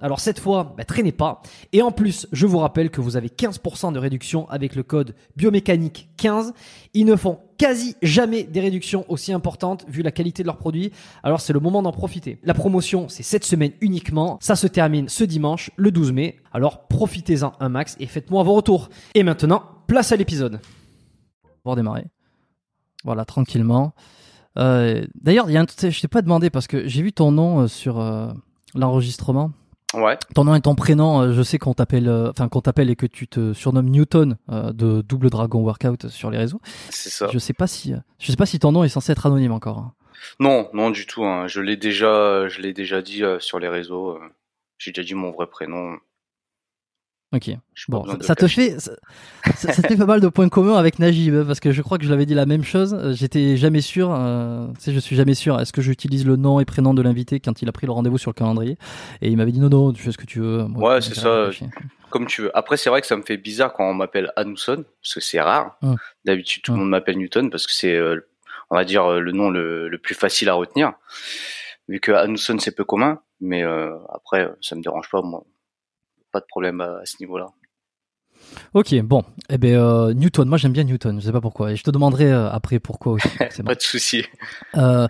Alors cette fois, bah, traînez pas. Et en plus, je vous rappelle que vous avez 15% de réduction avec le code biomécanique 15. Ils ne font quasi jamais des réductions aussi importantes vu la qualité de leurs produits. Alors c'est le moment d'en profiter. La promotion, c'est cette semaine uniquement. Ça se termine ce dimanche, le 12 mai. Alors profitez-en un max et faites-moi vos retours. Et maintenant, place à l'épisode. On va redémarrer. Voilà, tranquillement. Euh, D'ailleurs, il y a un je t'ai pas demandé parce que j'ai vu ton nom euh, sur euh, l'enregistrement. Ouais. Ton nom et ton prénom, je sais qu'on t'appelle, euh, enfin qu'on t'appelle et que tu te surnommes Newton euh, de Double Dragon Workout sur les réseaux. C'est ça. Je sais pas si, euh, je sais pas si ton nom est censé être anonyme encore. hein. Non, non du tout. hein. Je l'ai déjà, je l'ai déjà dit sur les réseaux. J'ai déjà dit mon vrai prénom. Ok. Bon, ça, ça te fait, ça, ça- ça te fait pas mal de points communs avec Najib hein, parce que je crois que je l'avais dit la même chose. Euh, J'étais jamais sûr. euh, tu sais, je suis jamais sûr. Est-ce que j'utilise le nom et prénom de l'invité quand il a pris le rendez-vous sur le calendrier? Et il m'avait dit non, non, tu fais ce que tu veux. Moi, Ouais, c'est ça. Comme tu veux. Après, c'est vrai que ça me fait bizarre quand on m'appelle Hanuson, parce que c'est rare. Hum. D'habitude, tout le Hum. monde m'appelle Newton parce que c'est, euh, on va dire, euh, le nom le, le plus facile à retenir. Vu que Hanuson c'est peu commun, mais euh, après, ça me dérange pas, moi. Pas de problème à, à ce niveau-là. Ok, bon. Eh ben euh, Newton, moi j'aime bien Newton. Je sais pas pourquoi. Et je te demanderai euh, après pourquoi aussi. Pas de souci. Euh,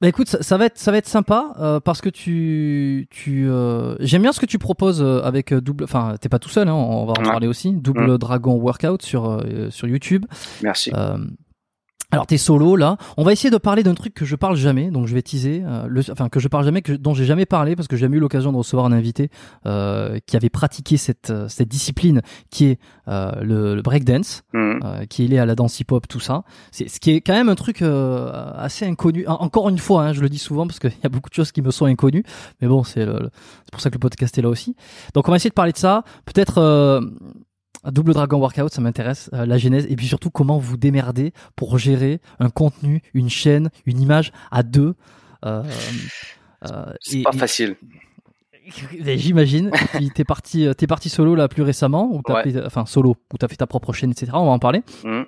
bah écoute, ça, ça va être ça va être sympa euh, parce que tu tu euh, j'aime bien ce que tu proposes avec double. Enfin, t'es pas tout seul, hein, on va en parler aussi. Double Mm. Dragon Workout sur euh, sur YouTube. Merci. Alors t'es solo là. On va essayer de parler d'un truc que je parle jamais, donc je vais teaser. euh, le, enfin que je parle jamais, que, dont j'ai jamais parlé parce que j'ai jamais eu l'occasion de recevoir un invité euh, qui avait pratiqué cette euh, cette discipline qui est euh, le, le breakdance, Mhm. euh, qui est lié à la danse hip-hop, tout ça. C'est ce qui est quand même un truc euh, assez inconnu. En- Encore une fois, hein, je le dis souvent parce qu'il y a beaucoup de choses qui me sont inconnues, mais bon, c'est c'est pour ça que le podcast est là aussi. Donc on va essayer de parler de ça. Peut-être euh, Double Dragon Workout, ça m'intéresse, euh, la genèse, et puis surtout comment vous démerdez pour gérer un contenu, une chaîne, une image à deux. Euh, euh, C'est pas et- facile. J'imagine. T'es parti, euh, t'es parti solo là plus récemment, ou t'as Ouais. fait, enfin solo, ou t'as fait ta propre chaîne, etc. On va en parler. Mhm.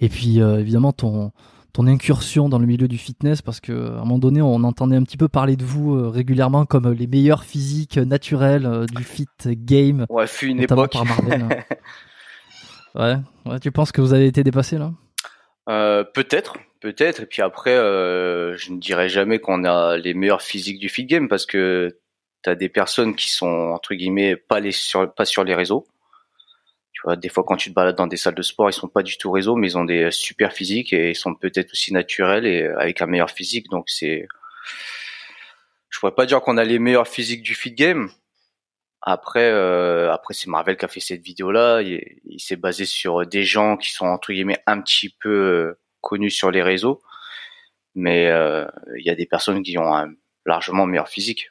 Et puis euh, évidemment ton ton incursion dans le milieu du fitness, parce que à un moment donné on entendait un petit peu parler de vous euh, régulièrement comme euh, les meilleurs physiques euh, naturels euh, du fit game, Ouais, fut une époque. par Marvel. ouais, ouais. Tu penses que vous avez été dépassé là? Euh, peut-être, peut-être. Et puis après, je ne dirais jamais qu'on a les meilleurs physiques du fit game parce que t'as des personnes qui sont entre guillemets pas les sur pas sur les réseaux. Des fois quand tu te balades dans des salles de sport, ils sont pas du tout réseau, mais ils ont des super physiques et ils sont peut-être aussi naturels et avec un meilleur physique. Donc c'est, je pourrais pas dire qu'on a les meilleurs physiques du fit game. Après, euh, après c'est Marvel qui a fait cette vidéo-là. Il, s'est basé sur des gens qui sont entre guillemets un petit peu euh, connus sur les réseaux, mais euh, il y a des personnes qui ont un largement meilleur physique.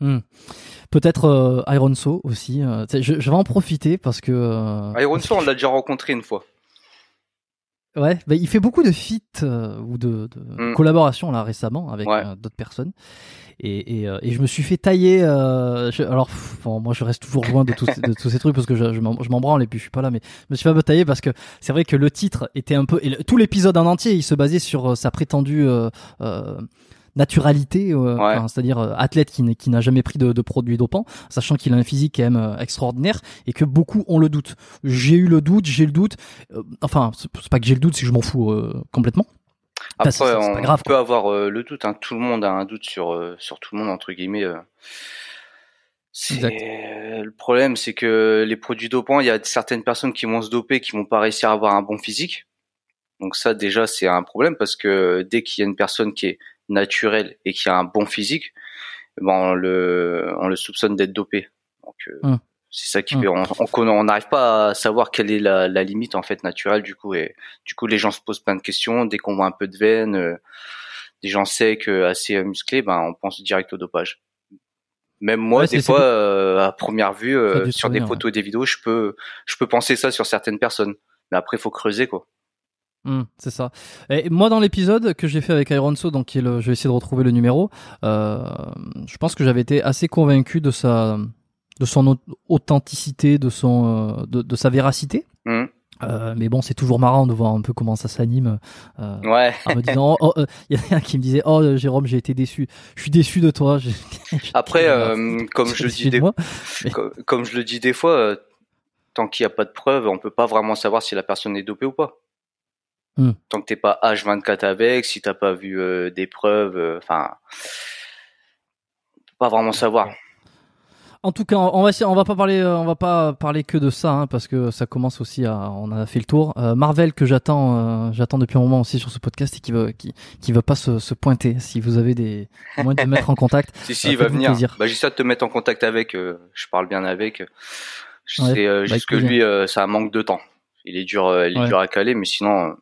Hmm. Peut-être euh, Iron So aussi. euh, je, je vais en profiter parce que. euh, Iron Sword, on l'a déjà rencontré une fois. Ouais, bah, il fait beaucoup de feats euh, ou de, de Mm. collaborations là récemment avec Ouais. euh, d'autres personnes. Et, et, euh, et je me suis fait tailler. euh, je- alors, pff, bon, moi, je reste toujours loin de tous, de tous ces trucs parce que je, je m'en branle et puis je suis pas là. Mais je me suis fait un peu tailler parce que c'est vrai que le titre était un peu. Et le- tout l'épisode en entier, il se basait sur sa prétendue euh, euh, naturalité, euh, Ouais. enfin, c'est-à-dire euh, athlète qui, n'a jamais pris de, de produits dopants, sachant qu'il a un physique quand même euh, extraordinaire et que beaucoup ont le doute. J'ai eu le doute, j'ai le doute. Euh, enfin, c'est pas que j'ai le doute, c'est que je m'en fous complètement. Après, on pas grave, peut avoir le doute. Hein. Tout le monde a un doute sur sur tout le monde entre guillemets. le problème, c'est que les produits dopants, il y a certaines personnes qui vont se doper, qui vont pas réussir à avoir un bon physique. Donc ça, déjà, c'est un problème parce que dès qu'il y a une personne qui est naturelle et qui a un bon physique, ben on le on le soupçonne d'être dopé. Donc euh, Hum. c'est ça qui Hum. fait on on connaît- on n'arrive pas à savoir quelle est la, la limite en fait naturelle du coup et du coup les gens se posent plein de questions dès qu'on voit un peu de veine, euh, des gens secs euh, assez musclés, ben on pense direct au dopage. Même moi, Ouais, des fois, euh, à première vue, euh, sur des photos et des vidéos, je peux, je peux penser ça sur certaines personnes. Mais après, faut creuser, quoi. Hmm, c'est ça. Et moi, dans l'épisode que j'ai fait avec Iron So, donc qui est le, je vais essayer de retrouver le numéro. Euh, je pense que j'avais été assez convaincu de sa, de son au- authenticité, de son, euh, de, de sa véracité. Mhm. Euh, mais bon, c'est toujours marrant de voir un peu comment ça s'anime. Euh, Ouais. en me disant, oh, oh, il y en a un qui me disait, oh Jérôme, j'ai été déçu. Je suis déçu de toi. Après, comme je le déçu dis de des, moi. comme, comme je le dis des fois, tant qu'il n'y a pas de preuves, on peut pas vraiment savoir si la personne est dopée ou pas. Hmm. Tant que t'es pas H24 avec, si t'as pas vu euh, des preuves, euh, enfin, pas vraiment savoir. En tout cas, on va essayer- on va pas parler, euh, on va pas parler que de ça, hein, parce que ça commence aussi à, on a fait le tour. Euh, Marvel que j'attends, euh, j'attends depuis un moment aussi sur ce podcast et qui veut, qui, qui veut pas se, se pointer. Si vous avez des moyens de me mettre en contact, Si, si, il va venir. plaisir. Bah, j'essaie de te mettre en contact avec. euh, je parle bien avec. Je Ouais, sais bah, juste que lui, ça manque de temps. Il est dur, il est Ouais. dur à caler, mais sinon,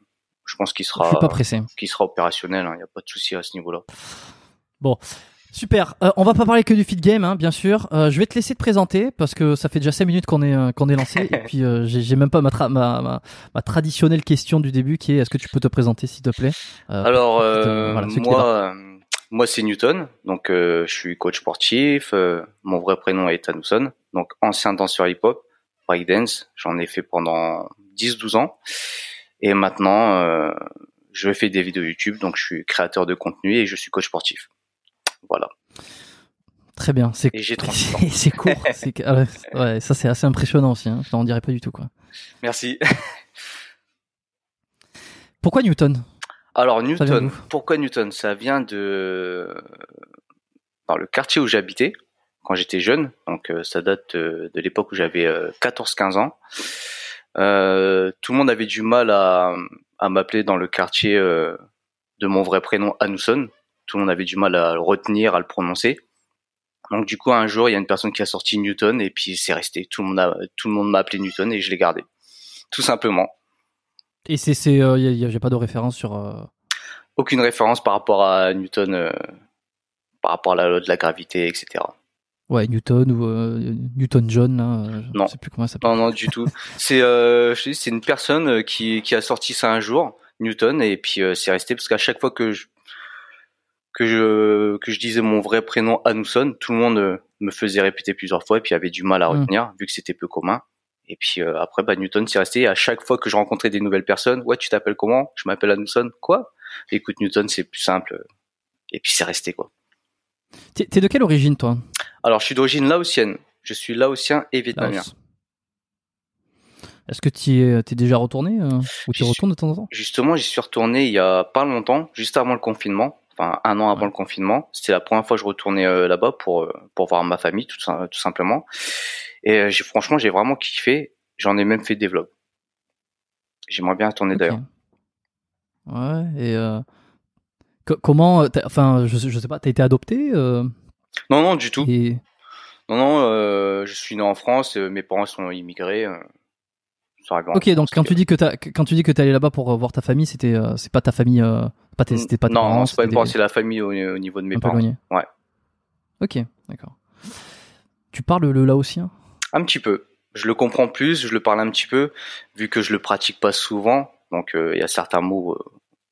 je pense qu'il sera, pas pressé. sera opérationnel. Il n'y a pas de souci à ce niveau-là. Super. Euh, on va pas parler que du fit game, hein, bien sûr. Euh, je vais te laisser te présenter parce que ça fait déjà 5 minutes qu'on est euh, qu'on est lancé et puis euh, j'ai même pas ma, tra- ma, ma, ma traditionnelle question du début qui est est-ce que tu peux te présenter s'il te plaît? Euh, Alors, voilà, moi, moi, c'est Newton. Donc, je suis coach sportif. mon vrai prénom est Tanuson. Donc, ancien danseur hip-hop, breakdance. J'en ai fait pendant 10-12 ans. Et maintenant, euh, je fais des vidéos YouTube. Donc, je suis créateur de contenu et je suis coach sportif. Voilà. Très bien. C'est Et j'ai 38 ans. c'est court. ah ouais, ça c'est assez impressionnant aussi. Hein. Je n'en dirais pas du tout quoi. Merci. Pourquoi Newton? Alors, Newton. Pourquoi Newton? Ça vient de, par le quartier où j'habitais quand j'étais jeune. Donc, euh, ça date euh, de l'époque où j'avais 14-15 ans. Euh, tout le monde avait du mal à, à m'appeler dans le quartier euh, de mon vrai prénom Hanuson. Tout le monde avait du mal à le retenir, à le prononcer. Donc du coup, un jour, il y a une personne qui a sorti Newton et puis c'est resté. Tout le monde a, tout le monde m'a appelé Newton et je l'ai gardé, tout simplement. Et c'est, c'est, il y a, y a pas de référence sur. euh, Aucune référence par rapport à Newton, euh, par rapport à la loi de la gravité, etc. Ouais, Newton ou euh, Newton John, là. euh, Je Non. sais plus comment ça s'appelle. Non, non, du tout. C'est, euh, c'est une personne euh, qui, qui a sorti ça un jour, Newton, et puis euh, c'est resté parce qu'à chaque fois que je que je que je disais mon vrai prénom Hanuson, tout le monde euh, me faisait répéter plusieurs fois et puis avait du mal à Mm. retenir vu que c'était peu commun. Et puis euh, après, bah, Newton, c'est resté. Et à chaque fois que je rencontrais des nouvelles personnes, ouais, tu t'appelles comment? Je m'appelle Hanuson. Quoi? Écoute, Newton, c'est plus simple. Et puis c'est resté quoi. T'es, t'es de quelle origine, toi? Alors, je suis d'origine laotienne. Je suis laotien et vietnamien. Laos. Est-ce que tu es, t'es déjà retourné euh, ou tu retournes de temps en temps? Justement, j'y suis retourné il y a pas longtemps, juste avant le confinement, enfin un an avant Ouais. le confinement. C'était la première fois que je retournais euh, là-bas pour euh, pour voir ma famille, tout, sim- tout simplement. Et j'ai franchement, j'ai vraiment kiffé. J'en ai même fait des vlogs. J'aimerais bien retourner d'ailleurs. Ouais. Et euh, comment, euh, enfin, je, sais- je sais pas, t'as été adopté euh, Non, non, du tout. et Non, non, euh, je suis né en France. mes parents sont immigrés. Ok, donc quand tu dis que quand tu dis que t'es allé là-bas pour voir ta famille, c'était, c'est pas ta famille, pas tes, c'était pas tes non, parents, c'est pas une c'est la famille au, au niveau de mes un parents. Ouais. Ok, d'accord. Tu parles le laotien? Un petit peu. Je le comprends plus, je le parle un petit peu, vu que je le pratique pas souvent. Donc euh, il y a certains mots euh,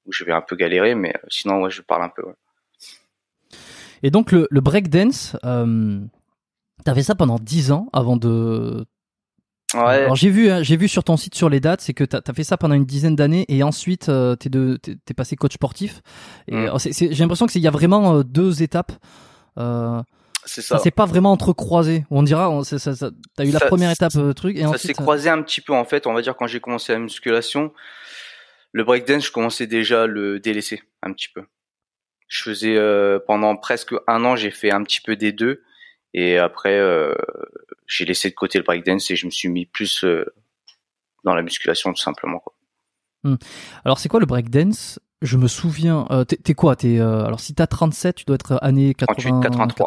où je vais un peu galérer, mais euh, sinon ouais, je parle un peu. ouais. Et donc le, le breakdance, euh, t'as fait ça pendant 10 ans avant de. Ouais, Alors j'ai vu, hein, j'ai vu sur ton site sur les dates, c'est que t'as as fait ça pendant une dizaine d'années et ensuite euh, t'es, t'es passé coach sportif. Mm. j'ai l'impression que c'est il y a vraiment euh, deux étapes. Euh, c'est ça ça. s'est pas vraiment entrecroisé. On dira, on, ça, ça- t'as eu la Ça- première étape truc et Ça s'est croisé un petit peu en fait. On va dire quand j'ai commencé la musculation, le breakdance, je commençais déjà à le délaisser un petit peu. Je faisais euh, pendant presque un an, j'ai fait un petit peu des deux, et après euh, j'ai laissé de côté le breakdance et je me suis mis plus euh, dans la musculation tout simplement. Quoi. Alors c'est quoi le breakdance? Je me souviens. T'es, t'es quoi? T'es alors si t'as 37, tu dois être année 80, 38, 83.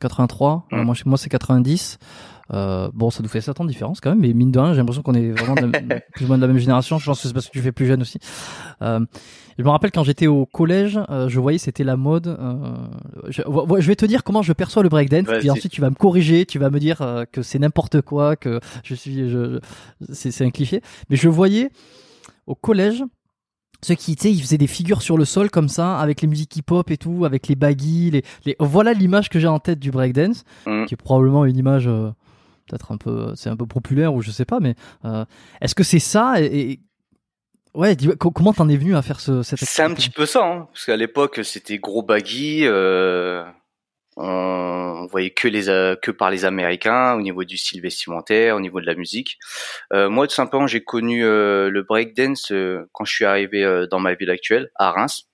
83. Mm. Euh, moi, moi c'est 90. Euh, bon, ça nous fait 7 ans de différence quand même, mais mine de rien, j'ai l'impression qu'on est vraiment la- plus ou moins de la même génération. Je pense que c'est parce que tu fais plus jeune aussi. Euh, je me rappelle quand j'étais au collège, euh, je voyais c'était la mode. Euh, je, je vais te dire comment je perçois le breakdance, et ensuite tu vas me corriger, tu vas me dire euh, que c'est n'importe quoi, que je suis, je, je- c'est, un cliché. Mais je voyais au collège ceux qui, tu sais, ils faisaient des figures sur le sol comme ça, avec les musiques hip-hop et tout, avec les baggy, les, les... voilà l'image que j'ai en tête du breakdance, Mm. qui est probablement une image euh, peut-être un peu, c'est un peu populaire ou je sais pas, mais euh, est-ce que c'est ça et, et- ouais, dis- comment t'en es venu à faire ce cette C'est un petit peu ça, hein, parce qu'à l'époque c'était gros baggy, euh, on voyait que les euh, que par les Américains au niveau du style vestimentaire, au niveau de la musique. Euh, moi tout simplement j'ai connu euh, le breakdance euh, quand je suis arrivé euh, dans ma ville actuelle à Reims.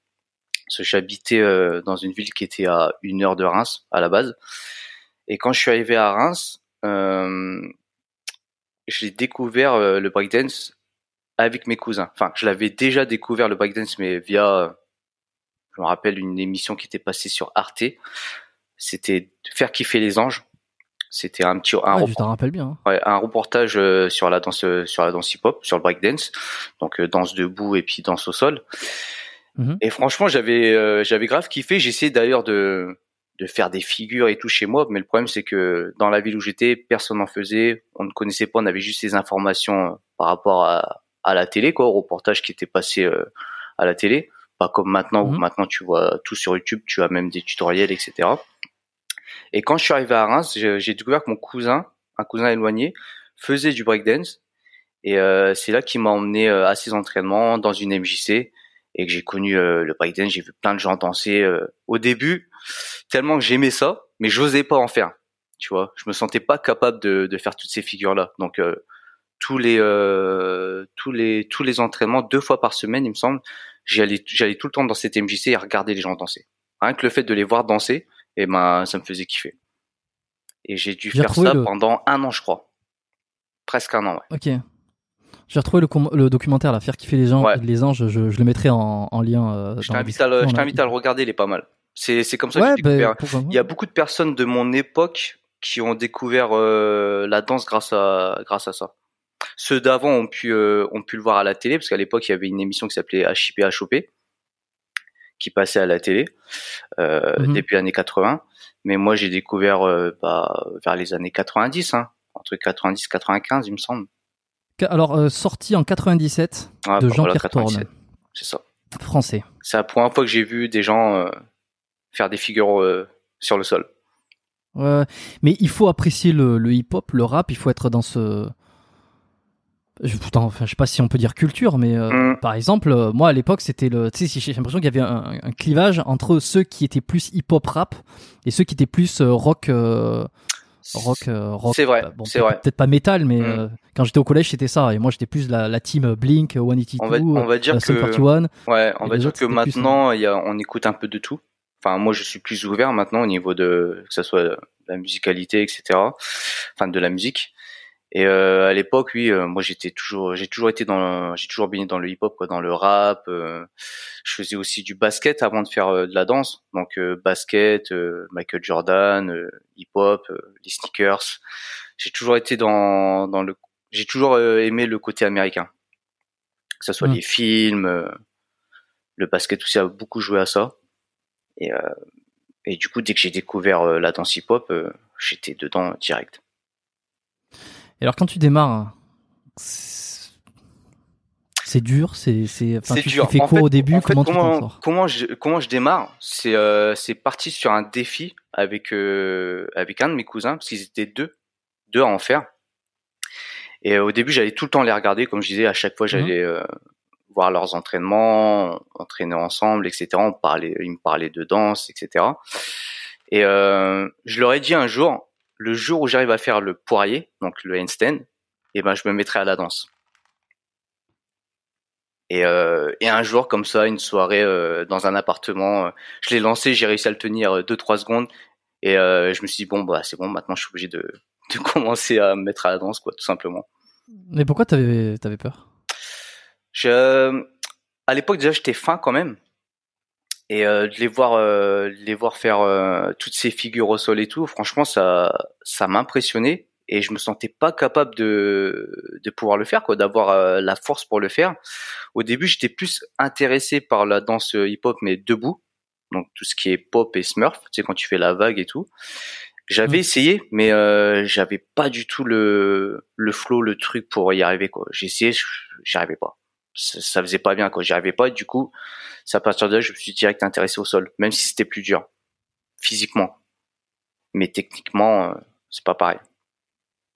Parce que j'habitais euh, dans une ville qui était à une heure de Reims à la base. Et quand je suis arrivé à Reims, euh, j'ai découvert euh, le breakdance avec mes cousins. Enfin, je l'avais déjà découvert le breakdance, mais via, euh, je me rappelle une émission qui était passée sur Arte. C'était faire kiffer les anges. C'était un petit, un, Ouais, report- bien. hein. ouais, un reportage euh, sur la danse, euh, sur la danse hip-hop, sur le breakdance. Donc euh, danse debout et puis danse au sol. Mhm. Et franchement, j'avais, euh, j'avais grave kiffé. J'essayais d'ailleurs de, de faire des figures et tout chez moi, mais le problème c'est que dans la ville où j'étais, personne n'en faisait. On ne connaissait pas, on avait juste les informations euh, par rapport à, à la télé, quoi, au reportage qui était passé euh, à la télé. Pas comme maintenant où Mhm. maintenant tu vois tout sur YouTube, tu as même des tutoriels, etc. Et quand je suis arrivé à Reims, j'ai j'ai découvert que mon cousin, un cousin éloigné, faisait du breakdance. Et euh, c'est là qu'il m'a emmené à ses entraînements dans une MJC et que j'ai connu euh, le breakdance. J'ai vu plein de gens danser. euh, au début, tellement que j'aimais ça, mais j'osais pas en faire. Tu vois, je me sentais pas capable de, de faire toutes ces figures-là. Donc euh, tous les euh, tous les tous les entraînements deux fois par semaine, il me semble, j'allais j'allais tout le temps dans cette MJC et regarder les gens danser. Rien que le fait de les voir danser, et ben ça me faisait kiffer. Et j'ai dû faire ça le- pendant un an, je crois. Presque un an, ouais. Ok. J'ai retrouvé le, com- le documentaire, là, Faire kiffer les gens, Ouais. les anges, je, je le mettrai en, en lien. euh, Je t'invite à, le- je description, t'invite à le regarder, il est pas mal. C'est c'est comme ça que Ouais, découvert. bah, pourquoi pas. Il y a beaucoup de personnes de mon époque qui ont découvert euh, la danse grâce à grâce à ça. Ceux d'avant ont pu euh, ont pu le voir à la télé parce qu'à l'époque il y avait une émission qui s'appelait HIP HOP qui passait à la télé Mhm. début années 80. Mais moi j'ai découvert bah, vers les années 90, hein, entre 90 95 il me semble. Alors, euh, sorti en 97 Ouais, de bah, voilà, Jean-Pierre 97, Thorne, C'est ça. français. C'est la première fois que j'ai vu des gens euh, faire des figures euh, sur le sol. Ouais, mais il faut apprécier le, le hip-hop, le rap, il faut être dans ce. Je, putain, enfin, je sais pas si on peut dire culture, mais euh, Mm. par exemple, moi à l'époque, c'était le. Tu sais, j'ai l'impression qu'il y avait un, un clivage entre ceux qui étaient plus hip-hop rap et ceux qui étaient plus rock. Euh, rock, euh, rock. C'est vrai, euh, bon, c'est peut-être- vrai. Peut-être pas métal, mais Mm. euh, quand j'étais au collège, c'était ça. Et moi, j'étais plus la, la team Blink, 182, On va- on va dire euh, que- 41. Ouais, on va dire autres, que plus, maintenant, il y a, on écoute un peu de tout. Enfin, moi, je suis plus ouvert maintenant au niveau de que ça soit la musicalité, etc. Enfin, de la musique. Et euh, à l'époque, oui, euh, moi, j'étais toujours, j'ai toujours été dans, j'ai toujours baigné dans le hip-hop, quoi, dans le rap. euh, je faisais aussi du basket avant de faire de la danse. Donc euh, basket, euh, Michael Jordan, euh, hip-hop, euh, les sneakers. J'ai toujours été dans, dans le, j'ai toujours aimé le côté américain. Que ça soit Mm. les films. euh, le basket aussi a beaucoup joué à ça. Et, euh, et du coup, dès que j'ai découvert la danse hip-hop, euh, j'étais dedans direct. Et alors, quand tu démarres, c'est dur, c'est. c'est- Enfin, tu, dur. fais En quoi fait- au début? en fait, Comment je comment je démarre? C'est euh, c'est parti sur un défi avec euh, avec un de mes cousins parce qu'ils étaient deux deux à en faire. Et euh, au début, j'allais tout le temps les regarder, comme je disais, à chaque fois j'allais euh, voir leurs entraînements, entraîner ensemble, etc. On parlait, ils me parlaient de danse, etc. Et je leur ai dit un jour, le jour où j'arrive à faire le poirier, donc le handstand, et ben je me mettrai à la danse. Et, euh, et un jour, comme ça, une soirée euh, dans un appartement, euh, je l'ai lancé, j'ai réussi à le tenir 2-3 secondes. Et je me suis dit, bon, bah c'est bon, maintenant je suis obligé de, de commencer à me mettre à la danse, quoi, tout simplement. Mais pourquoi t'avais avais peur? Je, à l'époque, déjà, j'étais fin quand même. Et euh, de les voir, euh, de les voir faire euh, toutes ces figures au sol et tout, franchement, ça, ça m'impressionnait. Et je me sentais pas capable de, de pouvoir le faire, quoi, d'avoir euh, la force pour le faire. Au début, j'étais plus intéressé par la danse hip-hop, mais debout. Donc tout ce qui est pop et smurf, tu sais, quand tu fais la vague et tout. J'avais Mm. essayé, mais euh, j'avais pas du tout le, le flow, le truc pour y arriver, quoi. J'ai essayé, je- j'y arrivais pas ça, faisait pas bien quoi j'y arrivais pas du coup à partir de là je me suis direct intéressé au sol même si c'était plus dur physiquement mais techniquement euh, c'est pas pareil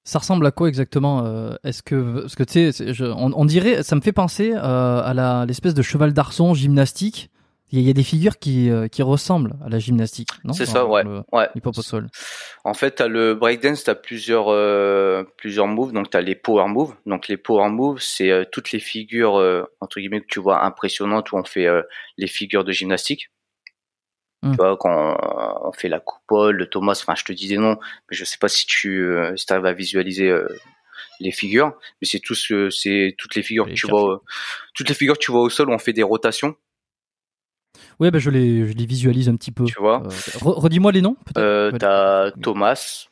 Ça ressemble à quoi exactement euh, Est-ce que parce que tu sais, on, dirait, ça me fait penser euh, à l'espèce de cheval d'arçon gymnastique. Il y, a- il y a des figures qui euh, qui ressemblent à la gymnastique, non? C'est ça ouais. le ouais. en fait t'as le breakdance t'as plusieurs euh, plusieurs moves. Donc t'as les power moves. Donc les power moves c'est euh, toutes les figures euh, entre guillemets que tu vois impressionnantes où on fait euh, les figures de gymnastique. Mm. tu vois quand on fait la coupole le Thomas enfin je te dis des noms mais je sais pas si tu euh, si arrives à visualiser euh, les figures. Mais c'est tout ce c'est toutes les figures que tu chercher. vois toutes les figures que tu vois au sol où on fait des rotations Ouais, ben je les je les visualise un petit peu. Tu vois Euh, re- Redis-moi les noms. peut-être euh, t'as Thomas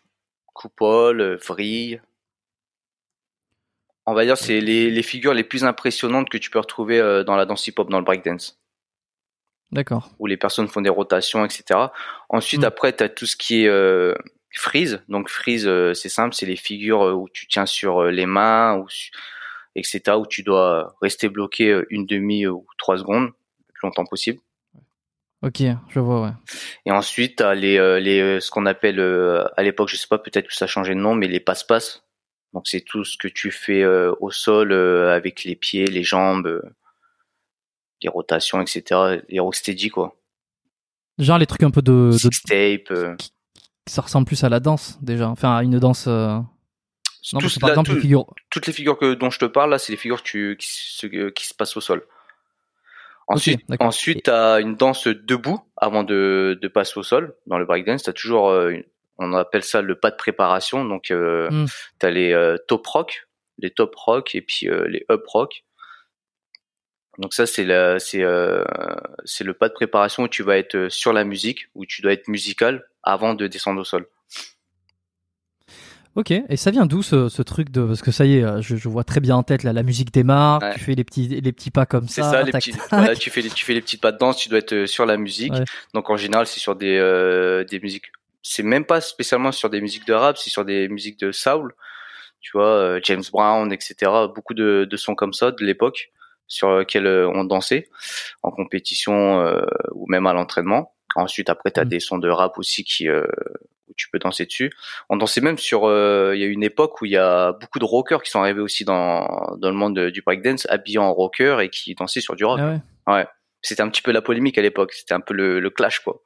coupole euh, vrille on va dire c'est les, les figures les plus impressionnantes que tu peux retrouver euh, dans la danse hip-hop dans le breakdance D'accord. où les personnes font des rotations etc ensuite Mm. après t'as tout ce qui est euh, freeze donc freeze euh, c'est simple c'est les figures où tu tiens sur les mains ou etc où tu dois rester bloqué une demi ou trois secondes le plus longtemps possible Ok, je vois. Ouais. Et ensuite, t'as les, euh, les, euh, ce qu'on appelle, euh, à l'époque, je sais pas, peut-être que ça a changé de nom, mais les passe-passe. Donc c'est tout ce que tu fais euh, au sol euh, avec les pieds, les jambes, euh, les rotations, etc. Les rocksteady, quoi. Genre les trucs un peu de, de tape. euh, ça ressemble plus à la danse déjà. Enfin, à une danse. euh, Non, tout par cela- exemple, tout- les figures. toutes les figures que, dont je te parle, là, c'est les figures qui, euh, qui se passent au sol. Ensuite, d'accord. ensuite, t'as une danse debout avant de, de passer au sol. Dans le breakdance, t'as toujours, euh, une- on appelle ça le pas de préparation. Donc, euh, Mm. t'as les euh, top rock. les top rock et puis les up rock. Donc ça c'est la c'est c'est le pas de préparation où tu vas être sur la musique où tu dois être musical avant de descendre au sol. Ok, et ça vient d'où ce, ce, truc de parce que ça y est, je, je vois très bien en tête là, la musique démarre, tu fais les petits les petits pas comme ça. C'est ça, les petits, voilà, tu fais les, tu fais les petites pas de danse, tu dois être euh, sur la musique. Donc en général, c'est sur des euh, des musiques. C'est même pas spécialement sur des musiques de rap, c'est sur des musiques de soul. Tu vois, euh, James Brown, etc. Beaucoup de, de sons comme ça de l'époque sur lesquels on dansait en compétition ou même à l'entraînement. Ensuite, après, tu as mmh. des sons de rap aussi qui où tu peux danser dessus. On dansait même sur. Euh, il y a une époque où il y a beaucoup de rockers qui sont arrivés aussi dans dans le monde du breakdance, habillés en rocker et qui dansaient sur du rock. Ah ouais. ouais. C'était un petit peu la polémique à l'époque. C'était un peu le, le clash quoi.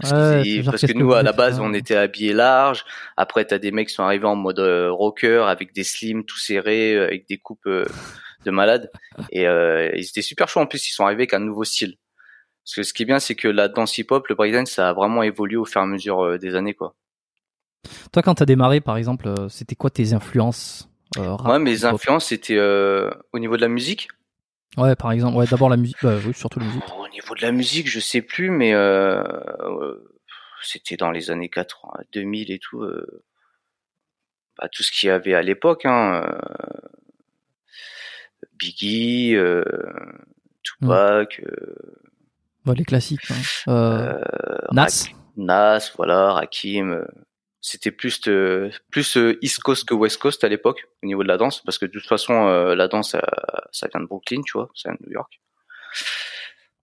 Parce, que nous, à la base, on était habillés large. Après, t'as des mecs qui sont arrivés en mode euh, rocker avec des slims tout serrés, euh, avec des coupes de malades. Et ils étaient super chauds. En plus, ils sont arrivés avec un nouveau style. Parce que ce qui est bien, c'est que la danse hip-hop, le breakdance, ça a vraiment évolué au fur et à mesure euh, des années, quoi. Toi, quand t'as démarré, par exemple, euh, c'était quoi tes influences euh, Ouais, mes influences, c'était euh, au niveau de la musique. Ouais, par exemple, ouais, d'abord la musique, bah, oui, surtout la musique. Au niveau de la musique, je sais plus, mais euh, c'était dans les années 80, 2000 et tout. Bah, tout ce qu'il y avait à l'époque, hein. Biggie, Tupac. Mmh. Bah, les classiques. Hein. Euh, euh Nas. Nas, voilà, Rakim. Euh, c'était plus plus euh, East Coast que West Coast à l'époque au niveau de la danse, parce que de toute façon la danse ça, vient de Brooklyn, tu vois, ça vient de New York.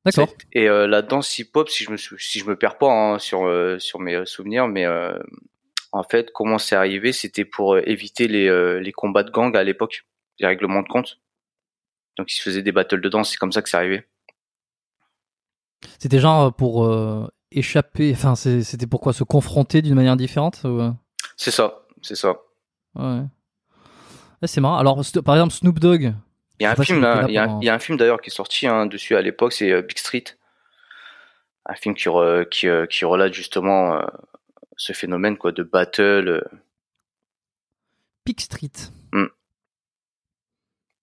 D'accord. Et la danse hip-hop, si je me si je me perds pas hein, sur sur mes souvenirs, mais en fait, comment c'est arrivé, c'était pour éviter les les combats de gang à l'époque, les règlements de compte. Donc ils se faisaient des battles de danse, c'est comme ça que c'est arrivé. C'était genre euh, pour euh, échapper, enfin c'était pourquoi se confronter d'une manière différente euh? C'est ça, c'est ça. Ouais. c'est marrant. Alors par exemple Snoop Dogg. Il y a un film, il, y a, un film d'ailleurs qui est sorti hein, dessus à l'époque, c'est Big Street, un film qui, qui, qui relate justement ce phénomène quoi de battle. Big Street.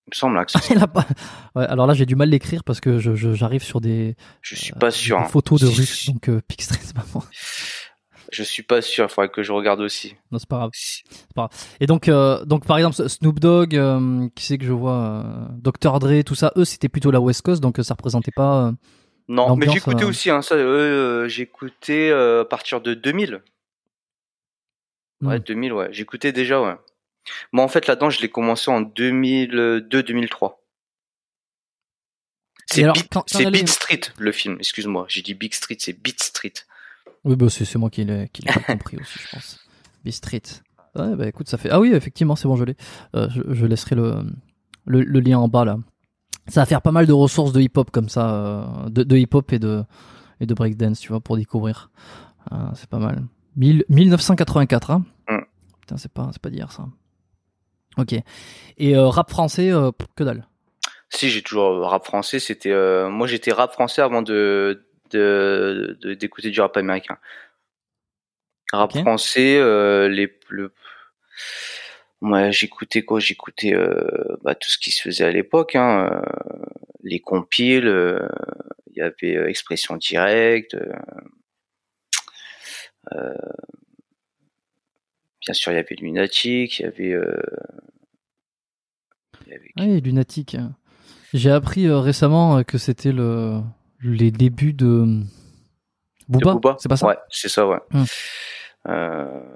Il me semble hein, ouais, alors là, j'ai du mal l'écrire parce que j'arrive sur des. Je suis pas sûr. Des hein. photos de Russes, donc euh, c'est pas moi. Je suis pas sûr. Il faudrait que je regarde aussi. Non, c'est pas grave. Pas grave. Et donc, euh, donc par exemple, Snoop Dogg, euh, qui c'est que je vois, euh, Dr Dre, tout ça, eux, c'était plutôt la West Coast, donc ça représentait pas. non, mais j'écoutais aussi. Hein, ça, j'écoutais à partir de 2000. Ouais, 2000, hmm. ouais. J'écoutais déjà, ouais. Moi, en fait, là-dedans, je l'ai commencé en 2002-2003. C'est Beat, Beat Street, le film. Excuse-moi, j'ai dit Big Street, c'est Beat Street. Oui, bah, c'est moi qui l'ai compris aussi, je pense. Beat Street. Ouais, bah écoute, ça fait. Ah oui, effectivement, c'est bon, je l'ai. Euh, je, laisserai le, le, lien en bas là. Ça va faire pas mal de ressources de hip-hop comme ça, euh, de, hip-hop et de et de breakdance, tu vois, pour découvrir. Euh, c'est pas mal. 1984, hein. Mm. Putain, c'est pas, c'est pas d'hier ça. Ok. Et euh, rap français, euh, que dalle. Si j'ai toujours euh, rap français, c'était moi j'étais rap français avant de d'écouter du rap américain. Rap français, les le, moi j'écoutais quoi? J'écoutais bah, tout ce qui se faisait à l'époque, hein, les compiles, il y avait expression directe. Bien sûr, il y avait Lunatic, il y avait oui, lunatique. J'ai appris euh, récemment euh, que c'était le les débuts de Booba. C'est pas ça? Ouais, c'est ça, ouais. Hum. Euh...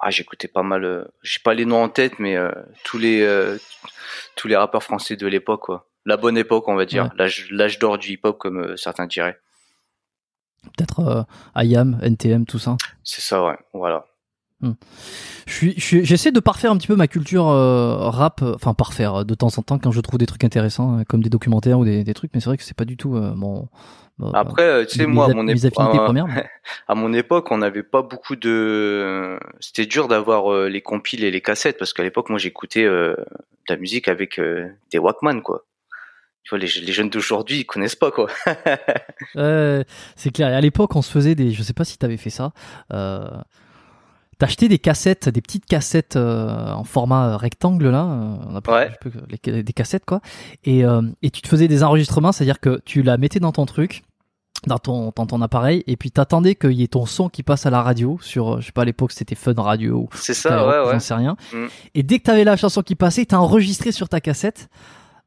Ah, j'écoutais pas mal. J'ai pas les noms en tête, mais tous les tous les rappeurs français de l'époque, quoi. La bonne époque, on va dire. L'âge d'or du hip-hop, comme certains diraient. Peut-être IAM, NTM, tout ça. C'est ça, ouais. Voilà. Je suis, j'essaie de parfaire un petit peu ma culture euh, rap, euh, enfin parfaire euh, de temps en temps quand je trouve des trucs intéressants, comme des documentaires ou des, trucs, mais c'est vrai que c'est pas du tout mon. Après, tu sais, moi, à mon, époque, à mon époque, on n'avait pas beaucoup de. C'était dur d'avoir les compiles et les cassettes parce qu'à l'époque, moi, j'écoutais de la musique avec des Walkman, quoi. Tu vois, les, les jeunes d'aujourd'hui, ils connaissent pas, quoi. c'est clair. Et à l'époque, on se faisait des. Je sais pas si t'avais fait ça. Euh acheté des cassettes, des petites cassettes euh, en format rectangle là, euh, on appelle Ouais. un peu les- des cassettes quoi. Et, euh, et tu te faisais des enregistrements, c'est-à-dire que tu la mettais dans ton truc, dans ton dans ton appareil, et puis t'attendais qu'il y ait ton son qui passe à la radio sur, euh, je sais pas à l'époque c'était Fun Radio ou C'est ça, ouais, ouais. j'en sais rien. Mm. Et dès que t'avais la chanson qui passait, t'as enregistré sur ta cassette.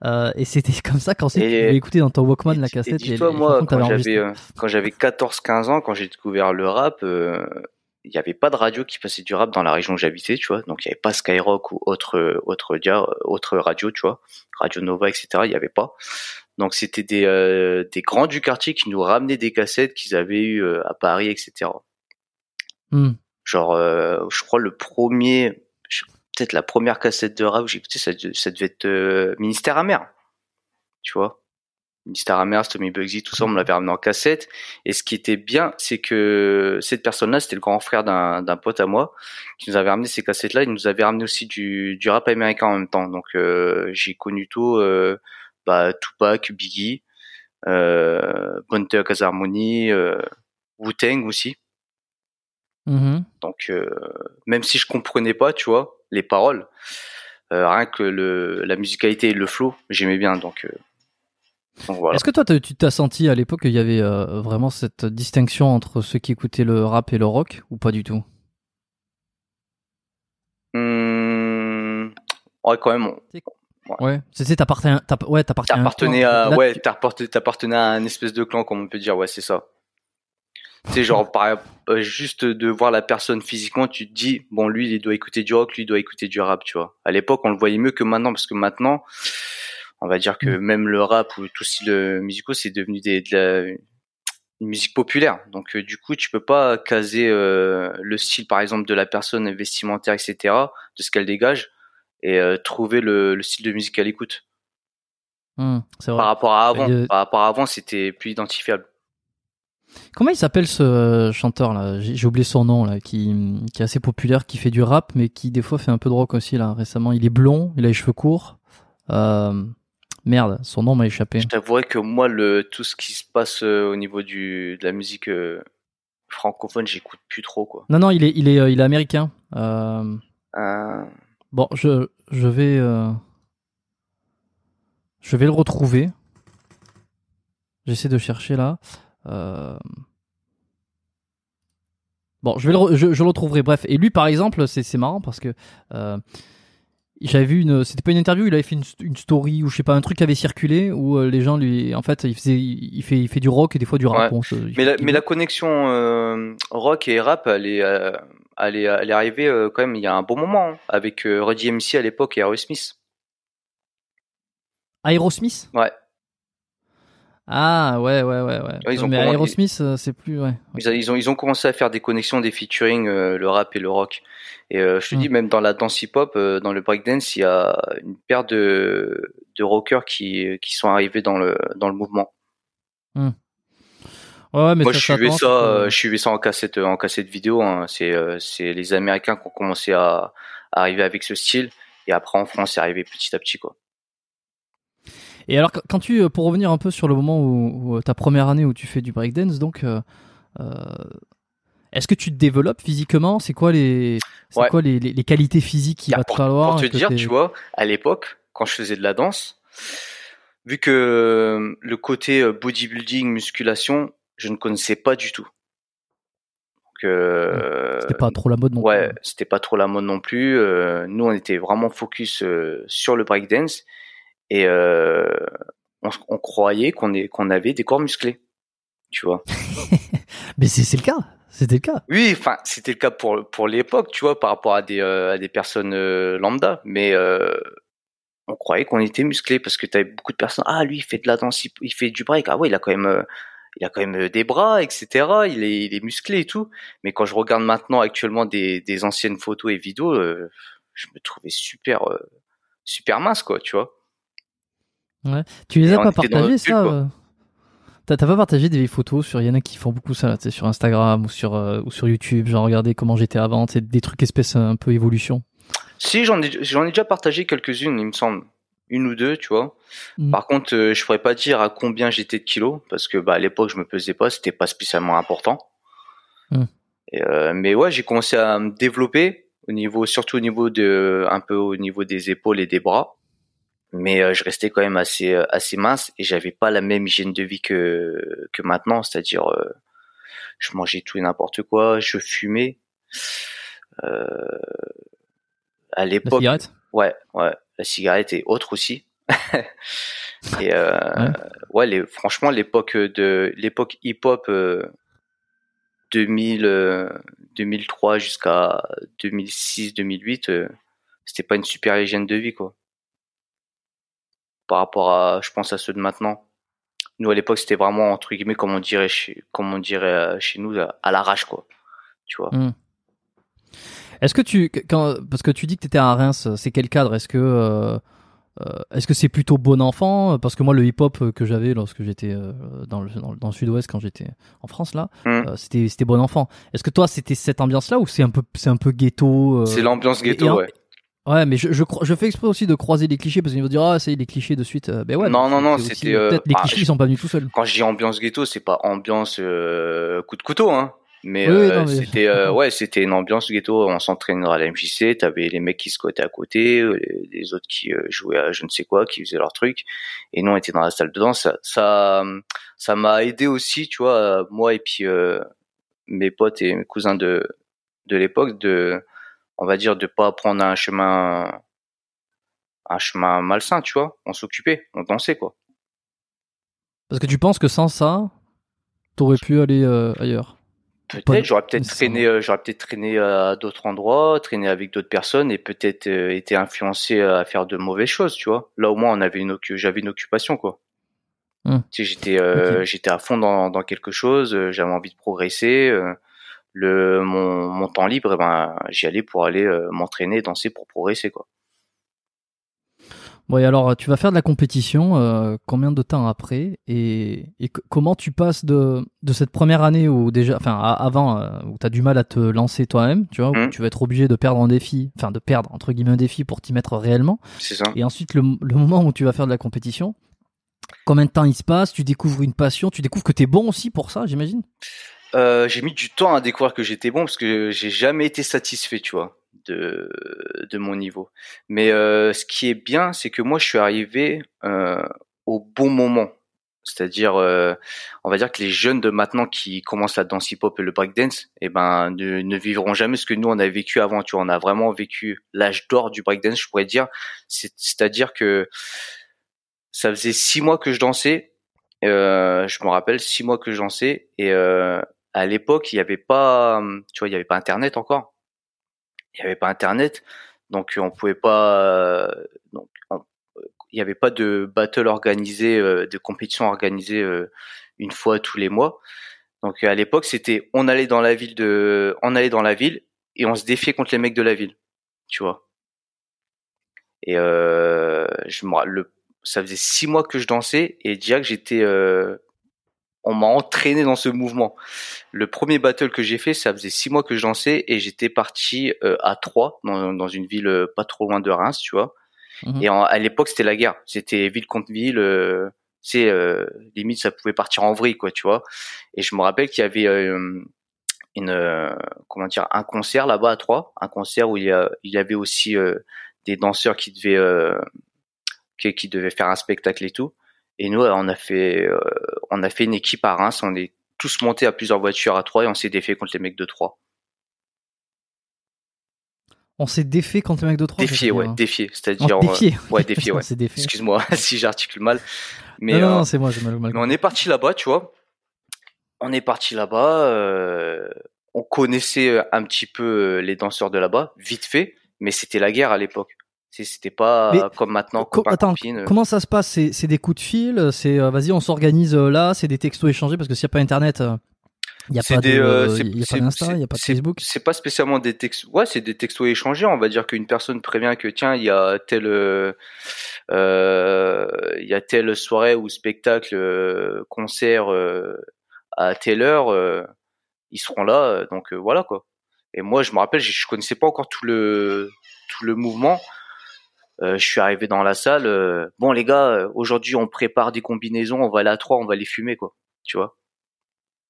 Euh, et c'était comme ça Et- tu pouvais écouter dans ton Walkman Et la cassette. Et dis-toi, moi, quand j'avais, euh, quand j'avais 14-15 ans, quand j'ai découvert le rap, euh, il n'y avait pas de radio qui passait du rap dans la région où j'habitais, tu vois. Donc il n'y avait pas Skyrock ou autre, autre, radio, tu vois. Radio Nova, etc. Il n'y avait pas. Donc c'était des, euh, des grands du quartier qui nous ramenaient des cassettes qu'ils avaient eu euh, à Paris, etc. Hmm. Genre, euh, je crois le premier, peut-être la première cassette de rap que j'ai écouté, ça, de- ça devait être euh, Ministère amer. Tu vois? Ministère amer, Tommy Bugsy, tout ça, on me l'avait ramené en cassette. Et ce qui était bien, c'est que cette personne-là, c'était le grand frère d'un pote à moi, qui nous avait ramené ces cassettes-là. Il nous avait ramené aussi du, du rap américain en même temps. Donc, euh, j'ai connu tout, euh, bah, Tupac, Biggie, euh, Harmony, euh, Wu-Tang aussi. Mhm. Donc euh, même si je comprenais pas, tu vois, les paroles, euh, rien que le la musicalité et le flow, j'aimais bien. Donc, euh, donc voilà. Est-ce que toi, tu t'as senti à l'époque qu'il y avait euh, vraiment cette distinction entre ceux qui écoutaient le rap et le rock ou pas du tout? Hum, ouais, quand même. Ouais. C'est t'appartenais, t'app- ouais, t'appartenais. À. Là, ouais, tu- t'appartenais t'appartenais à un espèce de clan, comme on peut dire. Ouais, c'est ça. C'est genre par, euh, juste de voir la personne physiquement, tu te dis bon lui il doit écouter du rock, lui il doit écouter du rap, tu vois. À l'époque on le voyait mieux que maintenant parce que maintenant on va dire que Mm. même le rap ou tout style musicaux c'est devenu des, de la une musique populaire. Donc euh, du coup tu peux pas caser euh, le style par exemple de la personne vestimentaire etc. de ce qu'elle dégage et euh, trouver le, le style de musique qu'elle écoute. Vrai. Par rapport à avant, Euh, par rapport à avant c'était plus identifiable. Comment il s'appelle ce euh, chanteur là? J'ai j'ai oublié son nom là, qui, qui est assez populaire, qui fait du rap, mais qui des fois fait un peu de rock aussi là. Récemment, il est blond, il a les cheveux courts. Merde, son nom m'a échappé. Je t'avouerais que moi, le, tout ce qui se passe euh, au niveau du, de la musique euh, francophone, j'écoute plus trop, quoi. Non, non, il est, il est, euh, il est américain. Euh, bon, je, je vais, je vais le retrouver. J'essaie de chercher là. Euh, Bon, je vais le, re- je, je le retrouverai. Bref, et lui, par exemple, c'est c'est marrant parce que euh, j'avais vu une, c'était pas une interview, il avait fait une, une story ou je sais pas un truc qui avait circulé où euh, les gens lui, en fait, il faisait, il fait, il fait du rock et des fois du rap. Ouais. mais, la, fait- mais la connexion euh, rock et rap, elle est, euh, elle est, elle est arrivée euh, quand même il y a un bon moment, hein, avec Run DMC à l'époque et Aerosmith. Aerosmith? Ouais. Ah ouais ouais ouais ouais. Ouais, ils ont mais Aerosmith c'est plus ouais. Ils, ils ont, ils ont commencé à faire des connexions, des featuring, le rap et le rock. Et euh, je te Mm. dis, même dans la danse hip-hop, euh, dans le breakdance, il y a une paire de, de rockers qui, qui sont arrivés dans le, dans le mouvement. Ouais, ouais, mais Moi, ça, je suivais ça, euh, je suivais ça en cassette, en cassette vidéo. hein. C'est, c'est les Américains qui ont commencé à, à arriver avec ce style, et après en France, c'est arrivé petit à petit, quoi. Et alors, quand- tu, pour revenir un peu sur le moment où, où, ta première année où tu fais du breakdance, donc, est-ce que tu te développes physiquement? C'est quoi les, c'est Ouais. quoi les, les, les qualités physiques qu'il Car va te falloir pour te dire, tu vois, à l'époque, quand je faisais de la danse, vu que euh, le côté euh, bodybuilding, musculation, je ne connaissais pas du tout. Euh, C'était pas trop la mode non ouais, plus. c'était pas trop la mode non plus. Euh, nous, on était vraiment focus euh, sur le breakdance et on, on croyait qu'on est qu'on avait des corps musclés, tu vois. Mais c'est c'est le cas. C'était le cas. Oui, enfin, c'était le cas pour pour l'époque, tu vois, par rapport à des euh, à des personnes euh, lambda, mais euh, on croyait qu'on était musclés parce que t'avais beaucoup de personnes. Ah, lui, il fait de la danse, il, fait du break. Ah ouais, il a quand même il a quand même des bras, etc. Il est il est musclé et tout. Mais quand je regarde maintenant actuellement des des anciennes photos et vidéos, euh, je me trouvais super euh, super mince, quoi, tu vois. Tu les Et as pas partagées ça T'as t'as pas partagé des photos sur, il y en a qui font beaucoup ça là, sur Instagram ou sur euh, ou sur YouTube, genre regardez comment j'étais avant, des trucs espèces un peu évolution. Si j'en ai j'en ai déjà partagé quelques-unes, il me semble, une ou deux, tu vois. Mm. Par contre, euh, je pourrais pas dire à combien j'étais de kilos parce que bah à l'époque je me pesais pas, c'était pas spécialement important. Mm. Et, euh, mais ouais, j'ai commencé à me développer au niveau, surtout au niveau de, un peu au niveau des épaules et des bras. Mais euh, je restais quand même assez euh, assez mince et j'avais pas la même hygiène de vie que que maintenant, c'est-à-dire je mangeais tout et n'importe quoi, je fumais. Euh, à l'époque. La cigarette? Ouais, ouais, la cigarette et autre aussi. et euh, ouais, les, franchement, l'époque de l'époque hip-hop 2000, 2003 jusqu'à 2006-2008, euh, c'était pas une super hygiène de vie, quoi. Par rapport à, je pense à ceux de maintenant. Nous, à l'époque, c'était vraiment, entre guillemets, comme on dirait chez, comme on dirait euh, chez nous, à l'arrache, quoi. Tu vois. Hmm. Est-ce que tu, quand, parce que tu dis que tu étais à Reims, c'est quel cadre? Est-ce que euh, euh, est-ce que c'est plutôt bon enfant? Parce que moi, le hip-hop que j'avais lorsque j'étais dans le, dans, le sud-ouest, quand j'étais en France, là, hmm. euh, c'était, c'était bon enfant. Est-ce que toi, c'était cette ambiance-là ou c'est un peu, c'est un peu ghetto C'est l'ambiance ghetto, ouais. Ouais, mais je, je, je, fais exprès aussi de croiser les clichés parce qu'ils vont dire ah c'est les clichés de suite. ben ouais. Non non non, c'était peut-être les clichés ils sont pas venus tout seuls. Quand je dis ambiance ghetto, c'est pas ambiance coup de couteau hein. Mais, euh, c'était euh, ouais, c'était une ambiance ghetto. On s'entraînait à la MJC. T'avais les mecs qui squattaient à côté, euh, les, autres qui jouaient à je ne sais quoi, qui faisaient leur truc. Et nous, on était dans la salle de danse. Ça, ça, m'a aidé aussi, tu vois, moi et puis mes potes et mes cousins de de l'époque, de, on va dire, de pas prendre un chemin, un chemin malsain, tu vois. On s'occupait, on dansait quoi. Parce que tu penses que sans ça, t'aurais pu aller ailleurs? Peut-être, j'aurais peut-être traîné, euh, j'aurais peut-être traîné à d'autres endroits, traîné avec d'autres personnes et peut-être euh, été influencé à faire de mauvaises choses, tu vois. Là au moins on avait une, j'avais une occupation quoi. Hum. Tu sais, j'étais, euh, j'étais à fond dans, dans quelque chose, j'avais envie de progresser. Le mon, mon temps libre, eh ben j'y allais pour aller m'entraîner, danser pour progresser quoi. Bon, et alors, tu vas faire de la compétition, euh, combien de temps après et, et comment tu passes de, de cette première année où déjà, enfin, avant, euh, où tu as du mal à te lancer toi-même, tu vois, où mmh. tu vas être obligé de perdre un défi, enfin, de perdre, entre guillemets, un défi pour t'y mettre réellement. C'est ça. Et ensuite, le, le moment où tu vas faire de la compétition, combien de temps il se passe Tu découvres une passion, tu découvres que tu es bon aussi pour ça, j'imagine? Euh, J'ai mis du temps à découvrir que j'étais bon parce que j'ai jamais été satisfait, tu vois de, de mon niveau. Mais euh, ce qui est bien, c'est que moi, je suis arrivé euh, au bon moment. C'est-à-dire, euh, on va dire que les jeunes de maintenant qui commencent la danse hip-hop et le breakdance, eh ben, ne, vivront jamais ce que nous on a vécu avant. Tu vois, on a vraiment vécu l'âge d'or du breakdance, je pourrais dire. C'est-à-dire que ça faisait six mois que je dansais. Euh, je me rappelle six mois que je dansais et à l'époque il n'y avait pas, tu vois, il n'y avait pas Internet encore il n'y avait pas internet, donc on pouvait pas, euh, donc il n'y avait pas de battle organisé, euh, de compétition organisée euh, une fois tous les mois. Donc à l'époque, c'était on allait dans la ville de, on allait dans la ville et on se défiait contre les mecs de la ville, tu vois. Et je ça faisait six mois que je dansais et déjà que j'étais on m'a entraîné dans ce mouvement. Le premier battle que j'ai fait, ça faisait six mois que je dansais et j'étais parti euh, à Troyes, dans, une ville euh, pas trop loin de Reims, tu vois. Mhm. Et à l'époque, c'était la guerre. C'était ville contre ville. Euh, c'est euh, limite, ça pouvait partir en vrille, quoi, tu vois. Et je me rappelle qu'il y avait une, comment dire, un concert là-bas à Troyes, un concert où il y, a, il y avait aussi des danseurs qui devaient, qui, qui devaient faire un spectacle et tout. Et nous, on a fait, euh, on a fait une équipe à Reims. On est tous montés à plusieurs voitures à Troyes et on s'est défait contre les mecs de Troyes. On s'est défait contre les mecs de Troyes. Défié, ouais, défié. C'est-à-dire, défié. Euh, ouais, défié, ouais. Excuse-moi si j'articule mal. Mais, non, non, euh, c'est moi, j'ai mal, mal. Mais on est parti là-bas, tu vois. On est parti là-bas. Euh, on connaissait un petit peu les danseurs de là-bas, vite fait, mais c'était la guerre à l'époque. C'était pas comme maintenant. attends, euh. comment ça se passe? C'est des coups de fil C'est euh, vas-y, on s'organise euh, là. C'est des textos échangés parce que s'il n'y a pas Internet, il n'y a, pas d'Insta, il n'y a pas de Facebook. C'est pas spécialement des textos. Ouais, c'est des textos échangés. On va dire qu'une personne prévient que tiens, il y a telle, il y a telle soirée ou spectacle, concert à telle heure, ils seront là. Donc voilà quoi. Et moi, je me rappelle, je, je connaissais pas encore tout le tout le mouvement. Euh, je suis arrivé dans la salle. Euh, bon les gars, euh, aujourd'hui on prépare des combinaisons, on va aller à trois, on va les fumer quoi. Tu vois?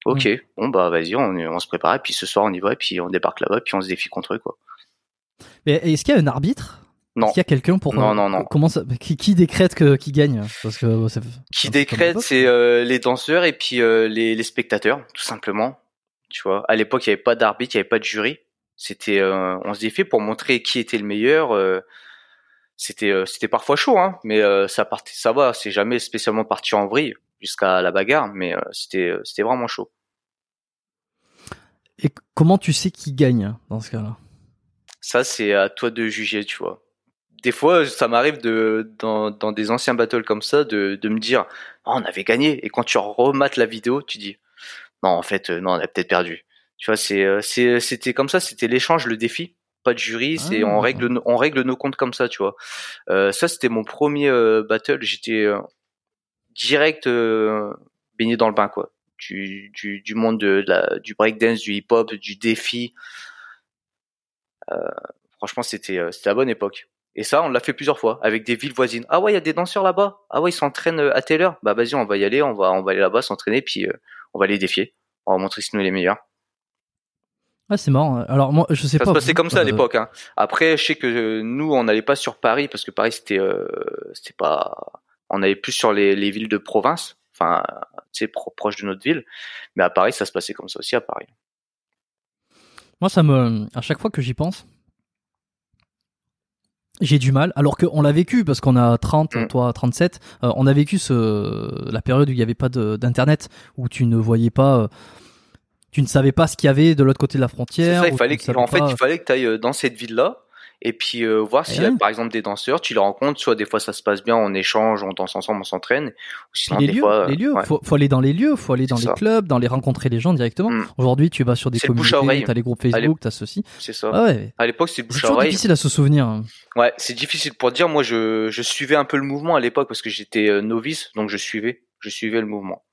Ok, bon bah vas-y, on, on se prépare, et puis ce soir on y va, et puis on débarque là-bas, puis on se défie contre eux, quoi. Mais est-ce qu'il y a un arbitre? Non. Est-ce qu'il y a quelqu'un pour Non, non, non. Comment ça, qui, qui décrète que qui gagne? Parce que ça- Qui décrète, c'est euh, les danseurs et puis euh, les, les spectateurs, tout simplement. Tu vois, à l'époque, il n'y avait pas d'arbitre, il n'y avait pas de jury. C'était, euh, on se défiait pour montrer qui était le meilleur. C'était, euh, c'était parfois chaud, hein, mais euh, ça partait, ça va. C'est jamais spécialement parti en vrille jusqu'à la bagarre, mais euh, c'était, c'était vraiment chaud. Et comment tu sais qui gagne dans ce cas-là? Ça, c'est à toi de juger, tu vois. Des fois, ça m'arrive de dans, dans des anciens battles comme ça de, de me dire Ah, on avait gagné et quand tu remates la vidéo, tu dis non en fait non on a peut-être perdu. Tu vois, c'est c'est c'était comme ça, c'était l'échange, le défi, pas de jury, c'est Ah. on règle nos- on règle nos comptes comme ça, tu vois. Euh, ça c'était mon premier euh, battle, j'étais euh, direct baigné dans le bain quoi. Du, du, du monde de, la, du breakdance, du hip-hop, du défi. Franchement, c'était c'était la bonne époque. Et ça, on l'a fait plusieurs fois avec des villes voisines. Ah ouais, il y a des danseurs là-bas. Ah ouais, ils s'entraînent à telle heure. Bah vas-y, on va y aller, on va on va aller là-bas s'entraîner, puis on va les défier. On va montrer si nous les meilleurs. Ah, c'est marrant. Alors moi, je sais Ça pas. se passait comme ça à euh, l'époque. Hein. Après, je sais que nous, on n'allait pas sur Paris parce que Paris c'était euh, c'était pas. On allait plus sur les, les villes de province, enfin, tu sais, pro- proche de notre ville. Mais à Paris, ça se passait comme ça aussi à Paris. Moi, ça me, à chaque fois que j'y pense, j'ai du mal. Alors qu'on l'a vécu parce qu'on a 30, Mm. toi 37. euh, on a vécu ce, la période où il n'y avait pas d'internet, où tu ne voyais pas, tu ne savais pas ce qu'il y avait de l'autre côté de la C'est frontière. ça, il fallait que- en fait, pas- il fallait que tu ailles dans cette ville-là et puis euh, voir s'il y a par exemple des danseurs, tu les rencontres, soit des fois ça se passe bien, on échange, on danse ensemble, on s'entraîne, ou Puis sinon les des lieux, fois, euh, les lieux, ouais. faut, faut aller dans les lieux, faut aller dans C'est les ça. clubs, dans les rencontrer les gens directement. Mm. Aujourd'hui, tu vas sur des C'est le bouche à communautés, oreille. t'as les groupes. Facebook, t'as ceci. c'est ça. Ah ouais, À l'époque, c'est bouche à oreille. difficile à se souvenir. hein. Ouais, c'est difficile pour dire. Moi, je, je suivais un peu le mouvement à l'époque parce que j'étais euh, novice, donc je suivais, je suivais le mouvement.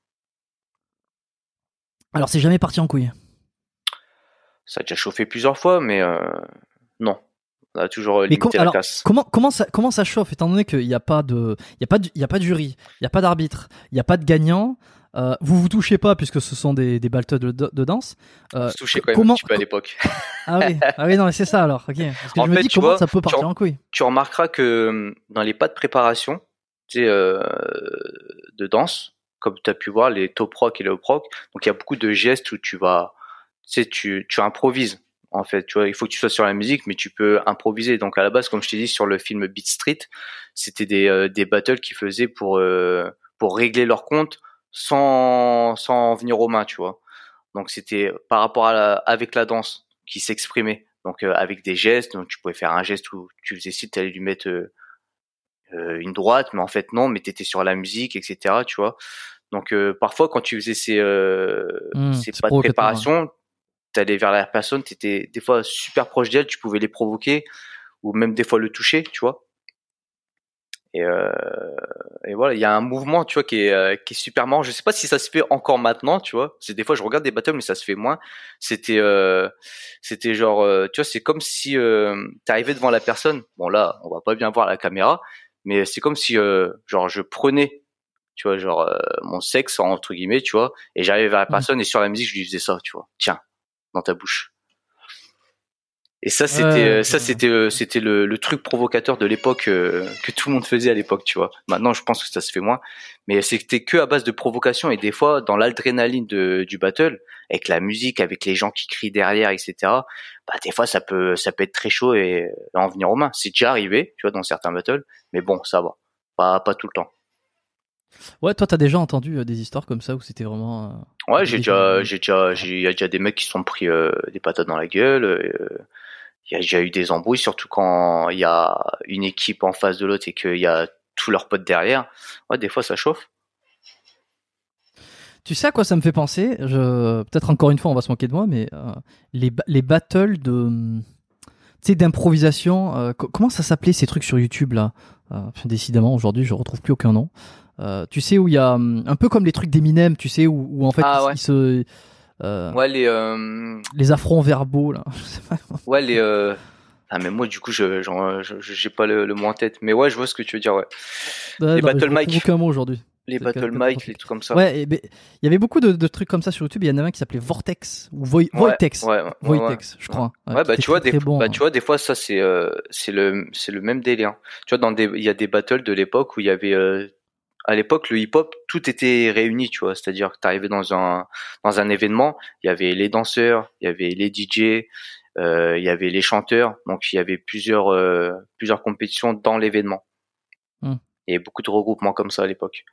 Alors, c'est jamais parti en couille. Ça a déjà chauffé plusieurs fois, mais euh, non, on a toujours euh, Mais com- limité la alors, casse. Comment, comment, ça, comment ça chauffe, étant donné qu'il n'y a, pas de- y a, pas de- il y a pas de jury, il n'y a pas d'arbitre, il n'y a pas de gagnant, euh, vous vous touchez pas puisque ce sont des, des battles de, de, de danse. Euh, se touchait co- quand même comment, un petit peu à l'époque. ah, oui, ah oui, non, mais c'est ça alors. ok. Parce que En je me fait, dis tu comment vois, ça peut tu partir en- en couille. tu remarqueras que hum, dans les pas de préparation, tu sais, euh, de danse, comme tu as pu voir, les top rock et les hop rock, donc il y a beaucoup de gestes où tu vas, tu tu, tu improvises. En fait, tu vois, il faut que tu sois sur la musique, mais tu peux improviser. Donc à la base, comme je t'ai dit sur le film Beat Street, c'était des, euh, des battles qu'ils faisaient pour euh, pour régler leur compte sans sans en venir aux mains, tu vois. Donc c'était par rapport à la, avec la danse qui s'exprimait. Donc euh, avec des gestes, donc tu pouvais faire un geste où tu faisais si tu allais lui mettre une droite, mais en fait non, mais t'étais sur la musique, etc. Tu vois. Donc euh, parfois quand tu faisais ces euh, Mmh, ces pas de préparation, t'allais vers la personne, t'étais des fois super proche d'elle, tu pouvais les provoquer ou même des fois le toucher, tu vois. Et, euh, et voilà, il y a un mouvement, tu vois, qui est, euh, qui est super marrant. Je sais pas si ça se fait encore maintenant, tu vois. C'est des fois je regarde des battles, mais ça se fait moins. C'était, euh, c'était genre, euh, tu vois, c'est comme si euh, t'arrivais devant la personne. Bon là, on va pas bien voir la caméra, mais c'est comme si, euh, genre, je prenais, tu vois, genre euh, mon sexe entre guillemets, tu vois, et j'arrivais vers la Mhm. personne et sur la musique je lui faisais ça, tu vois. Tiens, dans ta bouche. Et ça, c'était, Ouais, euh, ça, ouais. c'était, euh, c'était le, le truc provocateur de l'époque euh, que tout le monde faisait à l'époque, tu vois. Maintenant, je pense que ça se fait moins, mais c'était que à base de provocation et des fois dans l'adrénaline du battle, avec la musique, avec les gens qui crient derrière, etc. Bah, des fois, ça peut, ça peut être très chaud et, en venir aux mains. C'est déjà arrivé, tu vois, dans certains battles, mais bon, ça va, pas, pas tout le temps. Ouais, toi, t'as déjà entendu euh, des histoires comme ça où c'était vraiment. euh, Ouais, j'ai déjà, j'ai déjà, il y a déjà des mecs qui se sont pris des patates dans la gueule. Il y a déjà eu des embrouilles, surtout quand il y a une équipe en face de l'autre et qu'il y a tous leurs potes derrière. Ouais, des fois ça chauffe. Tu sais à quoi ça me fait penser? Je peut-être encore une fois on va se moquer de moi, mais euh, les les battles de hum, d'improvisation. euh, co- comment ça s'appelait ces trucs sur YouTube là? Euh, Décidément aujourd'hui je retrouve plus aucun nom. Tu sais où il y a hum, un peu comme les trucs d'Eminem, tu sais où, où en fait Ah, ils, ouais. ils se Ouais, les, euh, les affronts verbaux là. Je sais pas. ouais, les. euh, Ah, mais moi, du coup, je, j'ai pas le, le mot en tête. Mais ouais, je vois ce que tu veux dire. Ouais. Ouais, non, battle mic. aucun mot aujourd'hui. les battle mic, les trucs comme ça. Ouais, il y avait beaucoup de, trucs comme ça sur YouTube. Il y en a un qui s'appelait Vortex ou Vo Voitex, je crois. Ouais, bah tu vois, des, bah, tu vois, des fois ça c'est euh, c'est le c'est le même délire. Tu vois, dans des il y a des battles de l'époque où il y avait euh, à l'époque le hip-hop tout était réuni, tu vois. C'est-à-dire que t'arrivais dans un dans un événement, il y avait les danseurs, il y avait les DJ, euh, il y avait les chanteurs, donc il y avait plusieurs plusieurs compétitions dans l'événement. Il y avait beaucoup de regroupements comme ça à l'époque.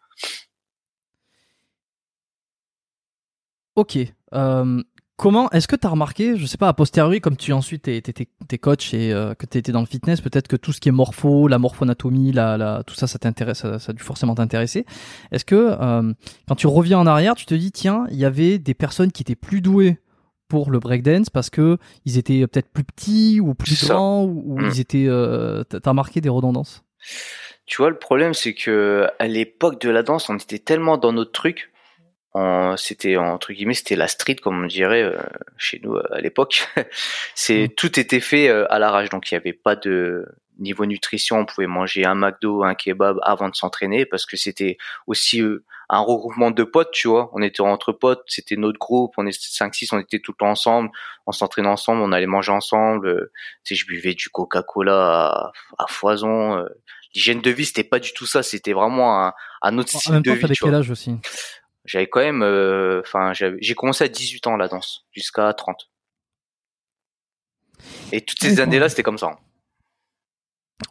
Ok. Euh, comment est-ce que tu as remarqué, je sais pas, a posteriori, comme tu ensuite t'es, coach et euh, que tu étais dans le fitness, peut-être que tout ce qui est morpho, la morphonatomie, la, la, tout ça, ça t'intéresse, ça, a dû forcément t'intéresser. Est-ce que euh, quand tu reviens en arrière, tu te dis, tiens, il y avait des personnes qui étaient plus douées pour le breakdance parce que ils étaient peut-être plus petits ou plus grands ou, hmm. ils étaient. t'as remarqué des redondances? Tu vois, le problème, c'est que à l'époque de la danse, on était tellement dans notre truc c'était entre guillemets c'était la street comme on dirait euh, chez nous euh, à l'époque. C'est mm. tout était fait euh, à l'arrache. Donc il y avait pas de niveau nutrition. On pouvait manger un McDo un kebab avant de s'entraîner parce que c'était aussi un regroupement de potes tu vois. On était entre potes. C'était notre groupe. On était 5 6 on était tout le temps ensemble. On s'entraînait ensemble. On allait manger ensemble. Tu sais je buvais du Coca-Cola à, foison l'hygiène de vie c'était pas du tout ça. C'était vraiment un, un autre style de vie quel âge aussi? J'avais quand même, euh, enfin, j'ai commencé à 18 ans la danse, jusqu'à 30. Et toutes ces années-là, c'était comme ça.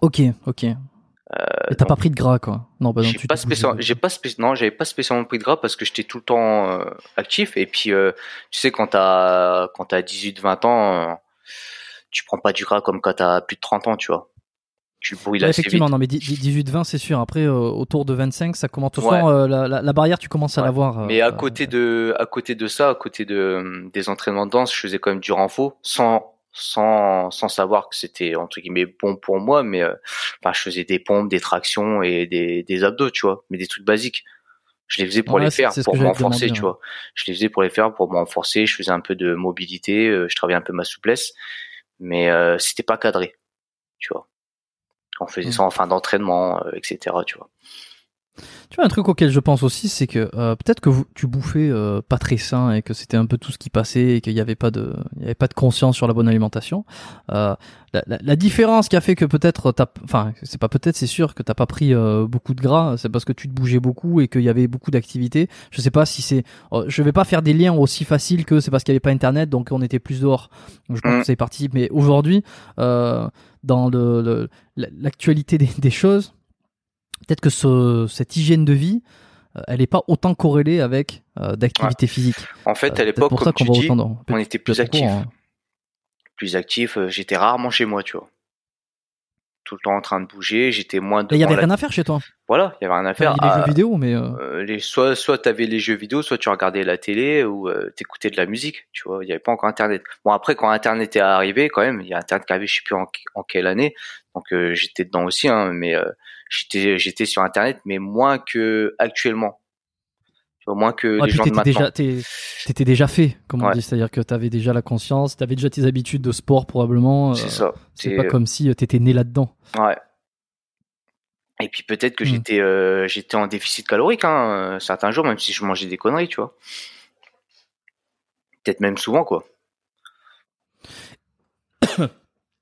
Ok, ok. Euh, et t'as pas pris de gras, quoi? Non, bah j'ai pas spécialement, j'ai pas non, j'avais pas spécialement pris de gras parce que j'étais tout le temps euh, actif. Et puis, tu sais, quand t'as, quand t'as 18-20 ans, tu prends pas du gras comme quand t'as plus de 30 ans, tu vois tu brûles Effectivement, non, mais 18-20, c'est sûr. Après, euh, autour de 25, ça commence. tout euh, la, la, barrière, tu commences à l'avoir. voir. mais à côté de, à côté de ça, à côté de des entraînements de danse, je faisais quand même du renfort, sans, sans, sans savoir que c'était entre guillemets bon pour moi. Mais enfin, je faisais des pompes, des tractions et des, des abdos, tu vois, mais des trucs basiques. Je les faisais pour les faire, pour m'enforcer, tu vois. Je les faisais pour les faire, pour m'enforcer. Je faisais un peu de mobilité, je travaillais un peu ma souplesse, mais c'était pas cadré, tu vois. On faisait ça en fin d'entraînement, euh, etc. Tu vois. Tu vois, un truc auquel je pense aussi, c'est que euh, peut-être que tu bouffais euh, pas très sain et que c'était un peu tout ce qui passait et qu'il n'y avait pas de, il y avait pas de conscience sur la bonne alimentation. Euh, la, la, la, différence qui a fait que peut-être, enfin, c'est pas peut-être, c'est sûr que t'as pas pris beaucoup de gras, c'est parce que tu te bougeais beaucoup et qu'il y avait beaucoup d'activités. Je sais pas si c'est, je vais pas faire des liens aussi faciles que c'est parce qu'il y avait pas internet, donc on était plus dehors. Donc je pense mm. que c'est parti. Mais aujourd'hui, dans le, l'actualité des, des choses peut-être que ce, cette hygiène de vie, euh, elle n'est pas autant corrélée avec euh, d'activité physique. En fait, à euh, l'époque, comme tu dis, on était plus actif. Hein. Plus actif. J'étais rarement chez moi, tu vois. Tout le temps en train de bouger. J'étais moins. Il y avait rien à faire chez toi. Voilà, il y avait rien à faire. Il y avait des jeux vidéo, mais les, soit soit t'avais les jeux vidéo, soit tu regardais la télé ou t'écoutais de la musique. Tu vois, il n'y avait pas encore Internet. Bon après, quand Internet est arrivé, quand même, il y a Internet qui arrivé, je sais plus en, en quelle année. Donc j'étais dedans aussi, hein, mais j'étais j'étais sur internet mais moins que actuellement. Moins que les gens de maintenant. déjà t'étais déjà fait comme on dit c'est-à-dire que t'avais déjà la conscience t'avais déjà tes habitudes de sport probablement c'est ça. c'est pas comme si t'étais né là-dedans. Ouais. Et puis peut-être que hmm. j'étais euh, j'étais en déficit calorique hein, euh, certains jours même si je mangeais des conneries tu vois. Peut-être même souvent quoi.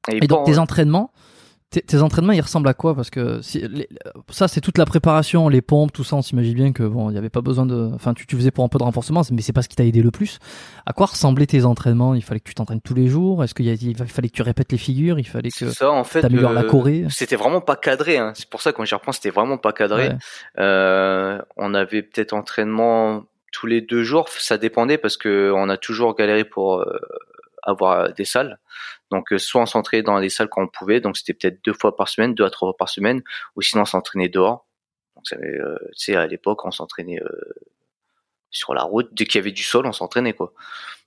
Et, donc tes entraînements tes entraînements, ils ressemblent à quoi? Parce que ça, c'est toute la préparation, les pompes, tout ça. On s'imagine bien que bon, il n'y avait pas besoin de. Enfin, tu, tu faisais pour un peu de renforcement, mais c'est pas ce qui t'a aidé le plus. À quoi ressemblaient tes entraînements? Il fallait que tu t'entraînes tous les jours? Est-ce qu'il fallait que tu répètes les figures? Il fallait que ça, en fait, améliores la Corée? C'était vraiment pas cadré. Hein. C'est pour ça que quand j'y reprends, c'était vraiment pas cadré. Euh, on avait peut-être entraînement tous les deux jours. Ça dépendait parce que on a toujours galéré pour euh, avoir des salles. Donc euh, soit on s'entraînait dans des salles quand on pouvait, donc c'était peut-être deux fois par semaine, deux à trois fois par semaine, ou sinon on s'entraînait dehors. Donc euh, tu sais à l'époque on s'entraînait euh, sur la route, dès qu'il y avait du sol on s'entraînait quoi.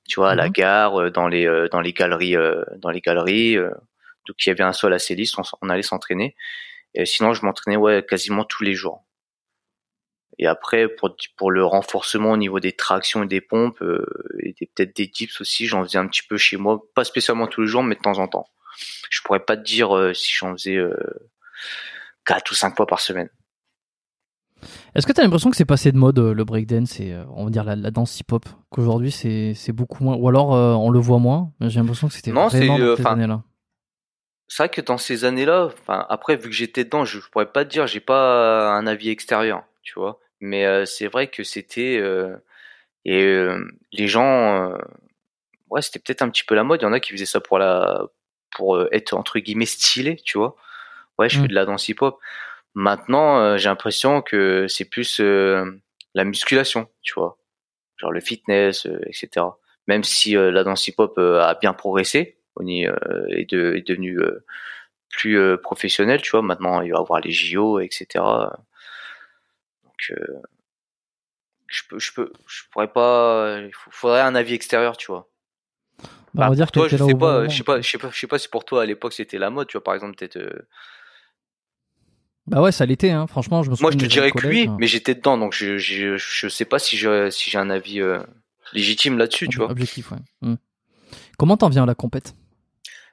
Tu vois à la mhm. gare, dans les dans les galeries, dans les galeries, donc il y avait un sol assez lisse, on, on allait s'entraîner. Et sinon je m'entraînais ouais quasiment tous les jours. Et après, pour, pour le renforcement au niveau des tractions et des pompes, euh, et peut-être des dips aussi, j'en faisais un petit peu chez moi, pas spécialement tous les jours, mais de temps en temps. Je pourrais pas te dire euh, si j'en faisais euh, 4 ou 5 fois par semaine. Est-ce que tu as l'impression que c'est passé de mode le breakdance et on va dire la, danse hip-hop Qu'aujourd'hui c'est beaucoup moins, ou alors on le voit moins. J'ai l'impression que c'était vraiment dans ces années-là. C'est vrai que dans ces années-là, enfin après vu que j'étais dedans, je, pourrais pas te dire, j'ai pas un avis extérieur, tu vois. Mais c'est vrai que c'était et les gens, ouais, c'était peut-être un petit peu la mode. Il y en a qui faisaient ça pour la pour être entre guillemets stylé, tu vois. Ouais, je fais mmh. de la danse hip-hop. Maintenant, j'ai l'impression que c'est plus la musculation, tu vois, genre le fitness, etc. Même si la danse hip-hop a bien progressé, on y est, de, est devenu plus professionnel, tu vois. Maintenant, il va y avoir les JO, etc. Donc, je peux, je peux, je pourrais pas. Il faudrait un avis extérieur, tu vois. Bah, on va dire que toi, je sais pas, je sais pas, je sais pas, je sais pas si pour toi à l'époque c'était la mode, tu vois, par exemple, peut-être. Euh, bah ouais, ça l'était, hein. franchement, je me Moi, je te dirais que oui, hein. mais j'étais dedans, donc je, je, je sais pas si j'ai si j'ai un avis euh, légitime là-dessus, tu vois. Objectif, ouais. Hmm. Comment t'en viens à la compète?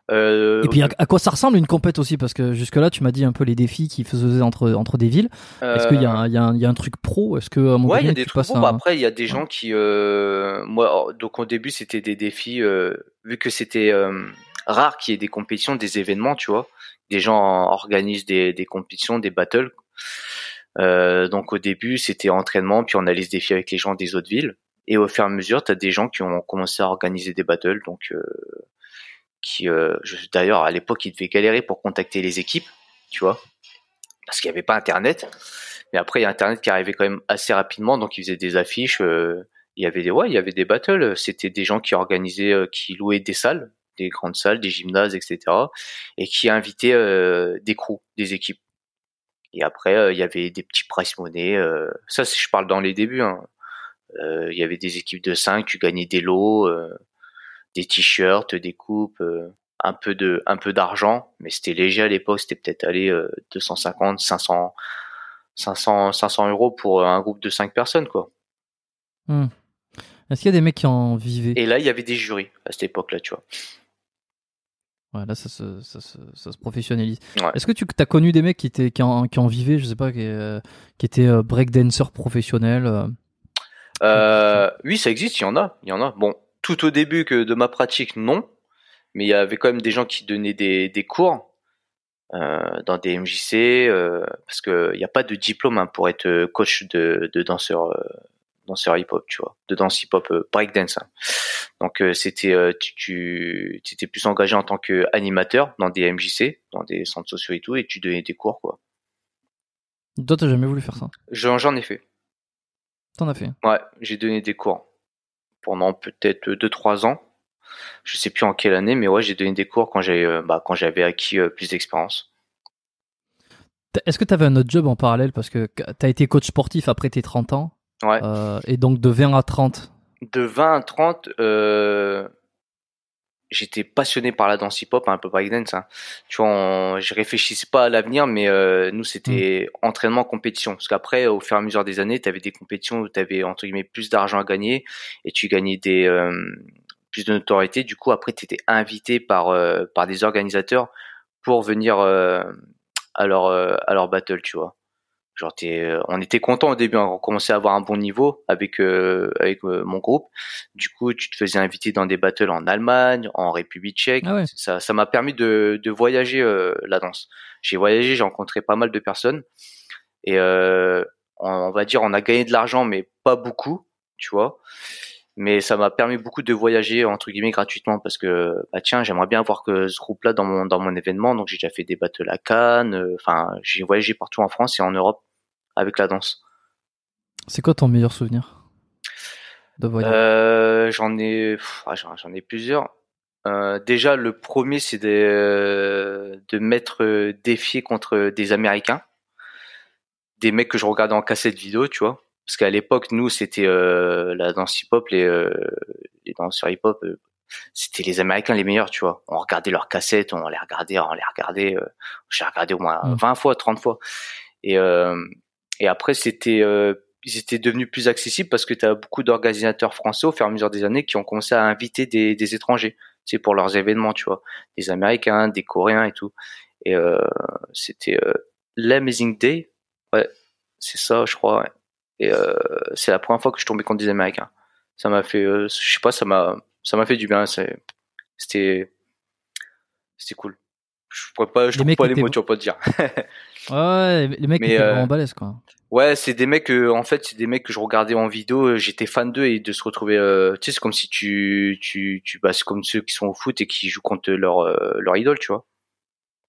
Euh, et puis à, quoi ça ressemble une compète aussi? Parce que jusque-là, tu m'as dit un peu les défis qui faisaient entre, entre des villes. Est-ce qu'il y, a, y, y a un truc pro? Est-ce que à ouais, il y a des trucs pro. Bah, après, il y a des gens qui, euh, moi, donc au début, c'était des défis. Euh, vu que c'était euh, rare qu'il y ait des compétitions, des événements, tu vois. Des gens organisent des, des compétitions, des battles. donc au début, c'était entraînement, puis on allait se défier avec les gens des autres villes. Et au fur et à mesure, tu as des gens qui ont commencé à organiser des battles. Donc qui euh, d'ailleurs à l'époque il devait galérer pour contacter les équipes, tu vois, parce qu'il n'y avait pas Internet. Mais après il y a Internet qui arrivait quand même assez rapidement, donc ils faisaient des affiches. Euh, il y avait des ouais, il y avait des battles. C'était des gens qui organisaient, euh, qui louaient des salles, des grandes salles, des gymnases, etc. Et qui invitaient des crews, des équipes. Et après il y avait des petits price money. ça je parle dans les débuts. Hein. il y avait des équipes de 5, tu gagnais des lots des t-shirts, des coupes, euh, un peu de, un peu d'argent, mais c'était léger à l'époque, c'était peut-être aller 250, 500, 500, 500 euros pour un groupe de 5 personnes, quoi. Hmm. Est-ce qu'il y a des mecs qui en vivaient? Et là, il y avait des jurys à cette époque-là, tu vois. Ouais, là, ça se, ça se, professionnalise. Est-ce que tu as connu des mecs qui, étaient, qui, en, qui en vivaient, je sais pas, qui, euh, qui étaient euh, breakdancers professionnels Oui, ça existe, il y en a. Il y en a. Bon, tout au début que de ma pratique, non. Mais il y avait quand même des gens qui donnaient des, cours euh, dans des MJC, euh, parce qu'il n'y a pas de diplôme hein, pour être coach de, danseur, euh, danseur hip-hop, tu vois, de danse hip-hop breakdance. Hein. Donc c'était, tu, tu étais plus engagé en tant qu'animateur dans des MJC, dans des centres sociaux et tout, et tu donnais des cours, quoi. Toi, t'as jamais voulu faire ça? J'en ai fait. T'en as fait? Ouais, j'ai donné des cours pendant peut-être 2-3 ans. Je sais plus en quelle année, mais ouais, j'ai donné des cours quand euh, bah, j'avais acquis euh, plus d'expérience. Est-ce que tu avais un autre job en parallèle? Parce que tu as été coach sportif après tes 30 ans Ouais. Euh, et donc de 20 à 30 De 20 à 30, j'étais passionné par la danse hip-hop, un peu par dance. Hein. Tu vois, je réfléchissais pas à l'avenir, mais euh, nous c'était mm. entraînement, compétition. Parce qu'après, au fur et à mesure des années, tu avais des compétitions où tu avais entre guillemets plus d'argent à gagner et tu gagnais des euh, plus de notoriété. Du coup, après, tu étais invité par euh, par des organisateurs pour venir à leur à leur battle, tu vois. Genre, euh, on était content au début, on commençait à avoir un bon niveau avec euh, avec euh, mon groupe. Du coup, tu te faisais inviter dans des battles en Allemagne, en République Tchèque. Ah ça, ça m'a permis de, de voyager la danse. J'ai voyagé, j'ai rencontré pas mal de personnes et on, va dire, on a gagné de l'argent, mais pas beaucoup, tu vois. Mais ça m'a permis beaucoup de voyager entre guillemets gratuitement parce que bah tiens, j'aimerais bien avoir que ce groupe-là dans mon dans mon événement. Donc j'ai déjà fait des battles à Cannes. Enfin, j'ai voyagé partout en France et en Europe avec la danse. C'est quoi ton meilleur souvenir de voyage? Euh, J'en ai, ah, j'en ai plusieurs. Euh, déjà, le premier, c'est de, de mettre défier contre des Américains, des mecs que je regardais en cassette vidéo, tu vois. Parce qu'à l'époque, nous, c'était euh, la danse hip-hop, les, les danseurs hip-hop, c'était les Américains les meilleurs, tu vois. On regardait leurs cassettes, on les regardait, on les regardait. J'ai regardé au moins 20 mm. fois, 30 fois. Et et après, c'était euh, ils étaient devenus plus accessibles parce que tu as beaucoup d'organisateurs français au fur et à mesure des années qui ont commencé à inviter des, des étrangers, c'est pour leurs événements, tu vois, des Américains, des Coréens et tout. Et euh, c'était euh, l'Amazing Day, ouais, c'est ça, je crois. ouais. Et euh, c'est la première fois que je tombais contre des Américains. Ça m'a fait, euh, je sais pas, ça m'a, ça m'a fait du bien. c'est- C'était, c'était cool. Je pourrais pas, je Les trouve pas les mots, tu vas pas te dire. Ouais, les mecs étaient euh, vraiment balèzes, quoi. Ouais, c'est des mecs, euh, en fait, c'est des mecs que je regardais en vidéo, euh, j'étais fan d'eux et de se retrouver, euh, tu sais, c'est comme si tu, tu, tu, bah, c'est comme ceux qui sont au foot et qui jouent contre leur, leur idole, tu vois.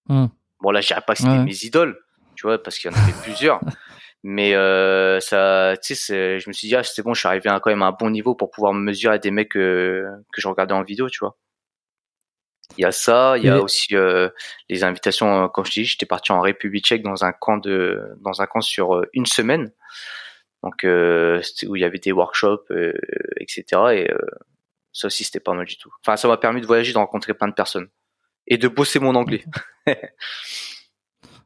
Hmm. Bon, là, je dirais pas que c'était Ouais. mes idoles, tu vois, parce qu'il y en avait plusieurs. Mais, ça, tu sais, je me suis dit, ah, c'est bon, je suis arrivé à quand même à un bon niveau pour pouvoir me mesurer à des mecs que je regardais en vidéo, tu vois. Il y a ça, il y a aussi euh, les invitations, euh, comme je dis, j'étais parti en République tchèque dans un camp de, dans un camp sur euh, une semaine. Donc, euh, où il y avait des workshops, euh, etc. Et ça aussi, c'était pas mal du tout. Enfin, ça m'a permis de voyager, de rencontrer plein de personnes et de bosser mon anglais. Ouais,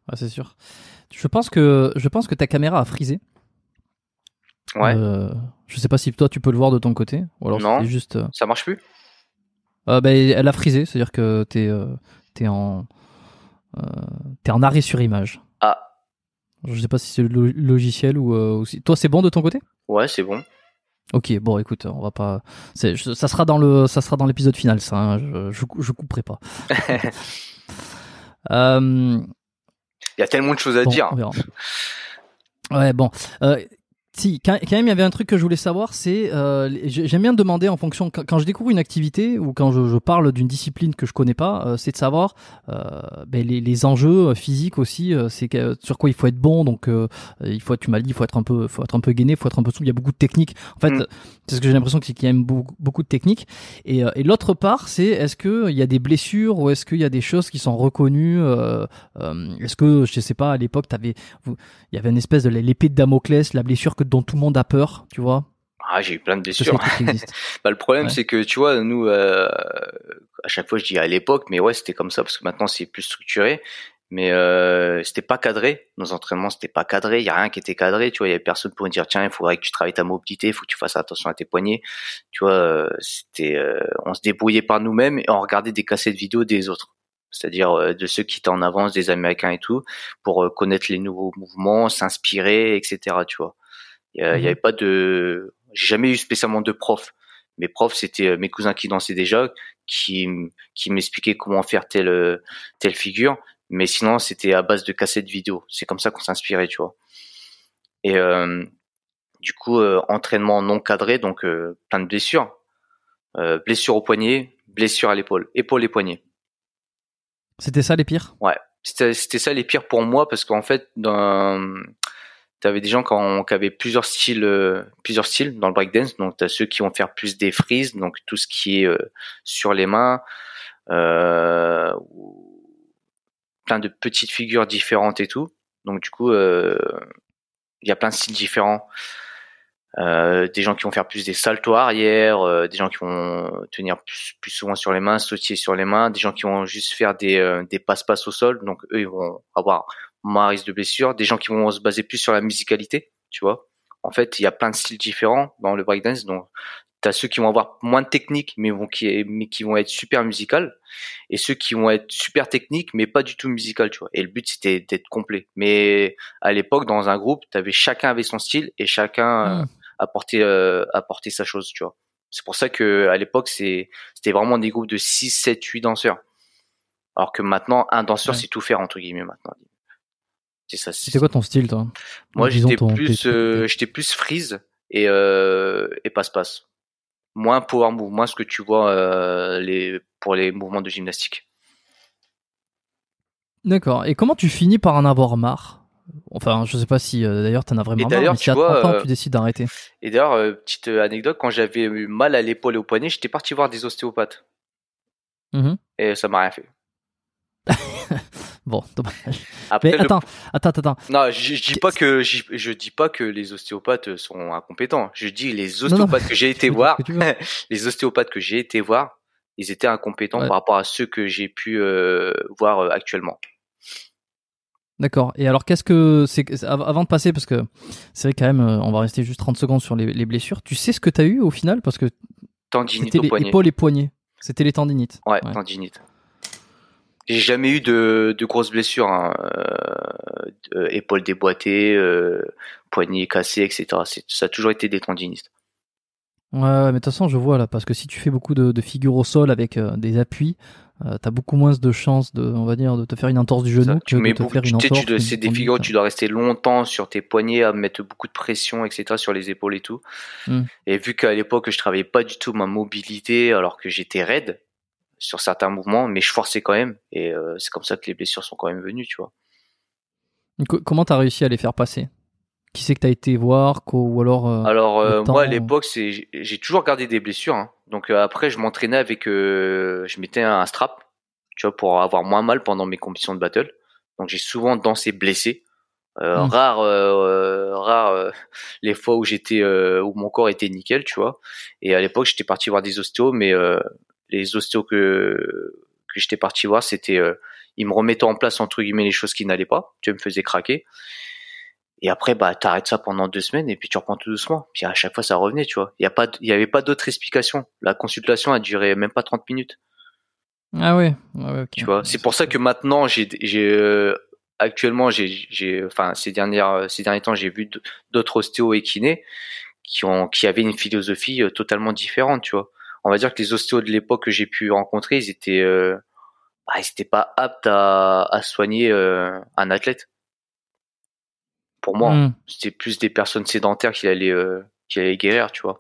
c'est sûr. Je pense que je pense que ta caméra a frisé. Ouais. Je sais pas si toi tu peux le voir de ton côté ou alors Non. juste. Ça marche plus? Euh, ben, elle a frisé, c'est-à-dire que t'es euh, t'es en euh, t'es en arrêt sur image. Ah, Je sais pas si c'est le lo- logiciel ou, ou si... toi c'est bon de ton côté? ouais, c'est bon. Ok, bon, écoute, on va pas. je- Ça sera dans le, ça sera dans l'épisode final, ça. hein, Je, je, cou- je couperai pas. Euh, Il y a tellement de choses à bon, dire. on verra. Ouais, bon. Euh, si, quand quand même, il y avait un truc que je voulais savoir, c'est, euh, j'ai- j'aime bien demander en fonction, quand, je découvre une activité ou quand je, je parle d'une discipline que je connais pas, euh, c'est de savoir euh, ben, les, les enjeux physiques aussi, euh, c'est sur quoi il faut être bon. Donc, euh, il faut, être- tu m'as dit, il faut être un peu, faut être un peu gainé, il faut être un peu souple. Il y a beaucoup de techniques. En fait, Mm. c'est ce que j'ai l'impression c'est qu'il y a même beaucoup, beaucoup de techniques. Et, euh, et l'autre part, c'est est-ce que il y a des blessures ou est-ce qu'il y a des choses qui sont reconnues euh, euh, Est-ce que je sais pas à l'époque, t'avais, il y avait une espèce de l'épée de Damoclès, la blessure que dont tout le monde a peur, tu vois Ah, j'ai eu plein de blessures. Bah, le problème, Ouais. c'est que tu vois, nous, euh, à chaque fois, je dis à l'époque, mais ouais, c'était comme ça parce que maintenant c'est plus structuré. Mais euh, c'était pas cadré. Nos entraînements, c'était pas cadré. Il y a rien qui était cadré. Tu vois, il y avait personne pour me dire tiens, il faudrait que tu travailles ta mobilité, il faut que tu fasses attention à tes poignets. Tu vois, euh, c'était, euh, on se débrouillait par nous-mêmes et on regardait des cassettes vidéo des autres. C'est-à-dire de ceux qui étaient en avance, des Américains et tout, pour connaître les nouveaux mouvements, s'inspirer, etc. Tu vois. Il y, a- il y Mhm. avait pas de, j'ai jamais eu spécialement de prof. Mes profs, c'était euh, mes cousins qui dansaient déjà, qui, qui m'expliquaient comment faire telle, euh, telle figure. Mais sinon, c'était à base de cassettes vidéo. C'est comme ça qu'on s'inspirait, tu vois. Et euh, du coup, euh, entraînement non cadré, donc euh, plein de blessures. Euh, blessure au poignet, blessure à l'épaule, épaule et poignet. C'était ça les pires? C'était c'était ça les pires pour moi parce qu'en fait, dans T'avais des gens qui, ont- avaient plusieurs styles, euh, plusieurs styles dans le breakdance. Donc t'as ceux qui vont faire plus des frises, donc tout ce qui est euh, sur les mains, euh, plein de petites figures différentes et tout. Donc du coup, il y a plein de styles différents. Des gens qui vont faire plus des saltos arrière, des gens qui vont tenir plus, souvent sur les mains, sautiller sur les mains, des gens qui vont juste faire des, des passe-passe au sol, donc eux ils vont avoir moins risque de blessure, des gens qui vont se baser plus sur la musicalité, tu vois. En fait, il y a plein de styles différents dans le breakdance, donc t'as ceux qui vont avoir moins de technique mais vont qui mais qui vont être super musical et ceux qui vont être super techniques mais pas du tout musical tu vois et le but c'était d'être complet mais à l'époque dans un groupe t'avais chacun avait son style et chacun euh, Mm. apportait euh, apportait sa chose tu vois c'est pour ça que à l'époque c'est c'était vraiment des groupes de 6 7 8 danseurs alors que maintenant un danseur Ouais. c'est tout faire entre guillemets maintenant c'est ça C'était quoi ton style, toi? Moi j'étais plus euh, j'étais plus freeze et euh, et passe passe moins power move moins ce que tu vois euh, les pour les mouvements de gymnastique D'accord. Et comment tu finis par en avoir marre? Enfin, je sais pas si d'ailleurs t'en as vraiment Et marre, d'ailleurs, mais tu si à vois, 30 ans tu décides d'arrêter. et d'ailleurs petite anecdote quand j'avais eu mal à l'épaule et au poignet j'étais parti voir des ostéopathes Mhm. et ça m'a rien fait Bon, dommage. après Mais le- attends, attends, attends. non je, je dis pas que je, je dis pas que les ostéopathes sont incompétents je dis les non. ostéopathes que j'ai été Tu voir tu les ostéopathes que j'ai été voir ils étaient incompétents Ouais. par rapport à ceux que j'ai pu euh, voir euh, actuellement D'accord. Et alors, qu'est-ce que c'est avant de passer, parce que c'est vrai quand même, euh, on va rester juste 30 secondes sur les, les blessures. Tu sais ce que t'as eu au final? Parce que tendinite c'était les épaules et poignets. C'était les tendinites. ouais, Ouais. tendinite J'ai jamais eu de, de grosses blessures, hein. euh, épaules déboîtées, euh, poignets cassés, etc. Ça a toujours été des tendinistes. Ouais, mais de toute façon, je vois là, parce que si tu fais beaucoup de, de figures au sol avec euh, des appuis, euh, t'as beaucoup moins de chances de, on va dire, de te faire une entorse du genou tu que mets de te beaucoup, faire une tu entorse. c'est des figures où tu dois rester longtemps sur tes poignets, à mettre beaucoup de pression, etc. sur les épaules et tout. Hmm. Et vu qu'à l'époque, je travaillais pas du tout ma mobilité, alors que j'étais raide sur certains mouvements, mais je forçais quand même. Et euh, c'est comme ça que les blessures sont quand même venues, tu vois. Co- Comment t'as réussi à les faire passer? Qui c'est que t'as été voir ou alors euh, Alors euh, moi à l'époque, c'est j'ai- toujours gardé des blessures. hein. Donc après, je m'entraînais avec, je mettais un strap, tu vois, pour avoir moins mal pendant mes compétitions de battle. Donc j'ai souvent dansé blessé. Euh, Mm. Rare, euh, rare euh, les fois où j'étais, où mon corps était nickel, tu vois. Et à l'époque, j'étais parti voir des ostéos, mais les ostéos que que j'étais parti voir, c'était, euh, ils me remettaient en place entre guillemets les choses qui n'allaient pas, tu me faisaient craquer. Et après, bah, t'arrêtes ça pendant deux semaines et puis tu reprends tout doucement. Puis à chaque fois, ça revenait, tu vois. Il y a pas, il y avait pas d'autre explication. La consultation a duré même pas 30 minutes, Ah ouais, ok. tu vois. C'est pour ça que maintenant, j'ai, j'ai, euh, actuellement, j'ai, j'ai, enfin, ces dernières, ces derniers temps, j'ai vu d'autres ostéos et kinés qui ont, qui avaient une philosophie euh, totalement différente, tu vois. On va dire que les ostéos de l'époque que j'ai pu rencontrer, ils étaient, euh, bah, ils étaient pas aptes à, à soigner euh, un athlète. Pour moi, Hmm. c'était plus des personnes sédentaires qui allaient, euh, qui allaient guérir, tu vois.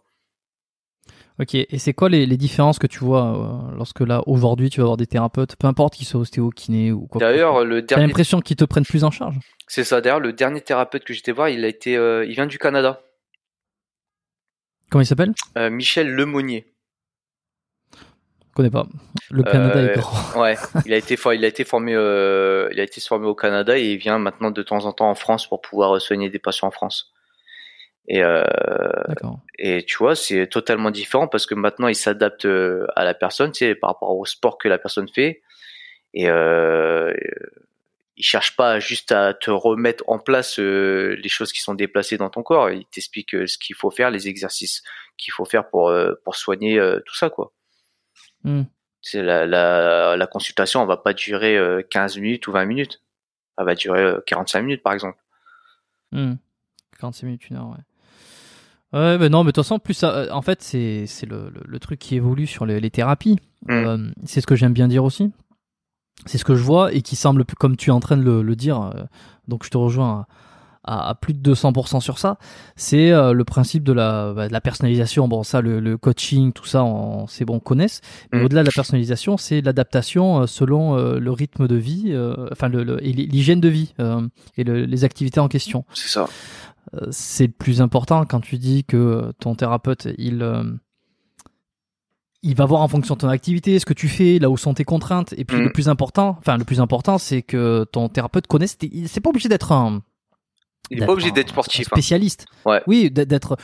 Ok, et c'est quoi les, les différences que tu vois lorsque là, aujourd'hui, tu vas voir des thérapeutes, peu importe qu'ils soient ostéo, kiné ou quoi que ce soit D'ailleurs, le T'as dernier, l'impression qu'ils te prennent plus en charge? C'est ça. D'ailleurs, le dernier thérapeute que j'étais voir, il a été, il vient du Canada. Comment il s'appelle? Michel Lemonnier. Je connais pas. Le Canada Euh, est grand. Ouais, il a été, for- il a été formé, euh, il a été formé au Canada et il vient maintenant de temps en temps en France pour pouvoir euh, soigner des patients en France. Et, euh, et tu vois, c'est totalement différent parce que maintenant il s'adapte euh, à la personne, tu sais, par rapport au sport que la personne fait. Et euh, il cherche pas juste à te remettre en place euh, les choses qui sont déplacées dans ton corps. Il t'explique euh, ce qu'il faut faire, les exercices qu'il faut faire pour euh, pour soigner euh, tout ça, quoi. Hmm. La, la la consultation, elle va pas durer euh, 15 minutes ou 20 minutes. Elle va durer euh, 45 minutes, par exemple. Hmm. 46 minutes, une heure, ouais. Ouais, mais non, mais de toute façon, plus ça, euh, en fait, c'est le, le, le truc qui évolue sur les, les thérapies. Mm. Euh, c'est ce que j'aime bien dire aussi. C'est ce que je vois et qui semble, comme tu es en train de le, le dire, euh, donc je te rejoins à, plus de 200% sur ça. C'est euh, le principe de la, bah, de la personnalisation. Bon, ça, le, le coaching, tout ça, on- c'est bon, on connaisse. Mais Mm. au-delà de la personnalisation, c'est l'adaptation euh, selon euh, le rythme de vie, euh, enfin, le, le- et l'hygiène de vie euh, et le- les activités en question. C'est ça. Euh, c'est le plus important quand tu dis que ton thérapeute, il, euh, il va voir en fonction de ton activité, ce que tu fais, là où sont tes contraintes. Et puis Mm. le plus important, enfin le plus important, c'est que ton thérapeute connaisse. C'est pas obligé d'être un. Il est pas obligé un- d'être un sportif. hein. spécialiste. Ouais. Oui, d'être-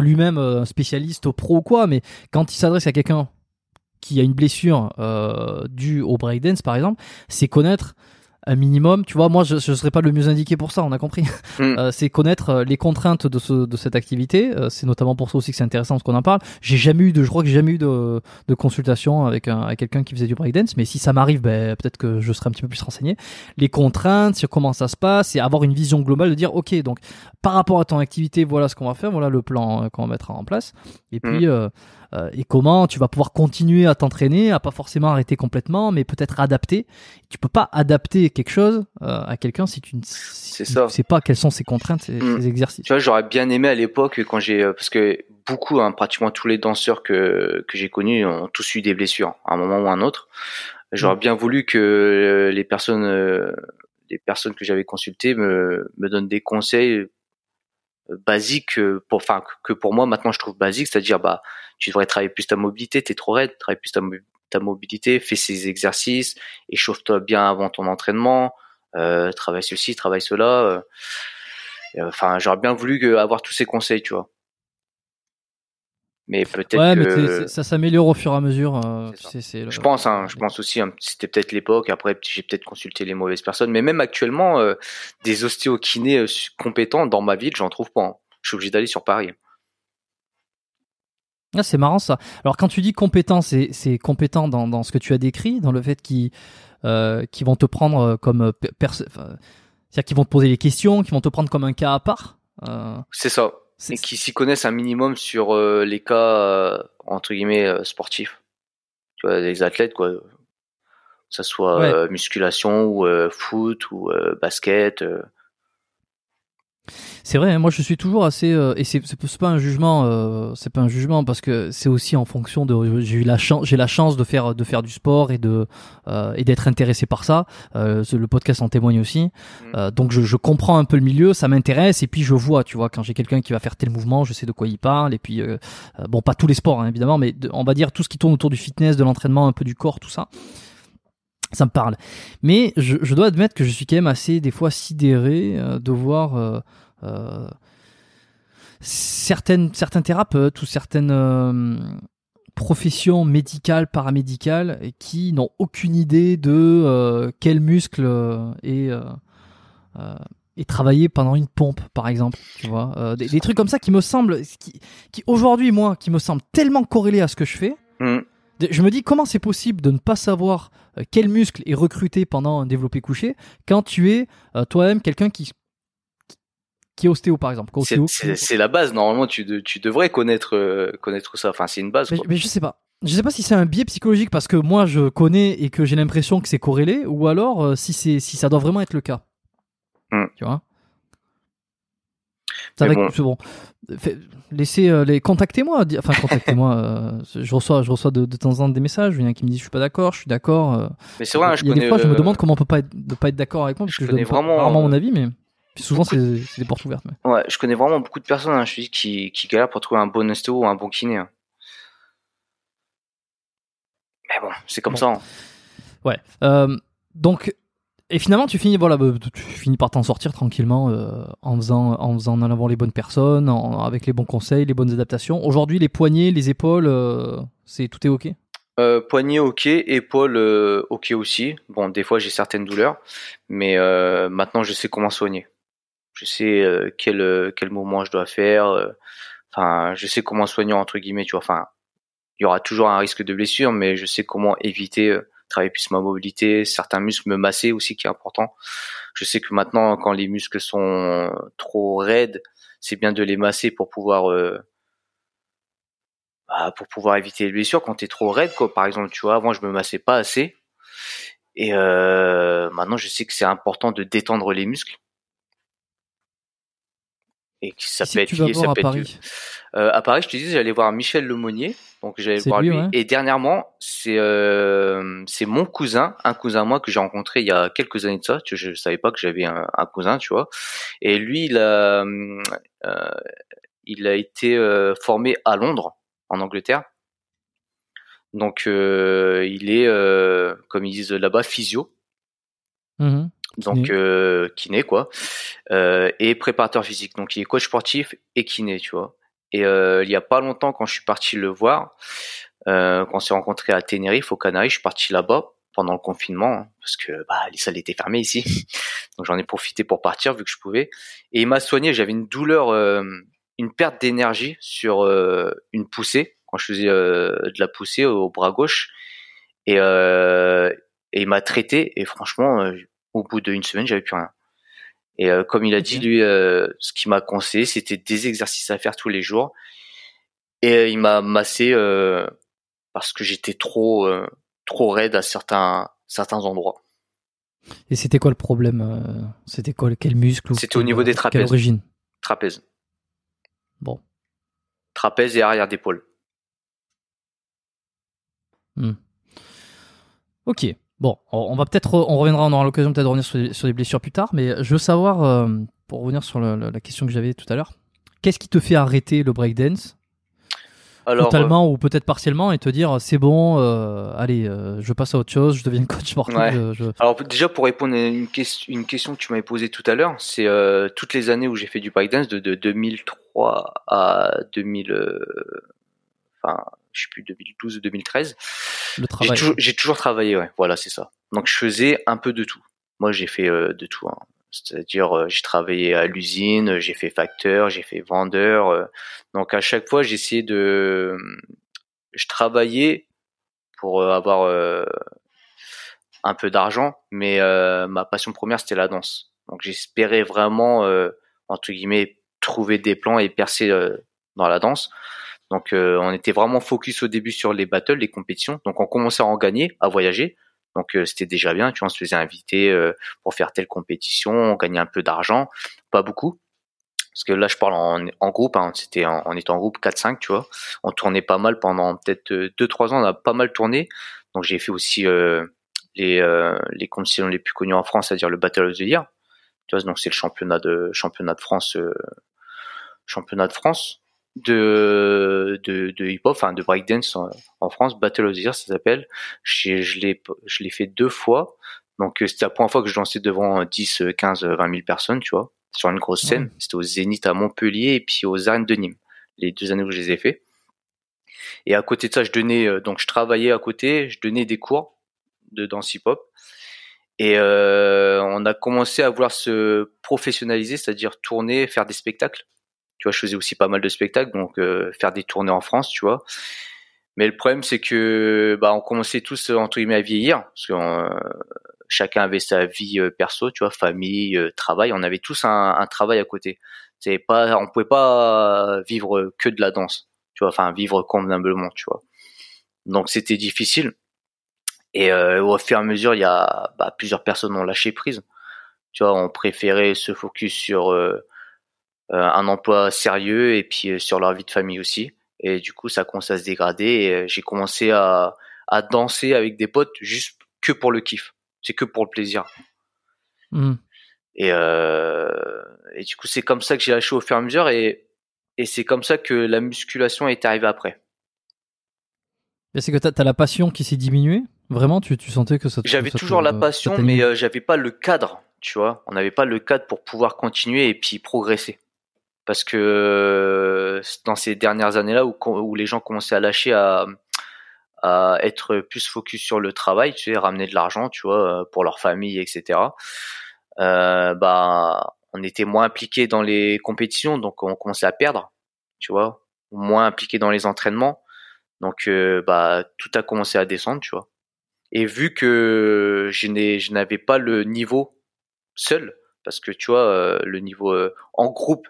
lui-même euh, spécialiste pro ou quoi. Mais quand il s'adresse à quelqu'un qui a une blessure euh, due au breakdance, par exemple, c'est connaître un minimum. Tu vois, moi, je ne serais pas le mieux indiqué pour ça. On a compris. Mm. Euh, c'est connaître euh, les contraintes de, ce, de cette activité. Euh, c'est notamment pour ça aussi que c'est intéressant parce qu'on en parle. J'ai jamais eu de, je crois que j'ai jamais eu de, de consultation avec, un, avec quelqu'un qui faisait du breakdance, mais si ça m'arrive, ben, peut-être que je serai un petit peu plus renseigné. Les contraintes, sur comment ça se passe, et avoir une vision globale de dire, ok, donc par rapport à ton activité, voilà ce qu'on va faire, voilà le plan euh, qu'on va mettre en place, et puis euh, euh, et comment tu vas pouvoir continuer à t'entraîner, à pas forcément arrêter complètement, mais peut-être adapter. Tu peux pas adapter quelque chose euh, à quelqu'un si tu ne si sais pas quelles sont ses contraintes, ses, Mm. ses exercices. Tu vois, j'aurais bien aimé à l'époque quand j'ai, euh, parce que beaucoup, hein, pratiquement tous les danseurs que que j'ai connus ont tous eu des blessures à un moment ou à un autre. J'aurais Mm. bien voulu que les personnes, euh, les personnes que j'avais consultées me me donnent des conseils basiques euh, pour, enfin que pour moi maintenant je trouve basique, c'est-à-dire bah tu devrais travailler plus ta mobilité, t'es trop raide, travaille plus ta, mo- ta mobilité, fais ces exercices, échauffe-toi bien avant ton entraînement, euh, travaille ceci, travaille cela. euh, Enfin, j'aurais bien voulu avoir tous ces conseils, tu vois. Mais peut-être Ouais, mais que ça s'améliore au fur et à mesure. euh, tu sais, le- je pense, hein, je pense aussi, hein, c'était peut-être l'époque. Après, j'ai peut-être consulté les mauvaises personnes. Mais même actuellement, euh, des ostéokinés euh, compétents dans ma ville, j'en trouve pas. hein. Je suis obligé d'aller sur Paris. Ah, c'est marrant ça. Alors quand tu dis compétent, c'est compétent dans, dans ce que tu as décrit, dans le fait qu'il euh, vont te prendre comme c'est-à-dire qui vont te poser des questions, qui vont te prendre comme un cas à part. c'est ça. Et qui s'y connaissent un minimum sur les cas entre guillemets sportifs. Tu vois, les athlètes quoi. Que ça soit musculation ou foot ou basket. C'est vrai, hein, moi je suis toujours assez euh, et c'est c'est pas un jugement, euh, c'est pas un jugement parce que c'est aussi en fonction de j'ai eu la chance j'ai la chance de faire de faire du sport et de euh, et d'être intéressé par ça. le podcast en témoigne aussi. Mm. donc je, je, comprends un peu le milieu, ça m'intéresse et puis je vois, tu vois, quand j'ai quelqu'un qui va faire tel mouvement, je sais de quoi il parle et puis bon pas tous les sports hein, évidemment, mais on va dire tout ce qui tourne autour du fitness, de l'entraînement, un peu du corps, tout ça ça me parle. Mais je, dois admettre que je suis quand même assez des fois sidéré de voir euh, certaines, certains thérapeutes ou certaines euh, professions médicales, paramédicales, qui n'ont aucune idée de euh, quel muscle est, travaillé pendant une pompe, par exemple. Tu vois, des, trucs comme ça qui me semblent, qui, aujourd'hui, moi, qui me semblent tellement corrélés à ce que je fais. Mm. Je me dis comment c'est possible de ne pas savoir quel muscle est recruté pendant un développé couché quand tu es toi-même quelqu'un qui qui est ostéo par exemple. C'est la base. Normalement, tu, tu devrais connaître euh, connaître ça. Enfin, c'est une base. Mais, je sais pas. Je sais pas si c'est un biais psychologique parce que moi je connais et que j'ai l'impression que c'est corrélé, ou alors euh, si c'est si ça doit vraiment être le cas. Hmm. Tu vois? C'est bon. bon. laissez euh, les contactez-moi. Enfin contactez-moi. je reçois je reçois de, temps en temps des messages. Il y en a qui me disent je suis pas d'accord, je suis d'accord. mais c'est vrai. il y a des fois je me demande comment on peut pas être, pas être d'accord avec moi parce que je donne vraiment rarement mon avis, mais souvent, c'est des portes ouvertes. Ouais, je connais vraiment beaucoup de personnes, hein, je dis, qui, qui galèrent pour trouver un bon ostéo ou un bon kiné. Hein. Mais bon, c'est comme ça. Hein. Ouais. Euh, donc, et finalement, tu finis, voilà, bah, tu finis par t'en sortir tranquillement euh, en faisant, en faisant en avant les bonnes personnes, avec les bons conseils, les bonnes adaptations. Aujourd'hui, les poignets, les épaules, euh, c'est tout est ok? Euh, ok, épaule ok aussi. Bon, des fois j'ai certaines douleurs, mais maintenant je sais comment soigner je sais euh, quel euh, quel mouvement je dois faire. Euh, enfin, je sais comment soigner entre guillemets, tu vois. Enfin, il y aura toujours un risque de blessure, mais je sais comment éviter travailler plus ma mobilité, certains muscles me masser aussi qui est important. Je sais que maintenant quand les muscles sont trop raides, c'est bien de les masser pour pouvoir bah, pour pouvoir éviter les blessures quand t'es trop raide quoi. Par exemple, tu vois, avant je me massais pas assez et maintenant je sais que c'est important de détendre les muscles et ça peut être tu ça à Paris. Euh, à Paris, je te disais, j'allais voir Michel Lemonnier, donc j'allais voir lui. Et dernièrement, c'est euh, c'est mon cousin, un cousin moi que j'ai rencontré il y a quelques années de ça. Tu, je savais pas que j'avais un, cousin, tu vois. Et lui, il a euh, il a été euh, formé à Londres, en Angleterre. Donc euh, il est, euh, comme ils disent là-bas, physio. Mmh donc euh, kiné quoi, euh, et préparateur physique. Donc il est coach sportif et kiné, tu vois. Et euh, il y a pas longtemps, quand je suis parti le voir, euh, quand on s'est rencontré à Tenerife, au Canaries, je suis parti là-bas pendant le confinement hein, parce que bah, les salles étaient fermées ici. Donc j'en ai profité pour partir vu que je pouvais. Et il m'a soigné. J'avais une douleur, euh, une perte d'énergie sur euh, une poussée quand je faisais de la poussée au bras gauche. Et, et il m'a traité. Et franchement au bout d'une semaine, j'avais plus rien. Et euh, comme il a dit lui, euh, ce qu'il m'a conseillé, c'était des exercices à faire tous les jours. Et euh, il m'a massé parce que j'étais trop trop raide à certains certains endroits. Et c'était quoi le problème C'était quoi quel muscle C'était au niveau des trapèzes. Quelle origine? Trapèze. Bon. Trapèze et arrière d'épaule. Hmm. Ok. Bon, on va peut-être, on reviendra, on aura l'occasion peut-être de revenir sur, les, blessures plus tard, mais je veux savoir, euh, pour revenir sur la question que j'avais tout à l'heure, qu'est-ce qui te fait arrêter le breakdance? Alors, totalement euh, ou peut-être partiellement et te dire c'est bon, euh, allez, je passe à autre chose, je deviens coach sportif. Alors déjà pour répondre à une, question, une question que tu m'avais posée tout à l'heure, c'est toutes les années où j'ai fait du breakdance de, de 2003 à 2000, enfin je sais plus 2012 ou 2013. Le travail. J'ai toujours, travaillé, ouais. Voilà, c'est ça. Donc je faisais un peu de tout. Moi, j'ai fait euh, de tout. Hein. C'est-à-dire, euh, j'ai travaillé à l'usine, j'ai fait facteur, j'ai fait vendeur. Euh. donc à chaque fois, j'essayais de, je travaillais pour avoir un peu d'argent, mais ma passion première c'était la danse. Donc j'espérais vraiment entre guillemets trouver des plans et percer dans la danse. Donc on était vraiment focus au début sur les battles, les compétitions. Donc on commençait à en gagner, à voyager. Donc c'était déjà bien, tu vois, on se faisait inviter pour faire telle compétition, on gagnait un peu d'argent, pas beaucoup, parce que là je parle en, groupe, hein, on était en groupe 4-5, tu vois. On tournait pas mal pendant peut-être 2-3 ans, on a pas mal tourné. Donc j'ai fait aussi euh, les, euh, les compétitions les plus connues en France, c'est-à-dire le Battle of the Year. Tu vois, donc c'est le championnat de championnat de France, euh, championnat de France de de, de hip-hop, enfin de breakdance en, en, France, Battle of the Year ça s'appelle. Je, je l'ai je l'ai fait deux fois. Donc c'était la première fois que je dansais devant 10, 15, 20 000 personnes, tu vois sur une grosse scène. C'était au Zénith à Montpellier et puis aux Arènes de Nîmes, les deux années où je les ai fait. Et à côté de ça, je donnais euh, donc je travaillais à côté, je donnais des cours de danse hip-hop. Et euh, on a commencé à vouloir se professionnaliser, c'est-à-dire tourner, faire des spectacles. Tu vois, je faisais aussi pas mal de spectacles, donc euh, faire des tournées en France, tu vois. Mais le problème, c'est que bah, on commençait tous entre guillemets à vieillir, parce que chacun avait sa vie euh, perso, tu vois, famille, euh, travail. On avait tous un, travail à côté. C'est pas, on pouvait pas vivre que de la danse, tu vois, enfin vivre convenablement, tu vois. Donc c'était difficile. Et euh, au fur et à mesure, il y a bah, plusieurs personnes ont lâché prise. Tu vois, on préférait se focus sur un emploi sérieux et puis sur leur vie de famille aussi. Et du coup, ça commence à se dégrader. Et j'ai commencé à, à danser avec des potes juste que pour le kiff c'est que pour le plaisir. Hmm. Et, euh, et du coup, c'est comme ça que j'ai lâché au fur et à mesure et, et c'est comme ça que la musculation est arrivée après. C'est que tu as, la passion qui s'est diminuée? Vraiment, tu, tu sentais que ça J'avais toujours la passion, mais euh, j'avais pas le cadre, tu vois. On n'avait pas le cadre pour pouvoir continuer et puis progresser. Parce que euh, dans ces dernières années-là où, où les gens commençaient à lâcher à, à être plus focus sur le travail, tu sais, ramener de l'argent, tu vois, euh, pour leur famille, etc. Euh, bah, on était moins impliqué dans les compétitions, donc on commençait à perdre, tu vois, moins impliqué dans les entraînements, donc euh, bah tout a commencé à descendre, tu vois. Et vu que je n'avais pas le niveau seul, parce que tu vois, le niveau en groupe,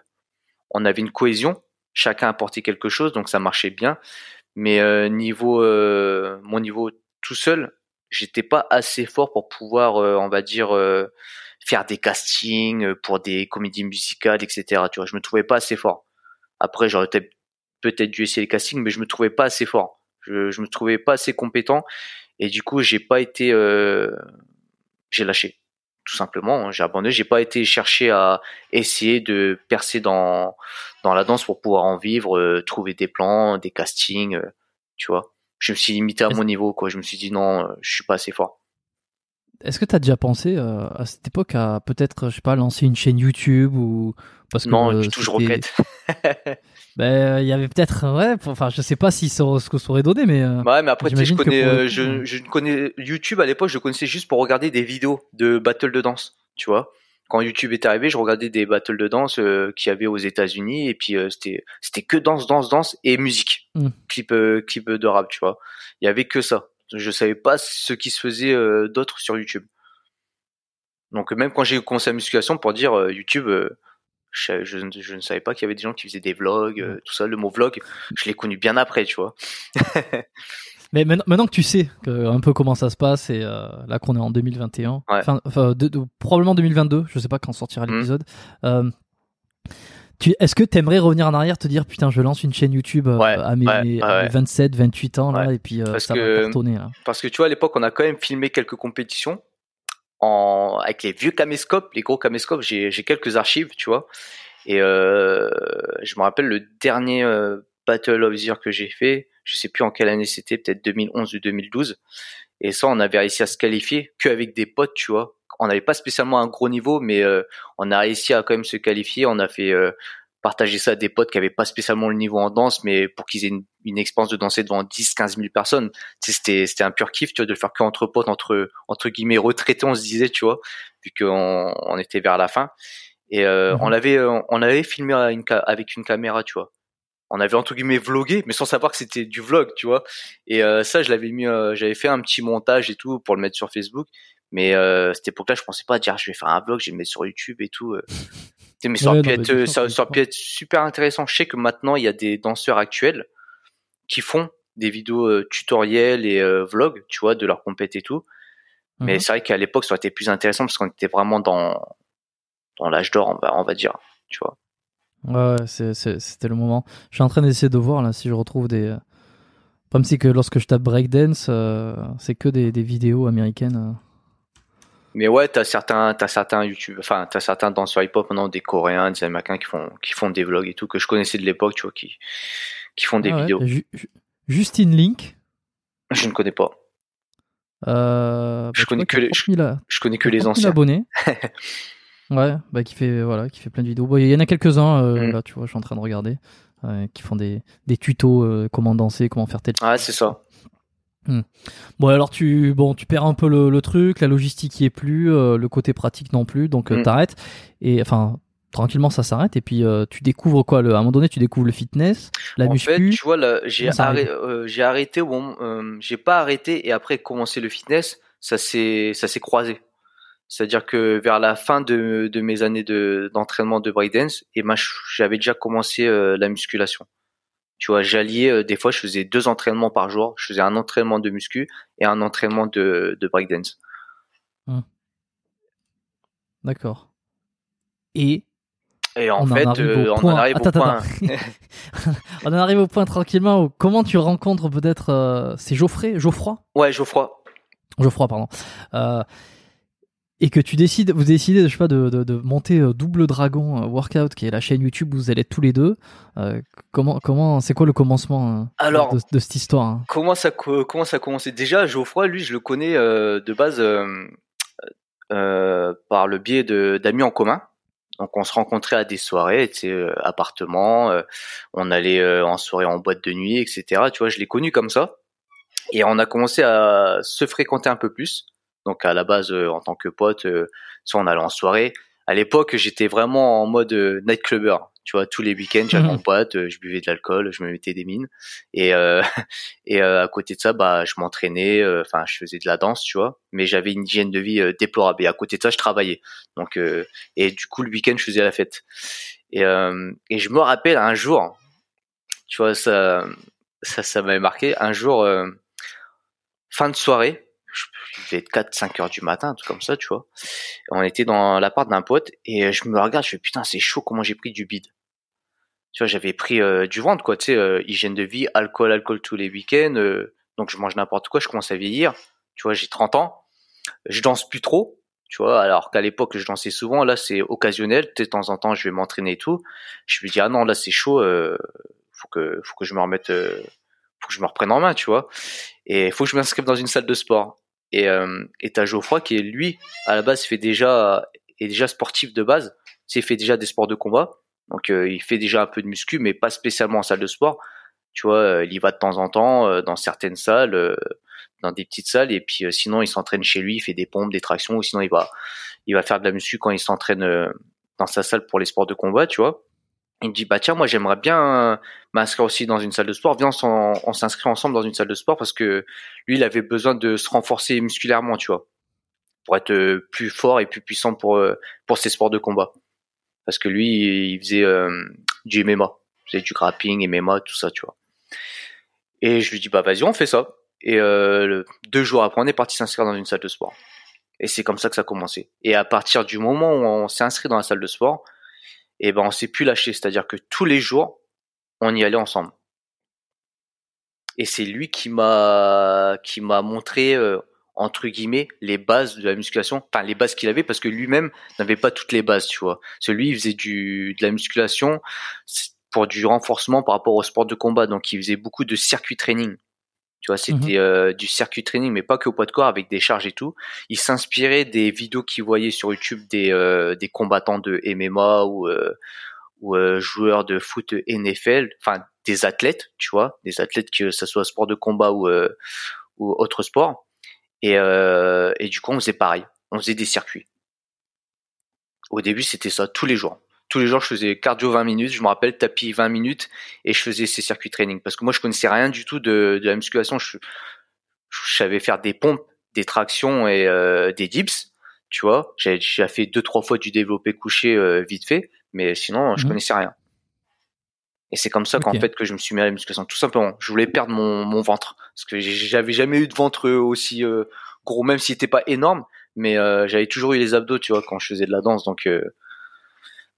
on avait une cohésion, chacun apportait quelque chose, donc ça marchait bien. Mais euh, niveau euh, mon niveau tout seul, j'étais pas assez fort pour pouvoir, euh, on va dire, faire des castings pour des comédies musicales, etc. Tu vois, je me trouvais pas assez fort. Après, j'aurais peut-être dû essayer les castings, mais je me trouvais pas assez fort. Je, je me trouvais pas assez compétent, et du coup, j'ai pas été, j'ai lâché tout simplement. Hein, j'ai abandonné. J'ai pas été chercher à essayer de percer dans dans la danse pour pouvoir en vivre, euh, trouver des plans, des castings, euh, tu vois. Je me suis limité à mon niveau, quoi. Je me suis dit non, euh, je suis pas assez fort. Est-ce que tu as déjà pensé à cette époque à peut-être, je sais pas, lancer une chaîne YouTube ou parce que non, tout, je regrette. ben il y avait peut-être ouais enfin je sais pas si ce que ça aurait donné mais ouais mais après je connais je, je connais YouTube à l'époque je connaissais juste pour regarder des vidéos de battle de danse tu vois quand YouTube est arrivé, je regardais des battles de danse euh, qu'il y avait aux États-Unis et puis euh, c'était c'était que danse, danse, danse et musique, mm. clip euh, clip de rap, tu vois. Il y avait que ça. Je savais pas ce qui se faisait euh, d'autre sur YouTube. Donc même quand j'ai commencé la musculation, pour dire YouTube, je, je, ne savais pas qu'il y avait des gens qui faisaient des vlogs, mm. tout ça. Le mot vlog, je l'ai connu bien après, tu vois. Mais maintenant, que tu sais un peu comment ça se passe, et euh, là qu'on est en 2021, enfin, probablement 2022, je sais pas quand sortira mhm. l'épisode. Euh, est-ce que tu aimerais revenir en arrière, te dire putain, je lance une chaîne YouTube euh, à, mes, 27, 28 ans là, et puis ça va cartonner là. Parce que tu vois, à l'époque, on a quand même filmé quelques compétitions en avec les vieux caméscopes, les gros caméscopes. J'ai quelques archives, tu vois. Et je me rappelle le dernier Battle of the Year que j'ai fait je sais plus en quelle année c'était, peut-être 2011 ou 2012. Et ça, on avait réussi à se qualifier qu'avec des potes, tu vois. On n'avait pas spécialement un gros niveau, mais euh, on a réussi à quand même se qualifier. On a fait euh, partager ça à des potes qui avaient pas spécialement le niveau en danse, mais pour qu'ils aient une, une, expérience de danser devant 10, 15 000 personnes. c'était, c'était un pur kiff, tu vois, de le faire qu'entre potes, entre, entre guillemets, retraités, on se disait, tu vois, vu qu'on on était vers la fin. Et euh, mmh on l'avait, on avait filmé avec une caméra, tu vois on avait entre guillemets vlogué, mais sans savoir que c'était du vlog, tu vois. Et euh, ça, je l'avais mis, euh, j'avais fait un petit montage et tout pour le mettre sur Facebook. Mais euh, cette époque-là, je pensais pas dire je vais faire un vlog, je vais le mettre sur YouTube et tout. euh. mais ça aurait, pu être, euh, super intéressant. Je sais que maintenant, il y a des danseurs actuels qui font des vidéos euh, tutoriels et euh, vlogs, tu vois, de leur compète et tout. Mais Mhm. c'est vrai qu'à l'époque, ça aurait été plus intéressant parce qu'on était vraiment dans dans l'âge d'or, on va, on va dire, tu vois. Ouais, c'était le moment. Je suis en train d'essayer de voir là si je retrouve des. Le problème, c'est que lorsque je tape breakdance, euh, c'est que des, des vidéos américaines. Mais ouais, t'as certains, t'as certains YouTube, enfin, t'as certains danseurs hip-hop maintenant, des Coréens, des Américains qui font, qui font des vlogs et tout que je connaissais de l'époque, tu vois, qui, qui font des Ah ouais, vidéos. Ju- Ju- Justine Link? Je ne connais pas. Euh, Je connais que les- 30 000 a- Je connais que les 30 000 anciens. abonnés. ouais, bah qui fait voilà, qui fait plein de vidéos. Bon, il y en a quelques-uns euh, Mm. là, tu vois, je suis en train de regarder, euh, qui font des, des tutos, euh, comment danser, comment faire tel. Ah, c'est ça. Bon, alors tu bon, tu perds un peu le, le truc, la logistique y est plus, euh, le côté pratique non plus, donc euh, Mm. t'arrêtes et enfin tranquillement ça s'arrête et puis euh, tu découvres quoi le, à un moment donné tu découvres le fitness, la en muscu. fait, tu vois, j'ai euh, j'ai arrêté moment, euh, j'ai pas arrêté et après commencé le fitness, ça s'est, ça s'est croisé. C'est-à-dire que vers la fin de, de mes années de, d'entraînement de breakdance, et ben, j'avais déjà commencé la musculation. Tu vois, j'alliais, euh, des fois, je faisais deux entraînements par jour. Je faisais un entraînement de muscu et un entraînement de, de breakdance. D'accord. Et Et en on fait, en euh, on en arrive Attends, au point. on en arrive au point tranquillement. Où comment tu rencontres peut-être euh, c'est Geoffrey, Geoffroy, Ouais, Geoffroy. Geoffroy pardon. Euh, et que tu décides, vous décidez, je sais pas, de, de, de monter euh, Double Dragon euh, Workout, qui est la chaîne YouTube où vous allez être tous les deux. Euh, comment, comment, c'est quoi le commencement Alors- de, de cette histoire hein? Comment ça, co- comment ça a commencé? Déjà, Geoffroy, lui, je le connais euh, de base euh, par le biais de d'amis en commun. Donc, on se rencontrait à des soirées, tu sais, appartements. euh, on allait en soirée en boîte de nuit, etc. Tu vois, je l'ai connu comme ça. Et on a commencé à se fréquenter un peu plus. Donc, à la base, euh, en tant que pote, euh, soit on allait en soirée. À l'époque, j'étais vraiment en mode euh, nightclubber. Tu vois, tous les week-ends, j'allais en boîte, euh, je buvais de l'alcool, je me mettais des mines. Et, euh, et euh, à côté de ça, bah, je m'entraînais, euh, enfin, je faisais de la danse, tu vois. Mais j'avais une hygiène de vie euh, déplorable. Et à côté de ça, je travaillais. Donc, euh, et du coup, le week-end, je faisais la fête. Et, euh, et je me rappelle un jour, tu vois, ça, ça, ça m'avait marqué. Un jour, euh, fin de soirée, devait être 4, 5 heures du matin, un truc comme ça, tu vois. On était dans l'appart d'un pote et je me regarde, je fais putain, c'est chaud comment j'ai pris du bide. Tu vois, j'avais pris euh, du ventre, quoi, tu sais, euh, hygiène de vie, alcool, alcool tous les week-ends, euh, donc je mange n'importe quoi, je commence à vieillir. Tu vois, j'ai 30 ans, je danse plus trop, tu vois, alors qu'à l'époque je dansais souvent, là c'est occasionnel, de temps en temps je vais m'entraîner et tout. Je me dis ah non, là c'est chaud, euh, faut que faut que je me remette, euh, faut que je me reprenne en main, tu vois. Et faut que je m'inscrive dans une salle de sport. Et euh, t'as Geoffroy qui lui à la base fait déjà est déjà sportif de base, c'est fait déjà des sports de combat. Donc euh, il fait déjà un peu de muscu, mais pas spécialement en salle de sport. Tu vois, euh, il y va de temps en temps euh, dans certaines salles, dans des petites salles, et puis sinon il s'entraîne chez lui, il fait des pompes, des tractions, ou sinon il va il va faire de la muscu quand il s'entraîne dans sa salle pour les sports de combat, tu vois. Il me dit bah tiens moi j'aimerais bien euh, m'inscrire aussi dans une salle de sport. Viens on s'inscrit ensemble dans une salle de sport parce que lui il avait besoin de se renforcer musculairement, tu vois, pour être euh, plus fort et plus puissant pour euh, pour ses sports de combat. Parce que lui il faisait du MMA, il faisait du grappling, MMA, tout ça, tu vois. Et je lui dis bah vas-y on fait ça. Et deux jours après on est parti s'inscrire dans une salle de sport. Et c'est comme ça que ça a commencé. Et à partir du moment où on s'est inscrit dans la salle de sport, et ben on s'est plus lâché. C'est-à-dire que tous les jours, on y allait ensemble. Et c'est lui qui m'a qui m'a montré euh, entre guillemets les bases de la musculation, enfin les bases qu'il avait parce que lui-même n'avait pas toutes les bases, tu vois. Celui il faisait du de la musculation pour du renforcement par rapport au sport de combat, donc il faisait beaucoup de circuit training. Tu vois, c'était euh, du circuit training, mais pas que au poids de corps, avec des charges et tout. Il s'inspirait des vidéos qu'il voyait sur YouTube des, euh, des combattants de MMA ou, euh, ou euh, joueurs de foot NFL, enfin des athlètes, tu vois, des athlètes que ce soit sport de combat ou, euh, ou autre sport. Et, euh, et du coup, on faisait pareil. On faisait des circuits. Au début, c'était ça, tous les jours. Tous les jours, je faisais cardio 20 minutes, je me rappelle tapis 20 minutes, et je faisais ces circuits training. Parce que moi, je connaissais rien du tout de, de la musculation. Je, je savais faire des pompes, des tractions et des dips, tu vois. J'ai fait deux trois fois du développé couché vite fait, mais sinon je mhm. connaissais rien. Et c'est comme ça qu'en fait que je me suis mis à la musculation, tout simplement. Je voulais perdre mon, mon ventre parce que j'avais jamais eu de ventre aussi gros, même s'il était pas énorme, mais j'avais toujours eu les abdos, tu vois, quand je faisais de la danse. Donc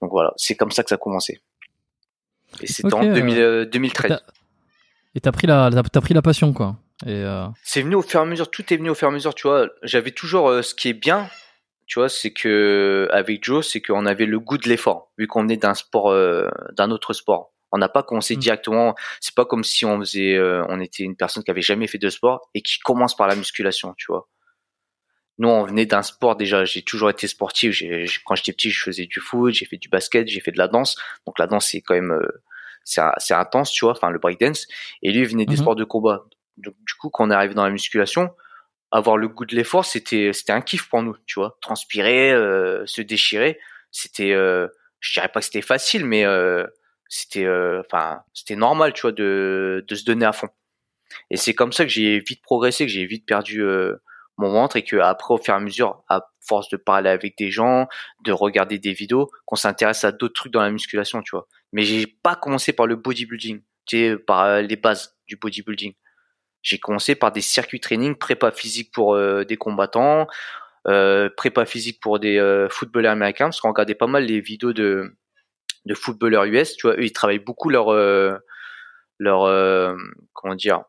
donc voilà, c'est comme ça que ça a commencé. Et c'était en 2013. Et t'as pris la, t'as pris la passion, quoi. Euh... C'est venu au fur et à mesure, tout est venu au fur et à mesure, tu vois. J'avais toujours euh, ce qui est bien, tu vois, c'est que avec Joe, c'est qu'on avait le goût de l'effort, vu qu'on venait d'un sport, euh, d'un autre sport. On n'a pas commencé mm. directement. C'est pas comme si on faisait, euh, on était une personne qui avait jamais fait de sport et qui commence par la musculation, tu vois. Nous, on venait d'un sport déjà. J'ai toujours été sportif. quand j'étais petit, je faisais du foot, j'ai fait du basket, j'ai fait de la danse. Donc la danse, c'est quand même c'est intense, tu vois, enfin le breakdance. Et lui, il venait des mhm. sports de combat. Donc du coup, quand on est arrivé dans la musculation, avoir le goût de l'effort, c'était c'était un kiff pour nous, tu vois. Transpirer, euh, se déchirer, c'était, euh, je dirais pas que c'était facile, mais euh, c'était, euh, enfin, c'était normal, tu vois, de de se donner à fond. Et c'est comme ça que j'ai vite progressé, que j'ai vite perdu mon ventre et que après au fur et à mesure à force de parler avec des gens de regarder des vidéos qu'on s'intéresse à d'autres trucs dans la musculation tu vois. Mais j'ai pas commencé par le bodybuilding. Tu sais par euh, les bases du bodybuilding. J'ai commencé par des circuits training prépa physique pour euh, des combattants euh, prépa physique pour des footballeurs américains parce qu'on regardait pas mal les vidéos de de footballeurs US tu vois. Eux ils travaillent beaucoup leur leur comment dire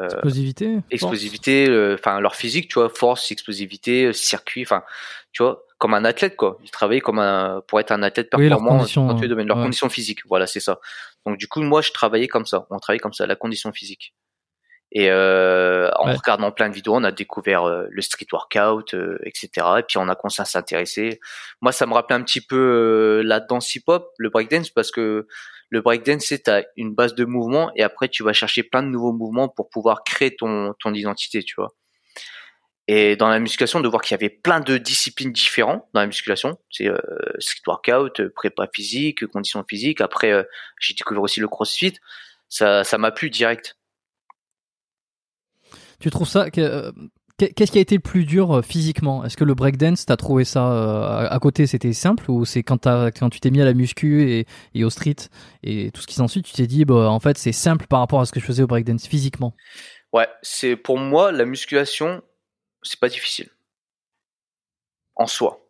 euh, explosivité explosivité euh, enfin leur physique tu vois force explosivité euh, circuit enfin tu vois comme un athlète quoi. Ils travaillaient comme un pour être un athlète performant dans tous les domaines. Leurs conditions physiques voilà c'est ça. Donc du coup moi je travaillais comme ça. On travaillait comme ça la condition physique. Et euh, en regardant plein de vidéos, on a découvert le street workout, etc. Et puis on a commencé à s'intéresser. Moi, ça me rappelait un petit peu la danse hip-hop, le breakdance, parce que le breakdance, c'est as une base de mouvement et après tu vas chercher plein de nouveaux mouvements pour pouvoir créer ton ton identité, tu vois. Et dans la musculation, de voir qu'il y avait plein de disciplines différentes dans la musculation, c'est euh, street workout, prépa physique, conditions physiques. Après, euh, j'ai découvert aussi le CrossFit. Ça, ça m'a plu direct. Tu trouves ça que euh, Qu'est-ce qui a été le plus dur euh, physiquement? Est-ce que le breakdance, t'as trouvé ça euh, à côté, c'était simple? Ou c'est quand, quand tu t'es mis à la muscu et, et au street et tout ce qui s'ensuit, tu t'es dit, bah, en fait, c'est simple par rapport à ce que je faisais au breakdance physiquement? Ouais, c'est pour moi, la musculation, c'est pas difficile. En soi.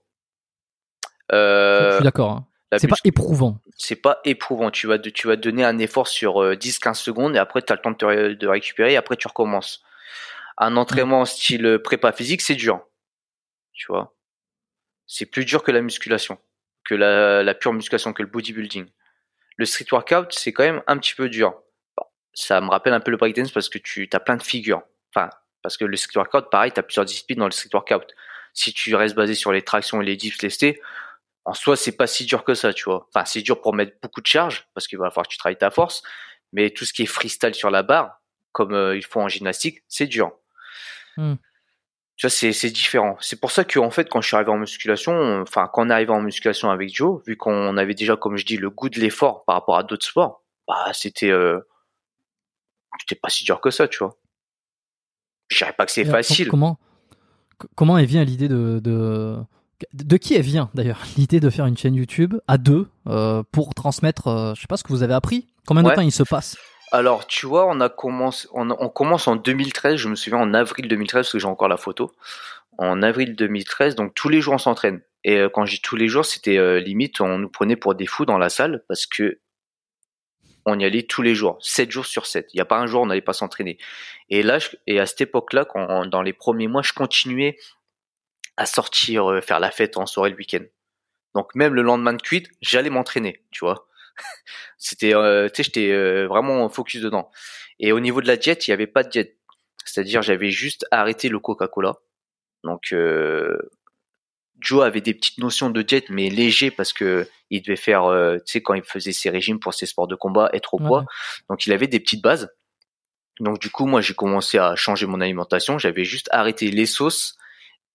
Euh, je suis d'accord. Hein. C'est pas éprouvant. C'est pas éprouvant. Tu vas, tu vas donner un effort sur 10-15 secondes et après, tu as le temps de, de récupérer et après, tu recommences un entraînement style prépa physique, c'est dur. Tu vois? C'est plus dur que la musculation, que la, la pure musculation, que le bodybuilding. Le street workout, c'est quand même un petit peu dur. ça me rappelle un peu le breakdance parce que tu as plein de figures. Enfin, parce que le street workout, pareil, tu as plusieurs disciplines dans le street workout. Si tu restes basé sur les tractions et les dips lestés, en soi, c'est pas si dur que ça, tu vois. Enfin, c'est dur pour mettre beaucoup de charge parce qu'il va falloir que tu travailles ta force. Mais tout ce qui est freestyle sur la barre, comme euh, il faut en gymnastique, c'est dur. Hmm. Tu vois, c'est, différent. C'est pour ça que, en fait, quand je suis arrivé en musculation, enfin, quand on est arrivé en musculation avec Joe, vu qu'on avait déjà, comme je dis, le goût de l'effort par rapport à d'autres sports, bah, c'était, euh, c'était pas si dur que ça, tu vois. Je dirais pas que c'est facile. Comment, comment elle vient l'idée de, de, de qui elle vient d'ailleurs? L'idée de faire une chaîne YouTube à deux euh, pour transmettre, euh, je sais pas ce que vous avez appris. Combien de temps il se passe? Alors, tu vois, on commence en 2013. Je me souviens en avril 2013 parce que j'ai encore la photo. En avril 2013, donc tous les jours on s'entraîne. Et euh, quand je dis tous les jours, c'était euh, limite, on nous prenait pour des fous dans la salle parce que on y allait tous les jours, 7 jours sur 7. Il n'y a pas un jour où on n'allait pas s'entraîner. Et là, et à cette époque-là, dans les premiers mois, je continuais à sortir, euh, faire la fête en soirée le week-end. Donc même le lendemain de cuite, j'allais m'entraîner, tu vois. C'était, euh, tu sais, j'étais euh, vraiment focus dedans. Et au niveau de la diète, il n'y avait pas de diète. C'est-à-dire, j'avais juste arrêté le Coca-Cola. Donc, euh, Joe avait des petites notions de diète, mais léger parce que il devait faire, tu sais, quand il faisait ses régimes pour ses sports de combat, être au poids. Donc, il avait des petites bases. Donc, du coup, moi, j'ai commencé à changer mon alimentation. J'avais juste arrêté les sauces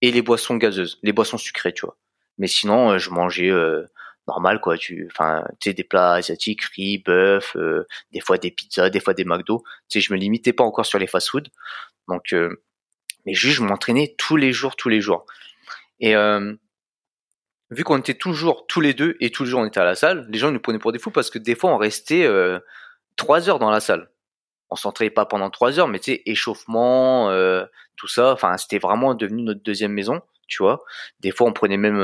et les boissons gazeuses, les boissons sucrées, tu vois. Mais sinon, je mangeais normal quoi tu enfin tu sais des plats asiatiques riz bœuf euh, des fois des pizzas des fois des McDo tu sais je me limitais pas encore sur les fast food donc euh, Mais juste, je m'entraînais tous les jours, tous les jours. Et euh, vu qu'on était toujours tous les deux et tous les jours on était à la salle, les gens nous prenaient pour des fous parce que des fois on restait euh, trois heures dans la salle. On s'entraînait pas pendant trois heures, mais tu sais, échauffement, tout ça. Enfin, c'était vraiment devenu notre deuxième maison, tu vois. Des fois, on prenait même,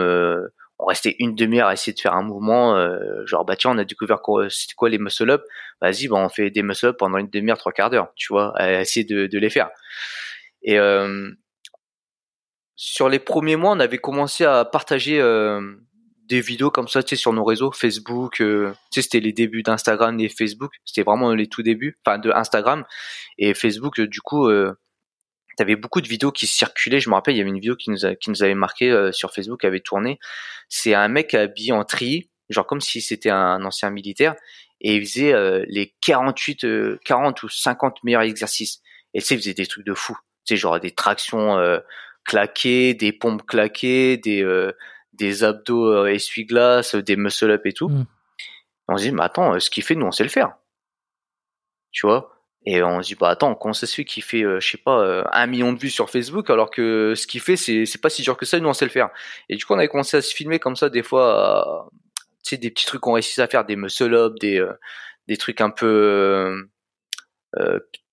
on restait une demi-heure à essayer de faire un mouvement, euh, genre bah tiens, on a découvert quoi, c'était quoi les muscle up. Vas-y, bah on fait des muscle up pendant une demi-heure, trois quarts d'heure, tu vois, à essayer de, les faire. Et sur les premiers mois, on avait commencé à partager des vidéos comme ça, tu sais, sur nos réseaux, Facebook, euh, tu sais, c'était les débuts d'Instagram et Facebook, c'était vraiment les tout débuts, enfin de Instagram et Facebook. du coup, euh, t'avais beaucoup de vidéos qui circulaient. Je me rappelle, il y avait une vidéo qui nous, a, qui nous avait marqué euh, sur Facebook, qui avait tourné. C'est un mec habillé en tri, genre comme si c'était un ancien militaire, et il faisait euh, les 48, 40 ou 50 meilleurs exercices. Et tu sais, il faisait des trucs de fou. Tu sais, genre des tractions claquées, des pompes claquées, des des abdos euh, essuie-glace, des muscle-up et tout. Mm. On se dit, mais attends, euh, ce qu'il fait, nous, on sait le faire. Tu vois? Et on se dit, bah attends, comment ça se fait qu'il fait, euh, je sais pas, un million de vues sur Facebook, alors que ce qu'il fait, c'est, c'est pas si dur que ça, nous, on sait le faire. Et du coup, on avait commencé à se filmer comme ça, des fois, tu sais, des petits trucs qu'on réussit à faire, des muscle-up, des, des trucs un peu,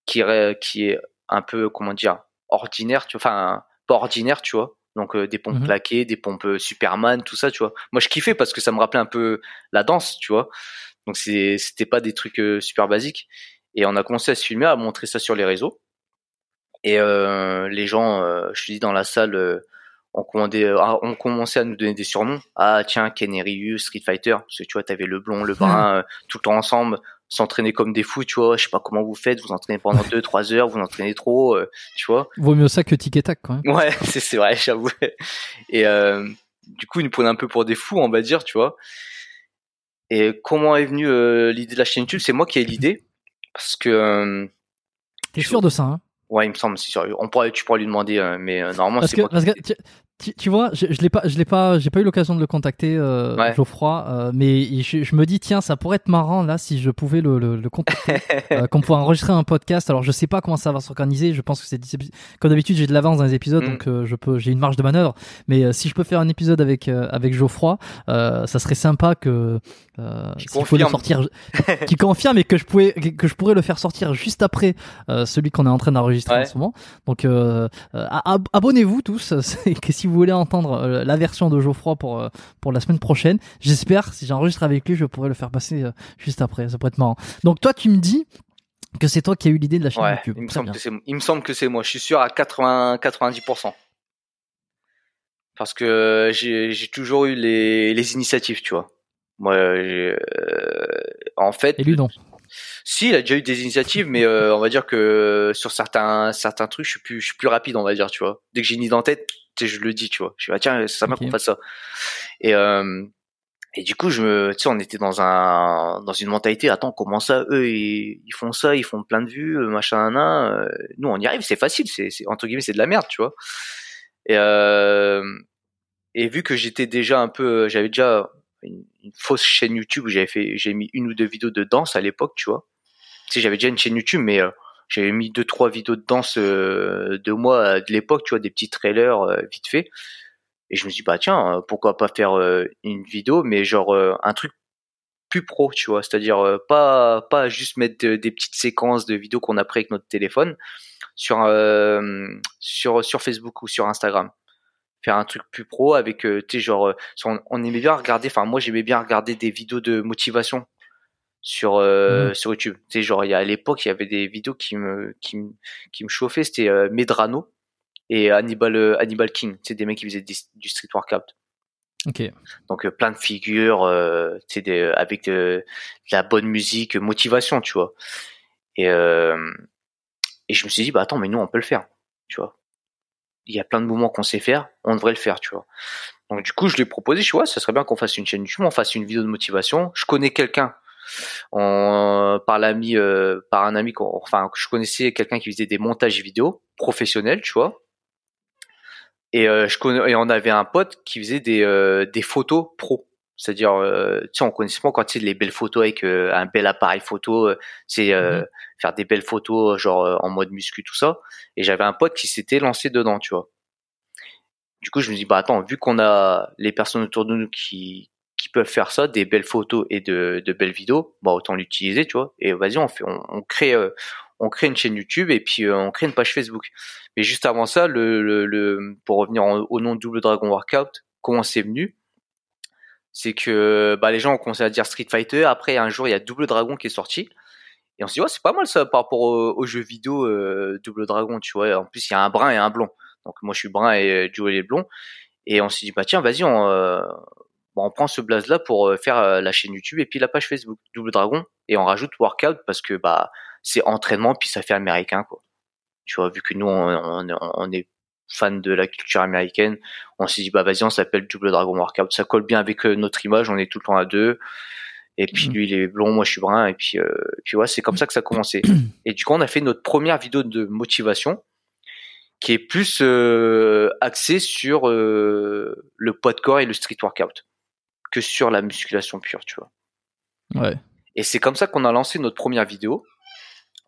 qui, qui est un peu, comment dire, ordinaire, tu vois, enfin, pas ordinaire, tu vois donc euh, des pompes mmh plaquées, des pompes euh, Superman, tout ça, tu vois. Moi je kiffais parce que ça me rappelait un peu la danse, tu vois. Donc c'est c'était pas des trucs euh, super basiques. Et on a commencé à se filmer, à montrer ça sur les réseaux. Et les gens, je te dis dans la salle, on commandait, ah, on commençait à nous donner des surnoms. Ah tiens, Ken Street Fighter, parce que tu vois, t'avais le blond, le brun, tout le temps ensemble s'entraîner comme des fous, tu vois. Je sais pas comment vous faites, vous entraînez pendant deux, trois heures, vous entraînez trop, euh, tu vois. Vaut mieux ça que tic et tac, quand même. Ouais, c'est, vrai, j'avoue. Et euh, du coup, ils nous prenaient un peu pour des fous, on va dire, tu vois. Et comment est venue euh, l'idée de la chaîne YouTube? C'est moi qui ai l'idée, parce que. T'es sûr de ça, hein? Ouais, il me semble, c'est sûr. On pourrait, tu pourrais lui demander, mais normalement, c'est moi. Parce que tu, vois, je, je l'ai pas, je l'ai pas, j'ai pas eu l'occasion de le contacter, euh, Geoffroy, euh, mais je, me dis tiens, ça pourrait être marrant là si je pouvais le, le, le contacter, euh, qu'on pourrait enregistrer un podcast. Alors je sais pas comment ça va s'organiser. Je pense que c'est comme d'habitude j'ai de l'avance dans les épisodes, mm. donc euh, je peux, j'ai une marge de manœuvre. Mais si je peux faire un épisode avec avec Geoffroy, ça serait sympa que euh, qu'il faut le sortir, qui confirme et que je pouvais, que je pourrais le faire sortir juste après celui qu'on est en train d'enregistrer en ce moment. Donc abonnez-vous tous, que si vous voulez entendre euh, la version de Geoffroy pour euh, pour la semaine prochaine, j'espère si j'enregistre avec lui, je pourrais le faire passer euh, juste après. Ça pourrait être marrant. Donc toi, tu me dis que c'est toi qui as eu l'idée de la chaîne YouTube. Il me, semble que c'est, il me semble que c'est moi. Je suis sûr à 80 90%. Parce que j'ai, j'ai toujours eu les, les initiatives, tu vois. Moi, en fait. Et lui non. Si, il a déjà eu des initiatives, mais on va dire que sur certains certains trucs, je suis plus je suis plus rapide, on va dire, tu vois. Dès que j'ai une idée en tête, je le dis, tu vois. Je suis, ah, tiens, ça m'a qu'on fasse ça. Et, euh, et du coup, je me, tu sais, on était dans un, dans une mentalité, attends, comment ça, eux, ils, font ça, ils font plein de vues, euh, machin, nan, euh, nous, on y arrive, c'est facile, c'est, entre guillemets, c'est de la merde, tu vois. Et, euh, et vu que j'étais déjà un peu, j'avais déjà une, fausse chaîne YouTube où j'avais fait, j'ai mis une ou deux vidéos de danse à l'époque, tu vois. Tu j'avais déjà une chaîne YouTube, mais j'avais mis deux trois vidéos de danse euh, de moi de l'époque, tu vois, des petits trailers euh, vite fait. Et je me suis dit bah tiens, euh, pourquoi pas faire une vidéo, mais genre un truc plus pro, tu vois, c'est-à-dire pas pas juste mettre des petites séquences de vidéos qu'on a pris avec notre téléphone sur sur sur Facebook ou sur Instagram faire un truc plus pro avec tu sais genre on, on, aimait bien regarder enfin moi j'aimais bien regarder des vidéos de motivation sur euh, mmh. sur YouTube. Tu sais, genre il y a, à l'époque il y avait des vidéos qui me qui me qui me chauffaient, c'était euh, Medrano et Hannibal euh, Hannibal King, c'est des mecs qui faisaient du, street workout. Ok. Donc plein de figures, euh, tu sais, avec de, la bonne musique, motivation, tu vois. Et et je me suis dit bah attends mais nous on peut le faire, tu vois. Il y a plein de mouvements qu'on sait faire, on devrait le faire, tu vois. Donc du coup je lui ai proposé, je vois, ça serait bien qu'on fasse une chaîne YouTube, on fasse une vidéo de motivation. Je connais quelqu'un par l'ami, euh, par un ami, enfin, je connaissais quelqu'un qui faisait des montages vidéo professionnels, tu vois. Et euh, je connais, et on avait un pote qui faisait des, euh, des photos pro. C'est-à-dire, euh, tu sais, on connaissait pas encore tu sais, les belles photos avec euh, un bel appareil photo, euh, c'est euh, Mhm. faire des belles photos genre euh, en mode muscu tout ça. Et j'avais un pote qui s'était lancé dedans, tu vois. Du coup, je me dis bah attends, vu qu'on a les personnes autour de nous qui qui peuvent faire ça, des belles photos et de, de belles vidéos, bah autant l'utiliser, tu vois. Et vas-y, on fait, on, on crée, euh, on crée une chaîne YouTube et puis euh, on crée une page Facebook. Mais juste avant ça, le, le, le pour revenir en- au nom de Double Dragon Workout, comment c'est venu? C'est que bah les gens ont commencé à dire Street Fighter. Après, un jour, il y a Double Dragon qui est sorti. Et on s'est dit, ouais, c'est pas mal ça par rapport au, au jeu vidéo euh, Double Dragon, tu vois. En plus, il y a un brun et un blond. Donc moi, je suis brun et euh, Joel est blond. Et on s'est dit, bah tiens, vas-y, on, euh, bon, on prend ce blaze là pour euh, faire euh, la chaîne YouTube et puis la page Facebook Double Dragon et on rajoute workout parce que bah c'est entraînement puis ça fait américain quoi. Tu vois, vu que nous on, on, on est fan de la culture américaine, on s'est dit bah vas-y on s'appelle Double Dragon Workout, ça colle bien avec euh, notre image, on est tout le temps à deux. Et puis Mhm. lui il est blond, moi je suis brun et puis euh, et puis ouais c'est comme ça que ça a commencé. et du coup on a fait notre première vidéo de motivation qui est plus euh, axée sur euh, le poids de corps et le street workout que sur la musculation pure, tu vois. Ouais. Et c'est comme ça qu'on a lancé notre première vidéo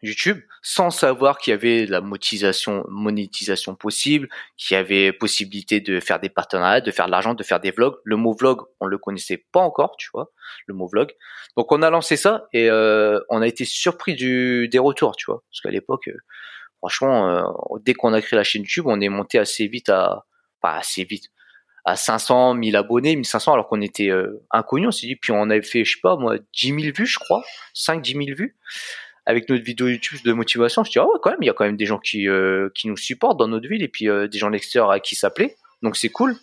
YouTube sans savoir qu'il y avait la monétisation, monétisation possible, qu'il y avait possibilité de faire des partenariats, de faire de l'argent, de faire des vlogs. Le mot vlog, on le connaissait pas encore, tu vois, le mot vlog. Donc on a lancé ça et euh, on a été surpris du des retours, tu vois, parce qu'à l'époque, euh, franchement, euh, dès qu'on a créé la chaîne YouTube, on est monté assez vite à, pas assez vite, à 500 000 abonnés, 1500 alors qu'on était inconnus, on s'est dit, puis on avait fait, je sais pas moi, 10 000 vues, je crois, 5 10 000 vues avec notre vidéo YouTube de motivation. Je dis ah ouais quand même, il y a quand même des gens qui euh, qui nous supportent dans notre ville et puis euh, des gens de l'extérieur à qui s'appeler, donc c'est cool.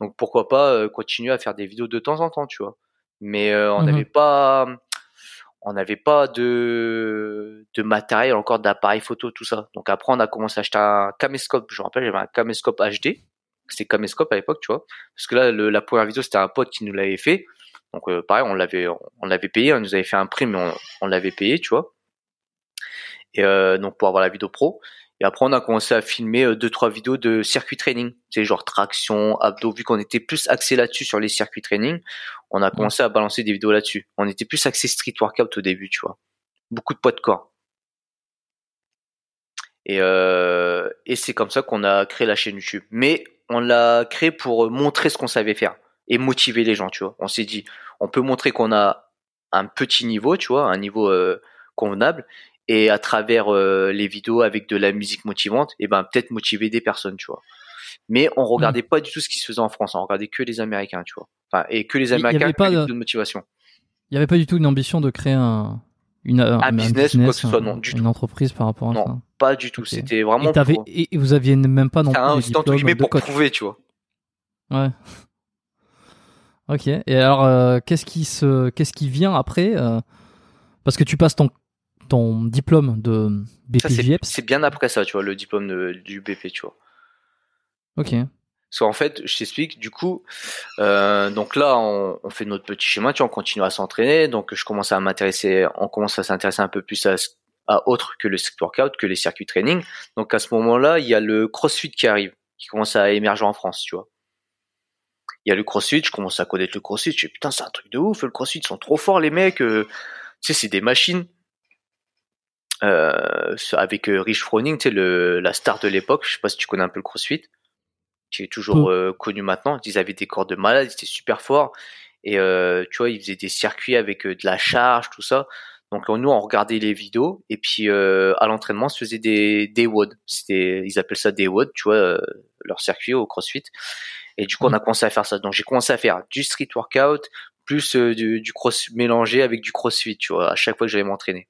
Donc pourquoi pas euh, continuer à faire des vidéos de temps en temps, tu vois. Mais on Mhm. n'avait pas on n'avait pas de de matériel encore d'appareil photo tout ça. Donc après on a commencé à acheter un caméscope. Je me rappelle j'avais un caméscope HD. C'était caméscope à l'époque, tu vois. Parce que là le- la première vidéo c'était un pote qui nous l'avait fait. Donc pareil on l'avait on l'avait payé. On nous avait fait un prix mais on, on l'avait payé, tu vois. Euh, donc pour avoir la vidéo pro. Et après on a commencé à filmer euh, deux trois vidéos de circuit training, c'est genre traction, abdos. Vu qu'on était plus axé là-dessus sur les circuits training, on a commencé à balancer des vidéos là-dessus. On était plus axé street workout au début, tu vois. Beaucoup de poids de corps. Et euh, c'est comme ça qu'on a créé la chaîne YouTube. Mais on l'a créé pour montrer ce qu'on savait faire et motiver les gens, tu vois. On s'est dit, on peut montrer qu'on a un petit niveau, tu vois, un niveau convenable et à travers euh, les vidéos avec de la musique motivante, et ben peut-être motiver des personnes, tu vois. Mais on regardait pas du tout ce qui se faisait en France, on regardait que les Américains, tu vois. Enfin, et que les Américains pas que les de- motivation. Il n'y avait pas du tout une ambition de créer un, une, un, business ou quoi que ce soit, non, du une tout. entreprise par rapport à Non, ça. Pas du tout. C'était vraiment Et, pour. vous aviez même pas non plus un- entre guillemets de pour coach. prouver, tu vois. Ouais. Ok. Et alors, euh, qu'est-ce qui se, qu'est-ce qui vient après euh, Parce que tu passes ton ton diplôme de BPJEPS. c'est bien après ça, tu vois, le diplôme de- du BP, tu vois. Ok. Parce qu'en fait, je t'explique, du coup, euh, donc là, on, on fait notre petit schéma, tu vois, on continue à s'entraîner, donc je commence à m'intéresser, on commence à s'intéresser un peu plus à, à autre que le street workout, que les circuits training. Donc à ce moment-là, il y a le CrossFit qui arrive, qui commence à émerger en France, tu vois. Il y a le CrossFit, je commence à connaître le CrossFit, je dis putain, c'est un truc de ouf, le CrossFit, ils sont trop forts les mecs, euh, tu sais, c'est des machines. Euh, avec euh, Rich Froning, tu sais, le, la star de l'époque, je sais pas si tu connais un peu le CrossFit qui est toujours euh, connu maintenant. Ils avaient des corps de malades, ils étaient super forts. Et euh, tu vois, ils faisaient des circuits avec de la charge, tout ça. Donc nous, on regardait les vidéos et puis à l'entraînement, on se faisait des des WOD. C'était, ils appellent ça des WOD, tu vois, leur circuit au CrossFit. Et du coup, on a commencé à faire ça. Donc j'ai commencé à faire du street workout plus du, du cross mélangé avec du CrossFit, tu vois, à chaque fois que j'allais m'entraîner.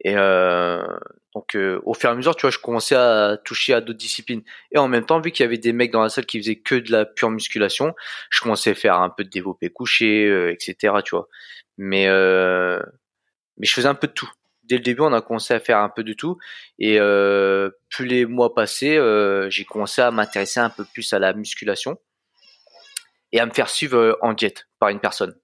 Et euh, donc euh, au fur et à mesure, tu vois, je commençais à toucher à d'autres disciplines. Et en même temps, vu qu'il y avait des mecs dans la salle qui faisaient que de la pure musculation, je commençais à faire un peu de développé couché, euh, etc. Tu vois. Mais euh, mais je faisais un peu de tout. Dès le début, on a commencé à faire un peu de tout. Et euh, plus les mois passaient, euh, j'ai commencé à m'intéresser un peu plus à la musculation et à me faire suivre en diète par une personne.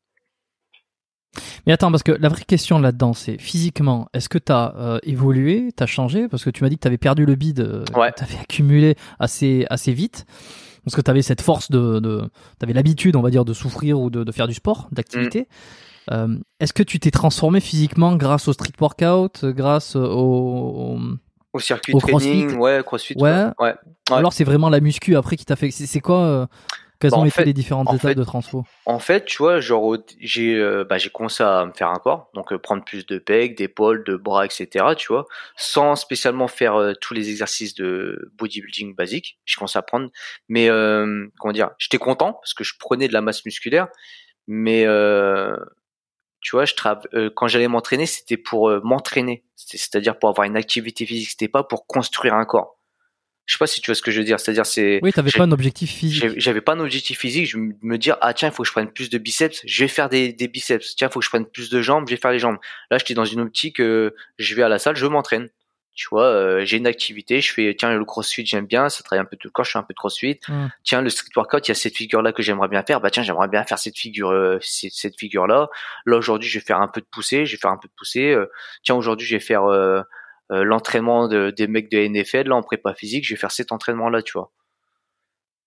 Mais attends, parce que la vraie question là-dedans, c'est physiquement, est-ce que tu as évolué, tu as changé? Parce que tu m'as dit que tu avais perdu le bide, euh, Ouais. tu avais accumulé assez, assez vite. parce que tu avais cette force de, de tu avais l'habitude, on va dire, de souffrir ou de, de faire du sport, d'activité. Mm. Euh, Est-ce que tu t'es transformé physiquement grâce au street workout, grâce au, au- Au circuit Au training, crossfit? ouais, crossfit. Ouais. ouais. Ouais. Alors c'est vraiment la muscu après qui t'a fait c'est c'est quoi euh, quelles Bah, ont en été fait- les différentes en étapes fait- de transfo? En fait, tu vois, genre j'ai euh, bah, j'ai commencé à me faire un corps, donc euh, prendre plus de pecs, d'épaules, de bras, etc. Tu vois, sans spécialement faire euh, tous les exercices de bodybuilding basique. J'ai commencé à prendre, mais euh, comment dire, j'étais content parce que je prenais de la masse musculaire, mais euh, tu vois, je quand j'allais m'entraîner, c'était pour m'entraîner, C'est- c'est-à-dire pour avoir une activité physique. C'était pas pour construire un corps. Je sais pas si tu vois ce que je veux dire. C'est-à-dire c'est oui t'avais pas un objectif physique j'avais pas un objectif physique, je me me dire ah tiens, il faut que je prenne plus de biceps, je vais faire des, des biceps. Tiens, il faut que je prenne plus de jambes, je vais faire les jambes. Là, j'étais dans une optique euh, je vais à la salle, je m'entraîne. Tu vois, euh, j'ai une activité, je fais tiens le crossfit, j'aime bien, ça travaille un peu tout le corps, je fais un peu de crossfit. Hmm. Tiens, le street workout, il y a cette figure là que j'aimerais bien faire. Bah tiens, j'aimerais bien faire cette figure euh, cette, cette figure là. Là aujourd'hui, je vais faire un peu de poussée, je vais faire un peu de poussée. Euh, tiens, aujourd'hui, je vais faire euh, l'entraînement de, des mecs de NFL là en prépa physique, je vais faire cet entraînement là, tu vois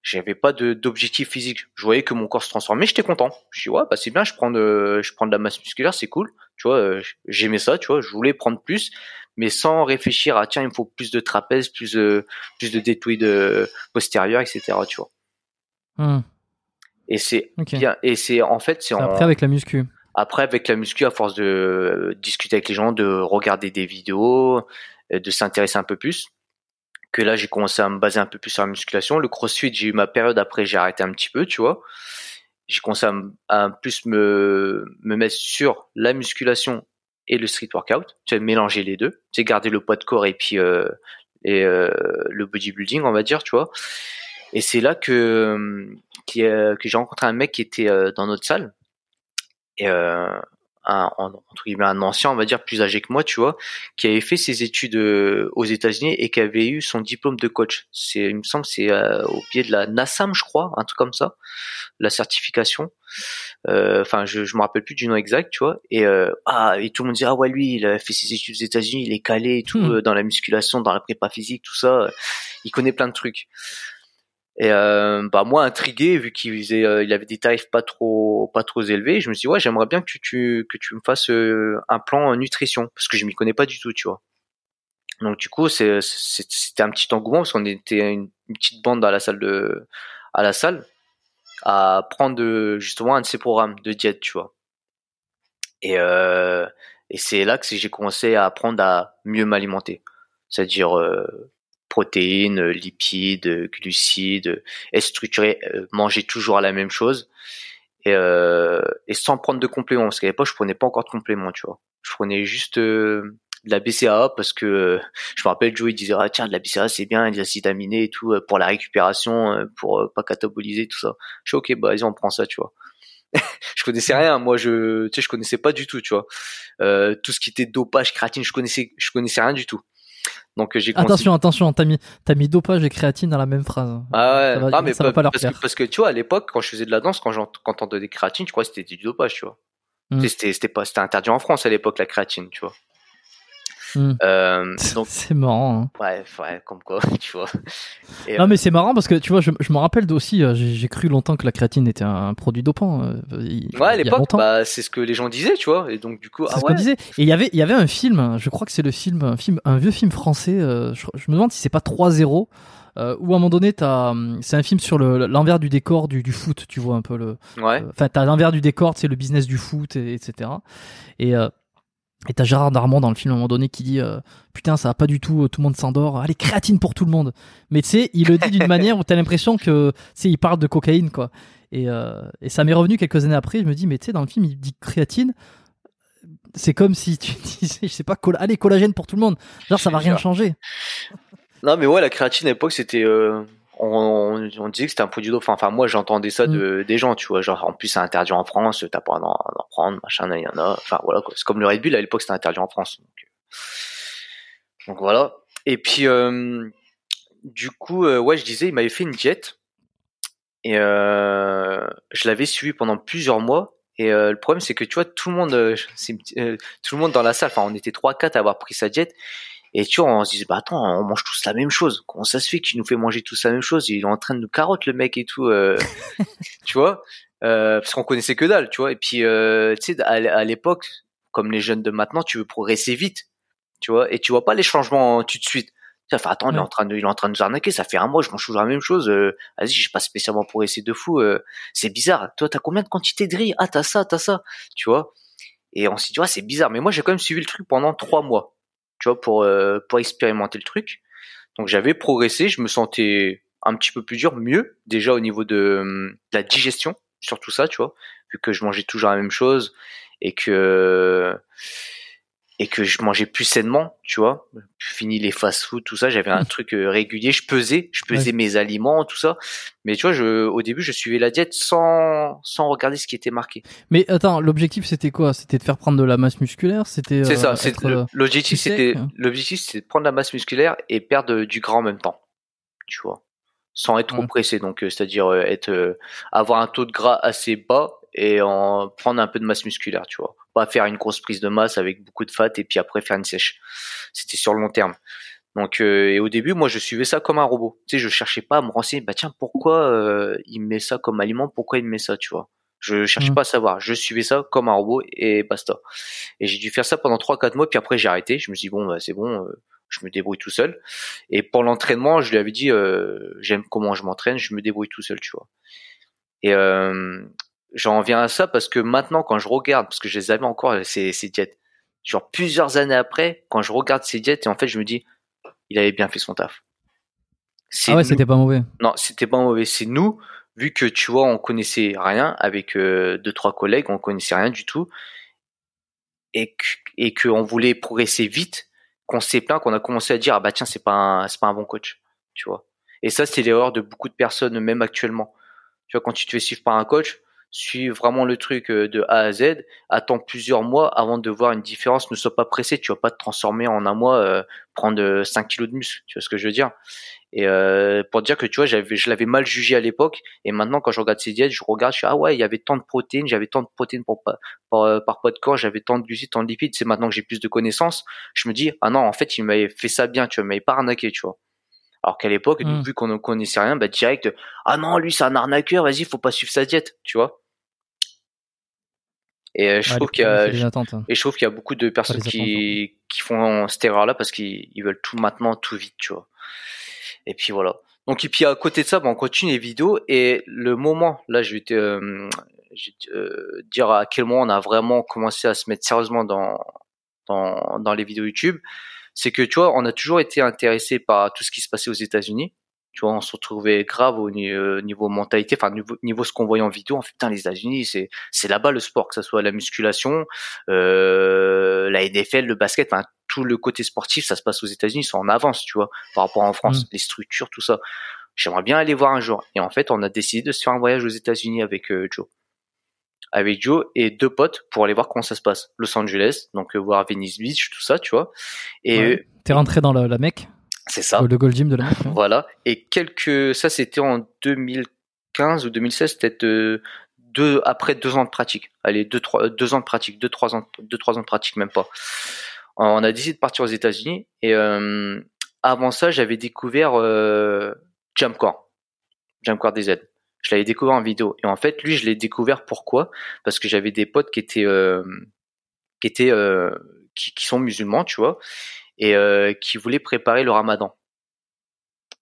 j'avais pas d'objectif physique. Je voyais que mon corps se transformait, j'étais content. Je dis ouais, bah c'est bien, je prends de je prends de la masse musculaire, c'est cool. Tu vois, euh, j'aimais ça, tu vois, je voulais prendre plus mais sans réfléchir à tiens, il me faut plus de trapèze, plus de plus de deltoïdes euh, postérieurs, etc., tu vois. Hmm. Et c'est bien et c'est en fait C'est en après avec la muscu après avec la muscu à force de euh, discuter avec les gens, de regarder des vidéos, euh, de s'intéresser un peu plus que là j'ai commencé à me baser un peu plus sur la musculation. Le crossfit, j'ai eu ma période après, j'ai arrêté un petit peu, tu vois. J'ai commencé à, à plus me, me mettre sur la musculation et le street workout, tu sais, mélanger les deux, tu sais, garder le poids de corps et puis euh, et euh, le bodybuilding, on va dire, tu vois. Et c'est là que euh, que j'ai rencontré un mec qui était dans notre salle et euh, un, en- entre guillemets un ancien, on va dire plus âgé que moi, tu vois, qui avait fait ses études euh, aux États-Unis et qui avait eu son diplôme de coach. C'est, il me semble, c'est euh, au pied de la NASAM, je crois, un truc comme ça, la certification. Euh, Enfin, je, je me rappelle plus du nom exact, tu vois. Et euh, ah, et tout le monde dit ah ouais, lui, il a fait ses études aux États-Unis, il est calé et tout euh, dans la musculation, dans la prépa physique, tout ça. Il connaît plein de trucs. Et euh, bah moi intrigué vu qu'il faisait, euh, il avait des tarifs pas trop pas trop élevés, je me suis dit ouais j'aimerais bien que tu, que tu me fasses euh, un plan nutrition parce que je m'y connais pas du tout tu vois. Donc du coup c'est c'était un petit engouement parce qu'on était une, une petite bande à la salle de à la salle à prendre justement un de ces programmes de diète tu vois. Et euh, et c'est là que j'ai commencé à apprendre à mieux m'alimenter, c'est-à-dire euh, protéines, euh, lipides, euh, glucides, euh, être structuré, manger toujours la même chose et, sans prendre de compléments parce qu'à l'époque je prenais pas encore de compléments, tu vois. Je prenais juste de la BCAA parce que je me rappelle Joe il disait ah tiens de la BCAA c'est bien les acides aminés et tout pour la récupération pour pas cataboliser tout ça. Je suis ok bah vas-y on prend ça tu vois. je connaissais rien moi je tu sais je connaissais pas du tout tu vois. Tout ce qui était dopage créatine je connaissais je connaissais rien du tout. Donc euh, j'ai attention attention t'as mis dopage et créatine dans la même phrase Ah ouais, Ça va- ah, mais ça va pas- pas leur parce, que, parce que tu vois, à l'époque, quand je faisais de la danse, quand j'ent- quand t'entendais des créatines, je crois que c'était du dopage, tu vois. Mm. C'était, c'était pas, c'était interdit en France à l'époque, la créatine, tu vois. Hmm. Euh, c'est marrant hein. ouais, ouais, comme quoi, tu vois. Et, Non mais c'est marrant parce que tu vois, je, je me rappelle aussi, euh, j'ai cru longtemps que la créatine était un produit dopant. euh, il- ouais, à l'époque, bah, c'est ce que les gens disaient, tu vois. Et donc, du coup, C'est ah ce ouais. qu'on disait. Et il y avait, il y avait un film, je crois que c'est le film, un film, un vieux film français. euh, je, je me demande si c'est pas 3-0. Euh, où à un moment donné, t'as, hum, c'est un film sur le- l'envers du décor du, du foot, tu vois un peu le. Ouais. euh, Enfin, t'as l'envers du décor, c'est le business du foot, et, etc. Et euh, et t'as Gérard Darmon dans le film à un moment donné qui dit euh, putain ça va pas du tout, euh, tout le monde s'endort, allez créatine pour tout le monde. Mais tu sais, il le dit d'une manière où t'as l'impression que tu sais il parle de cocaïne quoi. Et, euh, et ça m'est revenu quelques années après. Je me dis mais tu sais dans le film il dit créatine. C'est comme si tu disais, je sais pas, colla- allez, collagène pour tout le monde. Genre, ça va rien changer. Non, mais ouais, la créatine à l'époque, c'était. euh, on, disait que c'était un produit dopant. Enfin, moi, j'entendais ça de, des gens, tu vois. Genre, en plus, c'est interdit en France, t'as pas à en, prendre, machin, il y en a. Enfin, voilà. C'est comme le Red Bull, à l'époque, c'était interdit en France. Donc, euh, donc voilà. Et puis, euh, du coup, euh, ouais, je disais, il m'avait fait une diète. Et euh, je l'avais suivi pendant plusieurs mois. Et le problème, c'est que tu vois, tout le monde, tout le monde dans la salle, enfin, on était trois, quatre à avoir pris sa diète. Et tu vois, on se disait, bah attends, on mange tous la même chose. Comment ça se fait qu'il nous fait manger tous la même chose? Il est en train de nous carotte le mec et tout. Euh, tu vois? Euh, Parce qu'on connaissait que dalle, tu vois. Et puis, euh, tu sais, à, l'époque, comme les jeunes de maintenant, tu veux progresser vite, tu vois. Et tu vois pas les changements tout de suite. Ça fait attends, il est en train de, il est en train de nous arnaquer. Ça fait un mois, je mange toujours la même chose. Euh, Vas-y, j'ai pas spécialement progressé de fou. Euh, c'est bizarre. Toi, t'as combien de quantité de riz? Ah, t'as ça, t'as ça. Tu vois? Et on s'est dit, ouais, c'est bizarre. Mais moi, j'ai quand même suivi le truc pendant trois mois tu vois, pour euh, pour expérimenter le truc. Donc j'avais progressé, je me sentais un petit peu plus dur, mieux déjà au niveau de, la digestion, surtout ça, tu vois, vu que je mangeais toujours la même chose et que et que je mangeais plus sainement, tu vois. Fini les fast-food, tout ça, j'avais un truc euh, régulier. Je pesais, je pesais mes aliments, tout ça. Mais tu vois, je, au début, je suivais la diète sans sans regarder ce qui était marqué. Mais attends, l'objectif c'était quoi? C'était de faire prendre de la masse musculaire? C'était C'est ça. C'est euh, l'objectif, c'était l'objectif, c'était de prendre de la masse musculaire et perdre du gras en même temps, tu vois, sans être trop pressé. Donc, euh, c'est-à-dire être avoir un taux de gras assez bas et en prendre un peu de masse musculaire, tu vois. Pas faire une grosse prise de masse avec beaucoup de fat et puis après faire une sèche. C'était sur le long terme. Donc euh, et au début, moi je suivais ça comme un robot. Tu sais, je cherchais pas à me renseigner. Bah tiens, pourquoi euh, il met ça comme aliment? Pourquoi il met ça, tu vois? Je cherchais mmh. pas à savoir. Je suivais ça comme un robot et basta. Et j'ai dû faire ça pendant 3-4 mois. Puis après j'ai arrêté. Je me suis dit bon, bah, c'est bon. Euh, je me débrouille tout seul. Et pour l'entraînement, je lui avais dit, j'aime comment je m'entraîne, je me débrouille tout seul, tu vois. Et j'en viens à ça parce que maintenant, quand je regarde, parce que je les avais encore, ces, ces diètes, genre plusieurs années après, quand je regarde ces diètes, et en fait, je me dis, il avait bien fait son taf. Ah ouais, c'était pas mauvais. Non, c'était pas mauvais. C'est nous, vu que tu vois, on connaissait rien avec euh, deux trois collègues, on connaissait rien du tout, et que, et qu'on voulait progresser vite, qu'on s'est plaint, qu'on a commencé à dire ah bah tiens c'est pas c'est pas un bon coach, tu vois. Et ça c'est l'erreur de beaucoup de personnes même actuellement. Tu vois quand tu te fais suivre par un coach, suis vraiment le truc euh, de A à Z, attends plusieurs mois avant de voir une différence, ne sois pas pressé, tu vas pas te transformer en un mois, euh, prendre 5 kilos de muscle, tu vois ce que je veux dire? Et euh, pour dire que tu vois, j'avais, je l'avais mal jugé à l'époque, et maintenant quand je regarde ces diètes, je regarde, je suis ah ouais, il y avait tant de protéines, j'avais tant de protéines pour, par, par, poids de corps, j'avais tant de glucides, tant de lipides, c'est maintenant que j'ai plus de connaissances, je me dis ah non, en fait il m'avait fait ça bien, tu vois, il m'avait pas arnaqué, tu vois. Alors qu'à l'époque, mmh. vu qu'on ne connaissait rien, bah direct, ah non, lui c'est un arnaqueur, vas-y, faut pas suivre sa diète, tu vois. Et euh, je trouve qu'il y a, hein. et je trouve qu'il y a beaucoup de personnes qui, qui font cette erreur-là parce qu'ils veulent tout maintenant, tout vite, tu vois. Et puis voilà. Donc et puis à côté de ça, bon, on continue les vidéos et le moment, là, je vais te, euh, je vais te euh, dire à quel moment on a vraiment commencé à se mettre sérieusement dans dans, dans les vidéos YouTube, c'est que tu vois, on a toujours été intéressé par tout ce qui se passait aux États-Unis tu vois, on se retrouvait grave au euh, niveau, mentalité, enfin niveau, niveau ce qu'on voyait en vidéo. En fait, putain, les États-Unis, c'est c'est là-bas le sport, que ça soit la musculation, euh, la NFL, le basket, enfin tout le côté sportif, ça se passe aux États-Unis, ils sont en avance, tu vois, par rapport en France, mmh. les structures, tout ça. J'aimerais bien aller voir un jour. Et en fait, on a décidé de se faire un voyage aux États-Unis avec euh, Joe, avec Joe et deux potes pour aller voir comment ça se passe. Los Angeles, donc euh, voir Venice Beach, tout ça, tu vois. Et t'es rentré dans la, la Mecque? C'est ça. Le Gold Gym de la Voilà. Et quelques, ça c'était en 2015 ou 2016, peut-être euh, deux, après deux ans de pratique. Allez, deux, trois, deux ans de pratique, deux, trois ans, deux, trois ans de pratique, même pas. On a décidé de partir aux États-Unis et euh, avant ça, j'avais découvert euh, Jamcore, Jamcore DZ. Je l'avais découvert en vidéo et en fait, lui, je l'ai découvert pourquoi? Parce que j'avais des potes qui étaient euh, qui étaient euh, qui, qui sont musulmans, tu vois, et euh, qui voulait préparer le ramadan.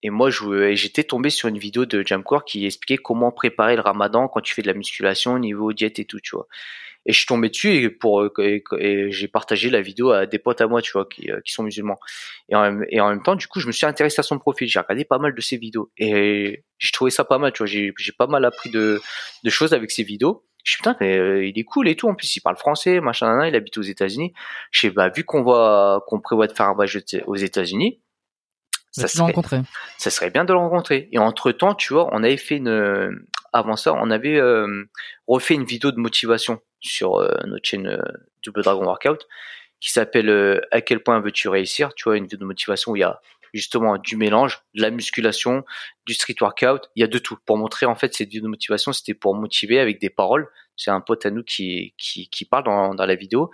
Et moi, j'étais tombé sur une vidéo de Jamcore qui expliquait comment préparer le ramadan quand tu fais de la musculation, niveau diète et tout, tu vois. Et je suis tombé dessus et pour et, j'ai partagé la vidéo à des potes à moi, tu vois, qui, euh, qui sont musulmans. Et en, même, et en même temps, du coup, je me suis intéressé à son profil. J'ai regardé pas mal de ses vidéos et j'ai trouvé ça pas mal, tu vois. J'ai pas mal appris de, de choses avec ses vidéos. Je suis putain, euh, il est cool et tout. En plus, il parle français, machin, il habite aux États-Unis. Je sais, bah, vu qu'on va, qu'on prévoit de faire un voyage aux États-Unis, ça serait, ça serait bien de le rencontrer. Et entre temps, tu vois, on avait fait une, avant ça, on avait euh, refait une vidéo de motivation sur euh, notre chaîne Double Dragon Workout qui s'appelle À quel point veux-tu réussir? Tu vois, une vidéo de motivation où il y a justement du mélange, de la musculation, du street workout. Il y a de tout pour montrer en fait cette vidéo de motivation. C'était pour motiver avec des paroles. C'est un pote à nous qui qui, qui parle dans, dans la vidéo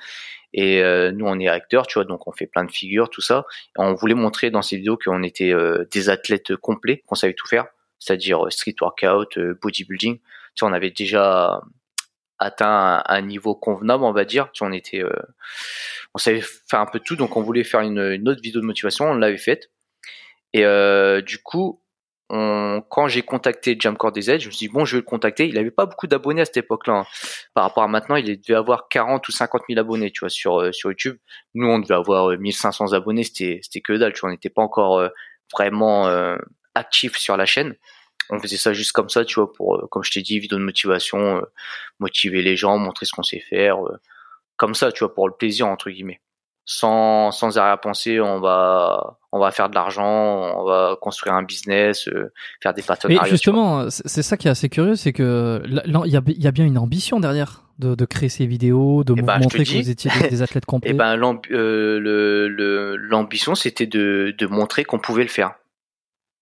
et euh, nous on est acteurs, tu vois, donc on fait plein de figures, tout ça. On voulait montrer dans ces vidéos qu'on était euh, des athlètes complets, qu'on savait tout faire, c'est-à-dire street workout, bodybuilding. Tu vois, on avait déjà atteint un, niveau convenable, on va dire. Tu on était, euh, on savait faire un peu tout, donc on voulait faire une, une autre vidéo de motivation, on l'avait faite. Et euh, du coup, on, quand j'ai contacté Jamcore DZ, je me suis dit bon, je vais le contacter. Il avait pas beaucoup d'abonnés à cette époque-là. Hein. Par rapport à maintenant, il devait avoir 40 ou 50 000 abonnés, tu vois, sur euh, sur YouTube. Nous, on devait avoir 1500 abonnés. C'était c'était que dalle, tu vois. On n'était pas encore vraiment actif sur la chaîne on faisait ça juste comme ça, tu vois, pour, euh, comme je t'ai dit, vidéo de motivation, euh, motiver les gens, montrer ce qu'on sait faire, euh, comme ça, tu vois, pour le plaisir entre guillemets, sans sans arrière-pensée, on va on va faire de l'argent, on va construire un business, faire des partenariats. Mais justement, c'est ça qui est assez curieux, c'est que il y a, y a bien une ambition derrière. De, de créer ces vidéos, de eh ben, montrer que vous étiez des, athlètes complets. Et eh ben l'ambition, c'était de, de montrer qu'on pouvait le faire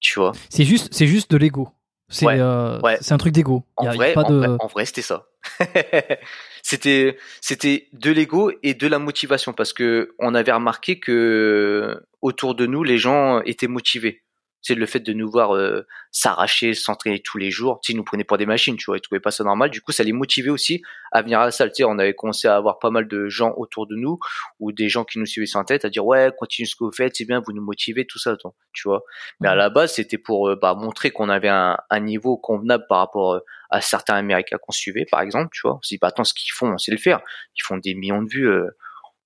tu vois? C'est juste, c'est juste de l'ego. C'est euh, c'est un truc d'ego. En, vrai, en, vrai, c'était ça. c'était c'était de l'ego et de la motivation parce que on avait remarqué que autour de nous les gens étaient motivés c'est le fait de nous voir euh, s'arracher, s'entraîner tous les jours. Tu sais, ils nous prenaient pour des machines, tu vois, ils trouvaient pas ça normal. Du coup, ça les motivait aussi à venir à la salle. Tu sais, on avait commencé à avoir pas mal de gens autour de nous ou des gens qui nous suivaient sans tête à dire ouais, continuez ce que vous faites, c'est bien, vous nous motivez, tout ça, tu vois. Mais à la base, c'était pour euh, bah, montrer qu'on avait un, un, niveau convenable par rapport euh, à certains Américains qu'on suivait, par exemple, tu vois. On s'est dit, bah, attends, ce qu'ils font, on sait le faire. Ils font des millions de vues.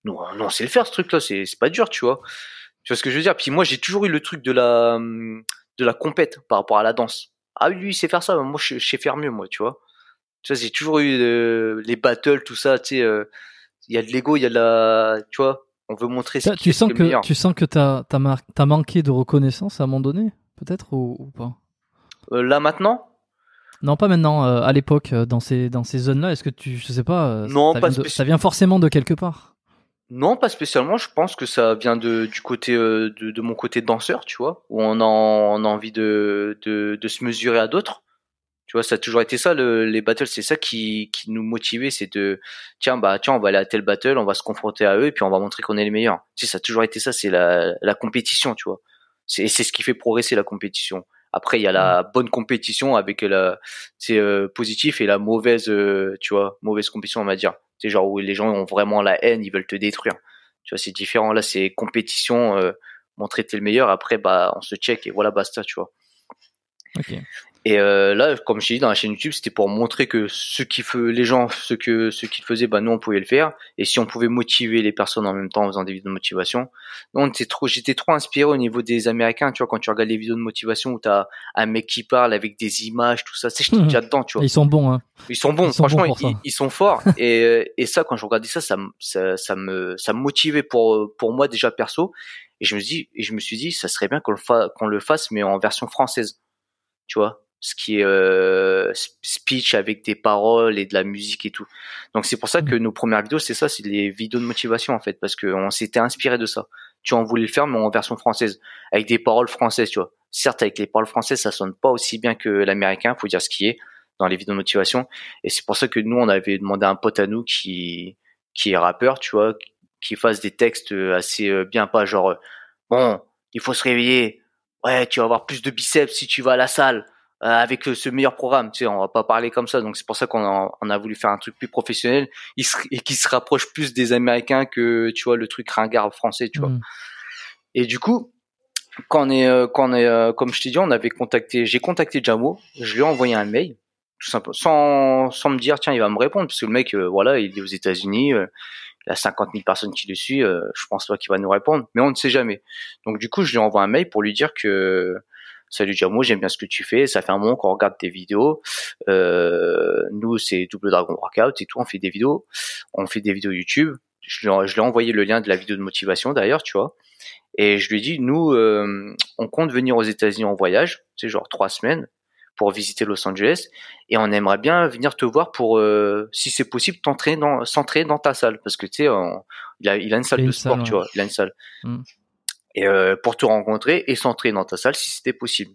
nous, on sait le faire, ce truc-là, c'est pas dur, tu vois. Tu vois ce que je veux dire? Puis moi, j'ai toujours eu le truc de la de la compète par rapport à la danse. Ah lui, il sait faire ça, moi je, sais faire mieux, moi, tu vois. Tu vois, j'ai toujours eu euh, les battles, tout ça, tu sais. Euh, il y a de l'ego, il y a de la, tu vois. On veut montrer ce tu sens que tu sens que t'as as, manqué de reconnaissance à un moment donné, peut-être ou, pas? Euh, Là maintenant? Non, pas maintenant. à l'époque, dans ces dans ces zones-là, est-ce que tu, je sais pas, non, ça, pas vient ça vient forcément de quelque part? Non, pas spécialement. Je pense que ça vient de, du côté euh, de, de, mon côté danseur, tu vois, où on a, on a envie de, de, de se mesurer à d'autres. Tu vois, ça a toujours été ça, le, les battles, c'est ça qui, qui nous motivait, c'est de, tiens, bah, tiens, on va aller à tel battle, on va se confronter à eux, et puis on va montrer qu'on est les meilleurs. Tu sais, ça a toujours été ça, c'est la, la compétition, tu vois. C'est, c'est ce qui fait progresser la compétition. Après, il y a la mmh. bonne compétition avec la, c'est euh, positif et la mauvaise, euh, tu vois, mauvaise compétition, on va dire. C'est genre où les gens ont vraiment la haine, ils veulent te détruire. Tu vois, c'est différent. Là, c'est compétition, euh, montrer t'es le meilleur. Après, bah, on se check et voilà, basta, tu vois. Et euh, là, comme je t'ai dit dans la chaîne YouTube, c'était pour montrer que ce qui fait les gens, ce que ce qu'ils faisaient, bah nous on pouvait le faire. Et si on pouvait motiver les personnes en même temps en faisant des vidéos de motivation, on était trop, j'étais trop inspiré au niveau des Américains. Tu vois, quand tu regardes les vidéos de motivation où t'as un mec qui parle avec des images, tout ça, c'est j'étais déjà dedans, tu vois. Ils sont bons, hein. Ils sont bons, franchement, ils, sont forts. et, et ça, quand je regardais ça, ça, ça, ça me ça me motivait pour pour moi déjà perso. Et je me dis, et je me suis dit, ça serait bien qu'on le, qu'on le fasse, mais en version française, tu vois? Ce qui est euh, speech avec des paroles et de la musique et tout. Donc c'est pour ça que mmh. nos premières vidéos, c'est ça, c'est les vidéos de motivation en fait, parce qu'on s'était inspiré de ça. Tu en voulais le faire, mais en version française, avec des paroles françaises, tu vois. Certes, avec les paroles françaises, ça sonne pas aussi bien que l'américain, faut dire ce qui est dans les vidéos de motivation. Et c'est pour ça que nous, on avait demandé à un pote à nous qui qui est rappeur, tu vois, qui fasse des textes assez euh, bien, pas genre bon, il faut se réveiller, ouais, tu vas avoir plus de biceps si tu vas à la salle euh, avec euh, ce meilleur programme. Tu sais, on va pas parler comme ça. Donc c'est pour ça qu'on a, on a voulu faire un truc plus professionnel et qui se rapproche plus des Américains que tu vois le truc ringard français. Tu vois. Mm. Et du coup, quand on est, euh, quand on est, comme je t'ai dit, on avait contacté, j'ai contacté Jamo, je lui ai envoyé un mail, tout simplement, sans, sans me dire tiens il va me répondre parce que le mec, voilà, il est aux États-Unis. il a 50 000 personnes qui le suivent, je pense pas qu'il va nous répondre, mais on ne sait jamais. Donc du coup, je lui envoie un mail pour lui dire que Salut Jamo, j'aime bien ce que tu fais. Ça fait un moment qu'on regarde tes vidéos. Euh, nous, c'est Double Dragon Workout et tout. On fait des vidéos. On fait des vidéos YouTube. Je lui, ai envoyé le lien de la vidéo de motivation d'ailleurs, tu vois. Et je lui ai dit, nous, euh, on compte venir aux États-Unis en voyage, c'est genre trois semaines pour visiter Los Angeles et on aimerait bien venir te voir pour euh, si c'est possible t'entraîner dans s'entraîner dans ta salle parce que tu sais il, a, il a une salle de sport tu vois il a une salle mm. Et euh, pour te rencontrer et s'entrer dans ta salle si c'était possible.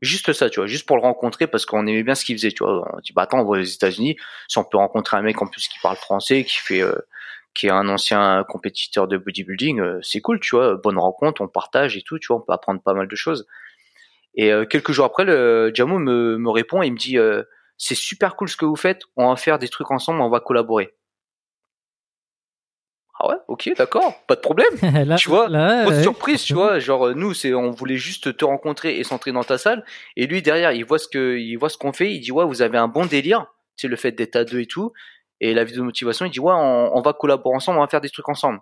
Juste ça, tu vois, juste pour le rencontrer parce qu'on aimait bien ce qu'il faisait, tu vois. On dit bah attends, on va aux États-Unis, si on peut rencontrer un mec en plus qui parle français, qui fait euh, qui est un ancien compétiteur de bodybuilding, euh, c'est cool, tu vois, bonne rencontre, on partage et tout, tu vois, on peut apprendre pas mal de choses. Et quelques jours après, le Jamo me, me répond et me dit c'est super cool ce que vous faites, on va faire des trucs ensemble, on va collaborer. Ah ouais, ok, d'accord, pas de problème. tu vois, là, surprise, tu vois, genre nous c'est on voulait juste te rencontrer et s'entrer dans ta salle et lui derrière, il voit ce que il voit ce qu'on fait, il dit ouais, vous avez un bon délire, c'est le fait d'être à deux et tout et la vidéo de motivation, il dit ouais, on, on va collaborer ensemble, on va faire des trucs ensemble.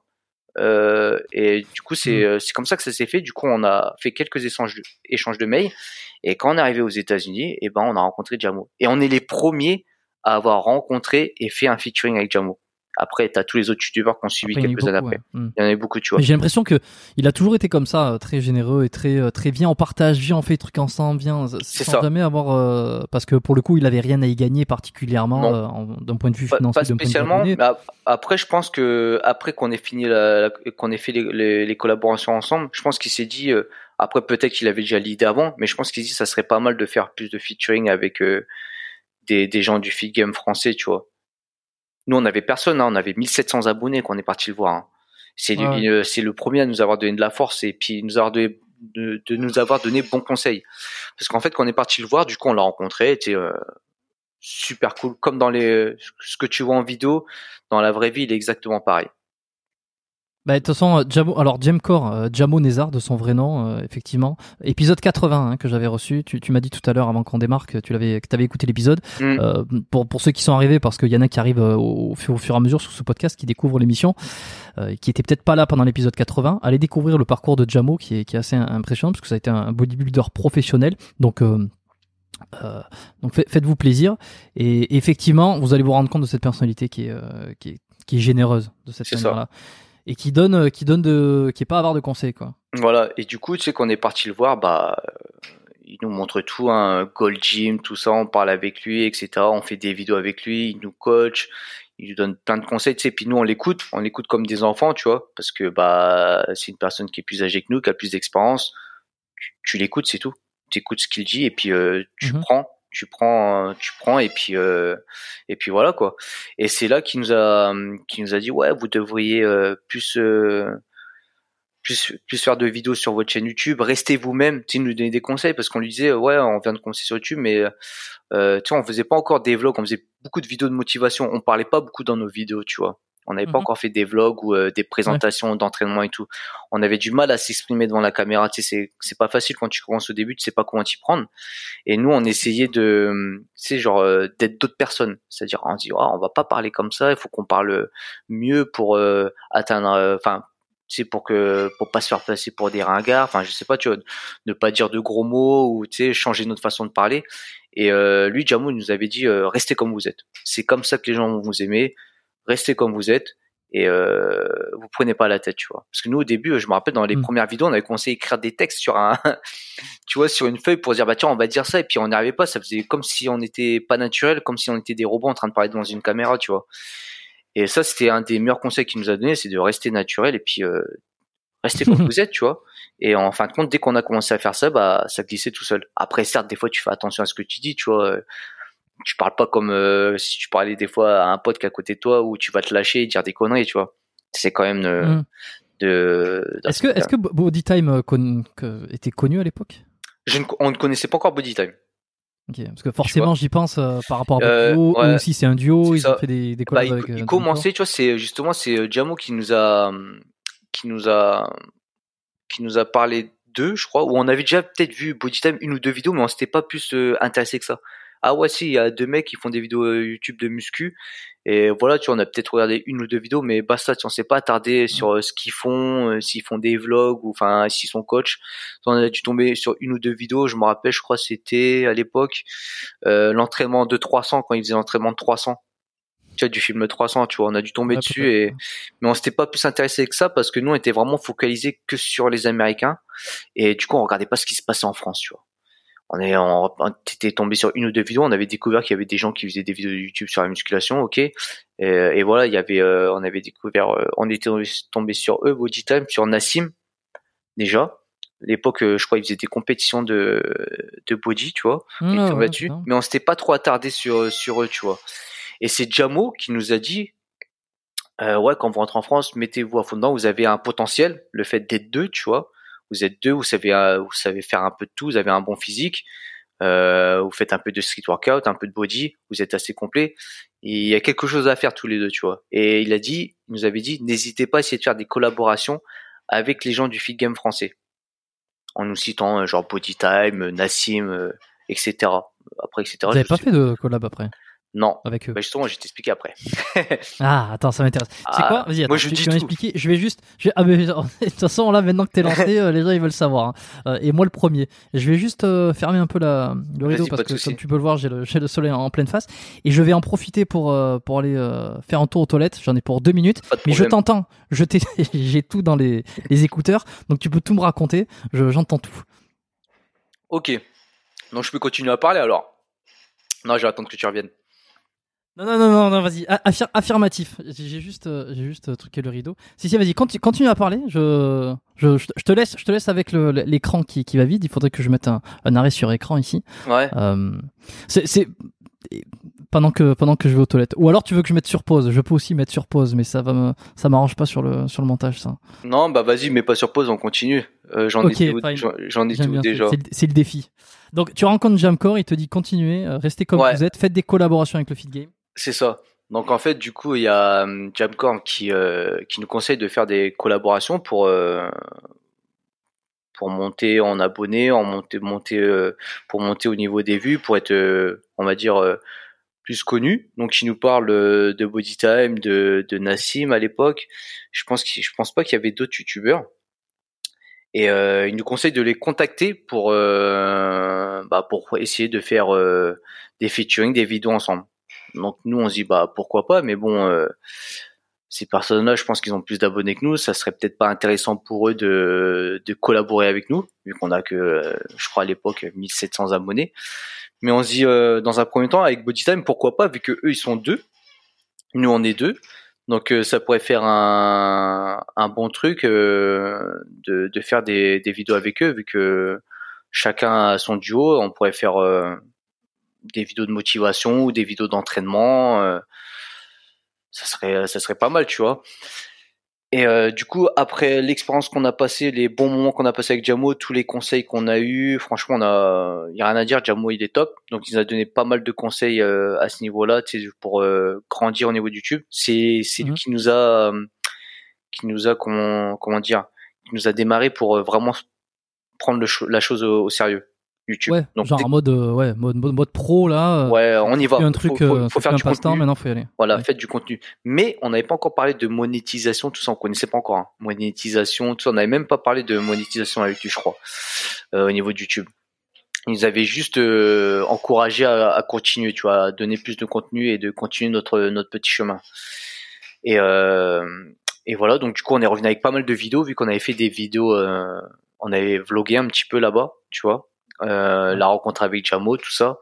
Euh, et du coup, c'est mmh. c'est comme ça que ça s'est fait. Du coup, on a fait quelques échanges de, échanges de mails. Et quand on est arrivé aux États-Unis, et eh ben, on a rencontré Jamo. Et on est les premiers à avoir rencontré et fait un featuring avec Jamo. Après, tu as tous les autres youtubeurs qui ont suivi quelques années après. Il y en avait beaucoup, tu vois. J'ai l'impression que il a toujours été comme ça, euh, très généreux et très euh, très bien. On partage, viens, on fait des trucs ensemble, viens. Sans jamais avoir euh, parce que pour le coup, il avait rien à y gagner particulièrement d'un point de vue financier. Pas, spécialement. mais après, je pense que après qu'on ait fini la, qu'on ait fait les, les, collaborations ensemble, je pense qu'il s'est dit. après, peut-être qu'il avait déjà l'idée avant, mais je pense qu'il dit ça serait pas mal de faire plus de featuring avec des, des gens du feed game français, tu vois. Nous, on avait personne, hein, on avait 1700 abonnés quand on est parti le voir. Hein. C'est le premier à nous avoir donné de la force et puis nous avoir donné, de, nous avoir donné bons conseils. Parce qu'en fait, quand on est parti le voir, du coup, on l'a rencontré, était euh, super cool, comme dans les ce que tu vois en vidéo, dans la vraie vie, il est exactement pareil. Bah, de toute façon, euh, Jamo, alors Jamcore, euh, Jamo Nézard de son vrai nom, euh, effectivement. Épisode 80 hein, que j'avais reçu. Tu, tu m'as dit tout à l'heure avant qu'on démarre que tu l'avais, que avais écouté l'épisode. Mm. Euh, pour pour ceux qui sont arrivés, parce qu'il y en a qui arrivent au, au, fur et à mesure sur ce podcast, qui découvrent l'émission, qui étaient peut-être pas là pendant l'épisode 80, allez découvrir le parcours de Jamo qui est qui est assez impressionnant parce que ça a été un bodybuilder professionnel. Donc euh, donc faites-vous plaisir et effectivement vous allez vous rendre compte de cette personnalité qui est, qui est, qui est généreuse de cette manière-là et qui donne euh, qui donne de qui est pas avare de conseils quoi. Voilà. Et du coup tu sais qu'on est parti le voir bah euh, il nous montre tout un hein, Gold Gym tout ça on parle avec lui etc on fait des vidéos avec lui il nous coach il nous donne plein de conseils tu sais. Puis nous on l'écoute on l'écoute comme des enfants tu vois parce que bah c'est une personne qui est plus âgée que nous qui a plus d'expérience. Tu, l'écoutes c'est tout. Tu écoutes ce qu'il dit et puis euh, tu mhm. prends tu prends tu prends et puis euh, et puis voilà quoi. Et c'est là qu'il nous a qui nous a dit ouais vous devriez euh, plus euh, plus plus faire de vidéos sur votre chaîne YouTube. Restez vous-même. Tu nous donner des conseils parce qu'on lui disait ouais on vient de conseiller sur YouTube mais tu sais on faisait pas encore des vlogs. On faisait beaucoup de vidéos de motivation. On parlait pas beaucoup dans nos vidéos tu vois on n'avait pas mhm. encore fait des vlogs ou euh, des présentations d'entraînement et tout. On avait du mal à s'exprimer devant la caméra. Tu sais, c'est pas facile quand tu commences au début, tu sais pas comment t'y prendre. Et nous, on essayait de, tu sais, genre euh, d'être d'autres personnes. C'est-à-dire, on dit, oh, on va pas parler comme ça. Il faut qu'on parle mieux pour euh, atteindre, enfin. c'est pour que pour pas se faire passer pour des ringards enfin je sais pas tu vois ne pas dire de gros mots ou tu sais changer notre façon de parler et lui Jamou nous avait dit restez comme vous êtes c'est comme ça que les gens vont vous aimer restez comme vous êtes et euh, vous prenez pas la tête, tu vois. Parce que nous au début, je me rappelle dans les mm. premières vidéos, on avait commencé à écrire des textes sur un, tu vois, sur une feuille pour dire bah tiens on va dire ça et puis on n'y arrivait pas, ça faisait comme si on n'était pas naturel, comme si on était des robots en train de parler dans une caméra, tu vois. Et ça c'était un des meilleurs conseils qu'il nous a donné, c'est de rester naturel et puis euh, rester comme vous êtes, tu vois. Et en fin de compte, dès qu'on a commencé à faire ça, bah ça glissait tout seul. Après certes, des fois tu fais attention à ce que tu dis, tu vois tu parles pas comme euh, si tu parlais des fois à un pote qui est à côté de toi où tu vas te lâcher et dire des conneries, tu vois. C'est quand même mm. de. Est-ce que est-ce que Bodytime euh, était connu à l'époque? On ne connaissait pas encore Bodytime. Ok, parce que forcément j'y pense euh, par rapport à duo, eux aussi c'est un duo, ils ont fait des, des bah, il, avec, il commençait, tu vois, c'est justement c'est Jamo qui nous a qui nous a qui nous a parlé d'eux, je crois, où on avait déjà peut-être vu Bodytime une ou deux vidéos, mais on s'était pas plus intéressé que ça ah ouais si il y a deux mecs qui font des vidéos euh, YouTube de muscu. Et voilà tu vois on a peut-être regardé une ou deux vidéos mais basta tu on s'est pas attardé sur euh, ce qu'ils font euh, s'ils font des vlogs ou enfin s'ils sont coach. On a dû tomber sur une ou deux vidéos je me rappelle je crois c'était à l'époque l'entraînement de 300 quand ils faisaient l'entraînement de 300 tu vois, du film 300, tu vois, on a dû tomber dessus et, mais on s'était pas plus intéressé que ça parce que nous, on était vraiment focalisé que sur les Américains. Et du coup, on regardait pas ce qui se passait en France, tu vois on est on, était tombé sur une ou deux vidéos on avait découvert qu'il y avait des gens qui faisaient des vidéos de YouTube sur la musculation ok et, et voilà il y avait euh, on avait découvert euh, on était tombé sur eux Body Time sur Nassim déjà. L'époque, euh, je crois, ils faisaient des compétitions de, de body, tu vois, et ouais, putain. mais on s'était pas trop attardé sur, sur eux, tu vois. Et c'est Jamo qui nous a dit, euh, ouais, quand vous rentrez en France, mettez-vous à fond dedans, vous avez un potentiel, le fait d'être deux, tu vois. Vous êtes deux, vous savez, euh, vous savez faire un peu de tout, vous avez un bon physique, euh, vous faites un peu de street workout, un peu de body, vous êtes assez complet. Et il y a quelque chose à faire tous les deux, tu vois. Et il a dit, il nous avait dit, n'hésitez pas à essayer de faire des collaborations avec les gens du fit game français. En nous citant, euh, genre Body Time, Nassim, euh, etc. Après, etc. Vous je avez pas sais- fait de collab après? Non. avec eux Bah justement, je vais t'expliquer après. Ah, attends, ça m'intéresse. C'est Ah, quoi Vas-y, attends, moi, je tu, tu. Je vais juste. Je vais- ah, mais, de toute façon, là, maintenant que t'es lancé, euh, les gens ils veulent savoir. hein. Euh, et moi, le premier. Je vais juste euh, fermer un peu la, le rideau parce que, comme tu peux le voir, j'ai le, soleil en, en pleine face. Et je vais en profiter pour, euh, pour aller faire un tour aux toilettes. J'en ai pour deux minutes. Mais je t'entends. Je t'ai- j'ai tout dans les, les écouteurs. Donc tu peux tout me raconter. Je- J'entends tout. Ok. Donc je peux continuer à parler alors. Non, je vais attendre que tu reviennes. Non, non, non, non, non vas-y. Affir- affirmatif. J'ai juste, euh, j'ai juste euh, truqué le rideau. Si, si, vas-y, conti- continue à parler. Je, je, je te laisse, je te laisse avec l'écran qui, qui va vide. Il faudrait que je mette un, un arrêt sur écran ici. Ouais. Euh, c'est, c'est- pendant que, pendant que je vais aux toilettes. Ou alors tu veux que je mette sur pause. Je peux aussi mettre sur pause, mais ça va me, ça m'arrange pas sur le, sur le montage, ça. Non, bah vas-y, mais pas sur pause, on continue. Euh, j'en Ok, ai tout, j'en- ai tout déjà. C'est, le- défi. Donc tu rencontres Jamcore, il te dit continuez, euh, restez comme Ouais. vous êtes, faites des collaborations avec le feed game. C'est ça. Donc en fait, du coup, il y a hum, Jamcorn qui euh, qui nous conseille de faire des collaborations pour euh, pour monter en abonnés, en monter monter euh, pour monter au niveau des vues, pour être euh, on va dire euh, plus connu. Donc il nous parle euh, de Body Time, de de Nassim à l'époque. Je pense je pense pas qu'il y avait d'autres youtubeurs. Et euh, il nous conseille de les contacter pour euh, bah, pour essayer de faire euh, des featuring, des vidéos ensemble. Donc nous on se dit bah pourquoi pas, mais bon euh, ces personnes-là, je pense qu'ils ont plus d'abonnés que nous, ça serait peut-être pas intéressant pour eux de, collaborer avec nous, vu qu'on a que euh, je crois à l'époque 1700 abonnés. Mais on se dit euh, dans un premier temps avec Bodytime pourquoi pas, vu que eux ils sont deux, nous on est deux. Donc ça pourrait faire un, bon truc de, faire des, vidéos avec eux, vu que chacun a son duo, on pourrait faire des vidéos de motivation ou des vidéos d'entraînement. euh, ça serait, ça serait pas mal, tu vois. Et euh, du coup, après l'expérience qu'on a passée, les bons moments qu'on a passés avec Jamo, tous les conseils qu'on a eus, franchement, on a, y a rien à dire. Jamo, il est top. Donc, il nous a donné pas mal de conseils euh, à ce niveau-là, pour euh, grandir au niveau de YouTube. C'est, c'est Mhm. lui qui nous a, euh, qui nous a, comment, comment dire, qui nous a démarré pour euh, vraiment prendre le la chose au, au sérieux. YouTube. Ouais, Donc, genre en mode, euh, ouais, mode, mode, mode pro là. euh, ouais, on y va. Un truc, faut, faut- euh, faut faire du contenu. maintenant faut y aller. Voilà, Ouais. faites du contenu. Mais on n'avait pas encore parlé de monétisation, tout ça, on connaissait pas encore. hein. Monétisation, tout ça, on n'avait même pas parlé de monétisation avec lui, je crois, euh, au niveau de YouTube. Ils nous avaient juste euh, encouragé à, à continuer, tu vois, à donner plus de contenu et de continuer notre notre petit chemin. Et et voilà, donc du coup, on est revenu avec pas mal de vidéos, vu qu'on avait fait des vidéos, on avait vlogué un petit peu là-bas, tu vois, la rencontre avec Jamo, tout ça.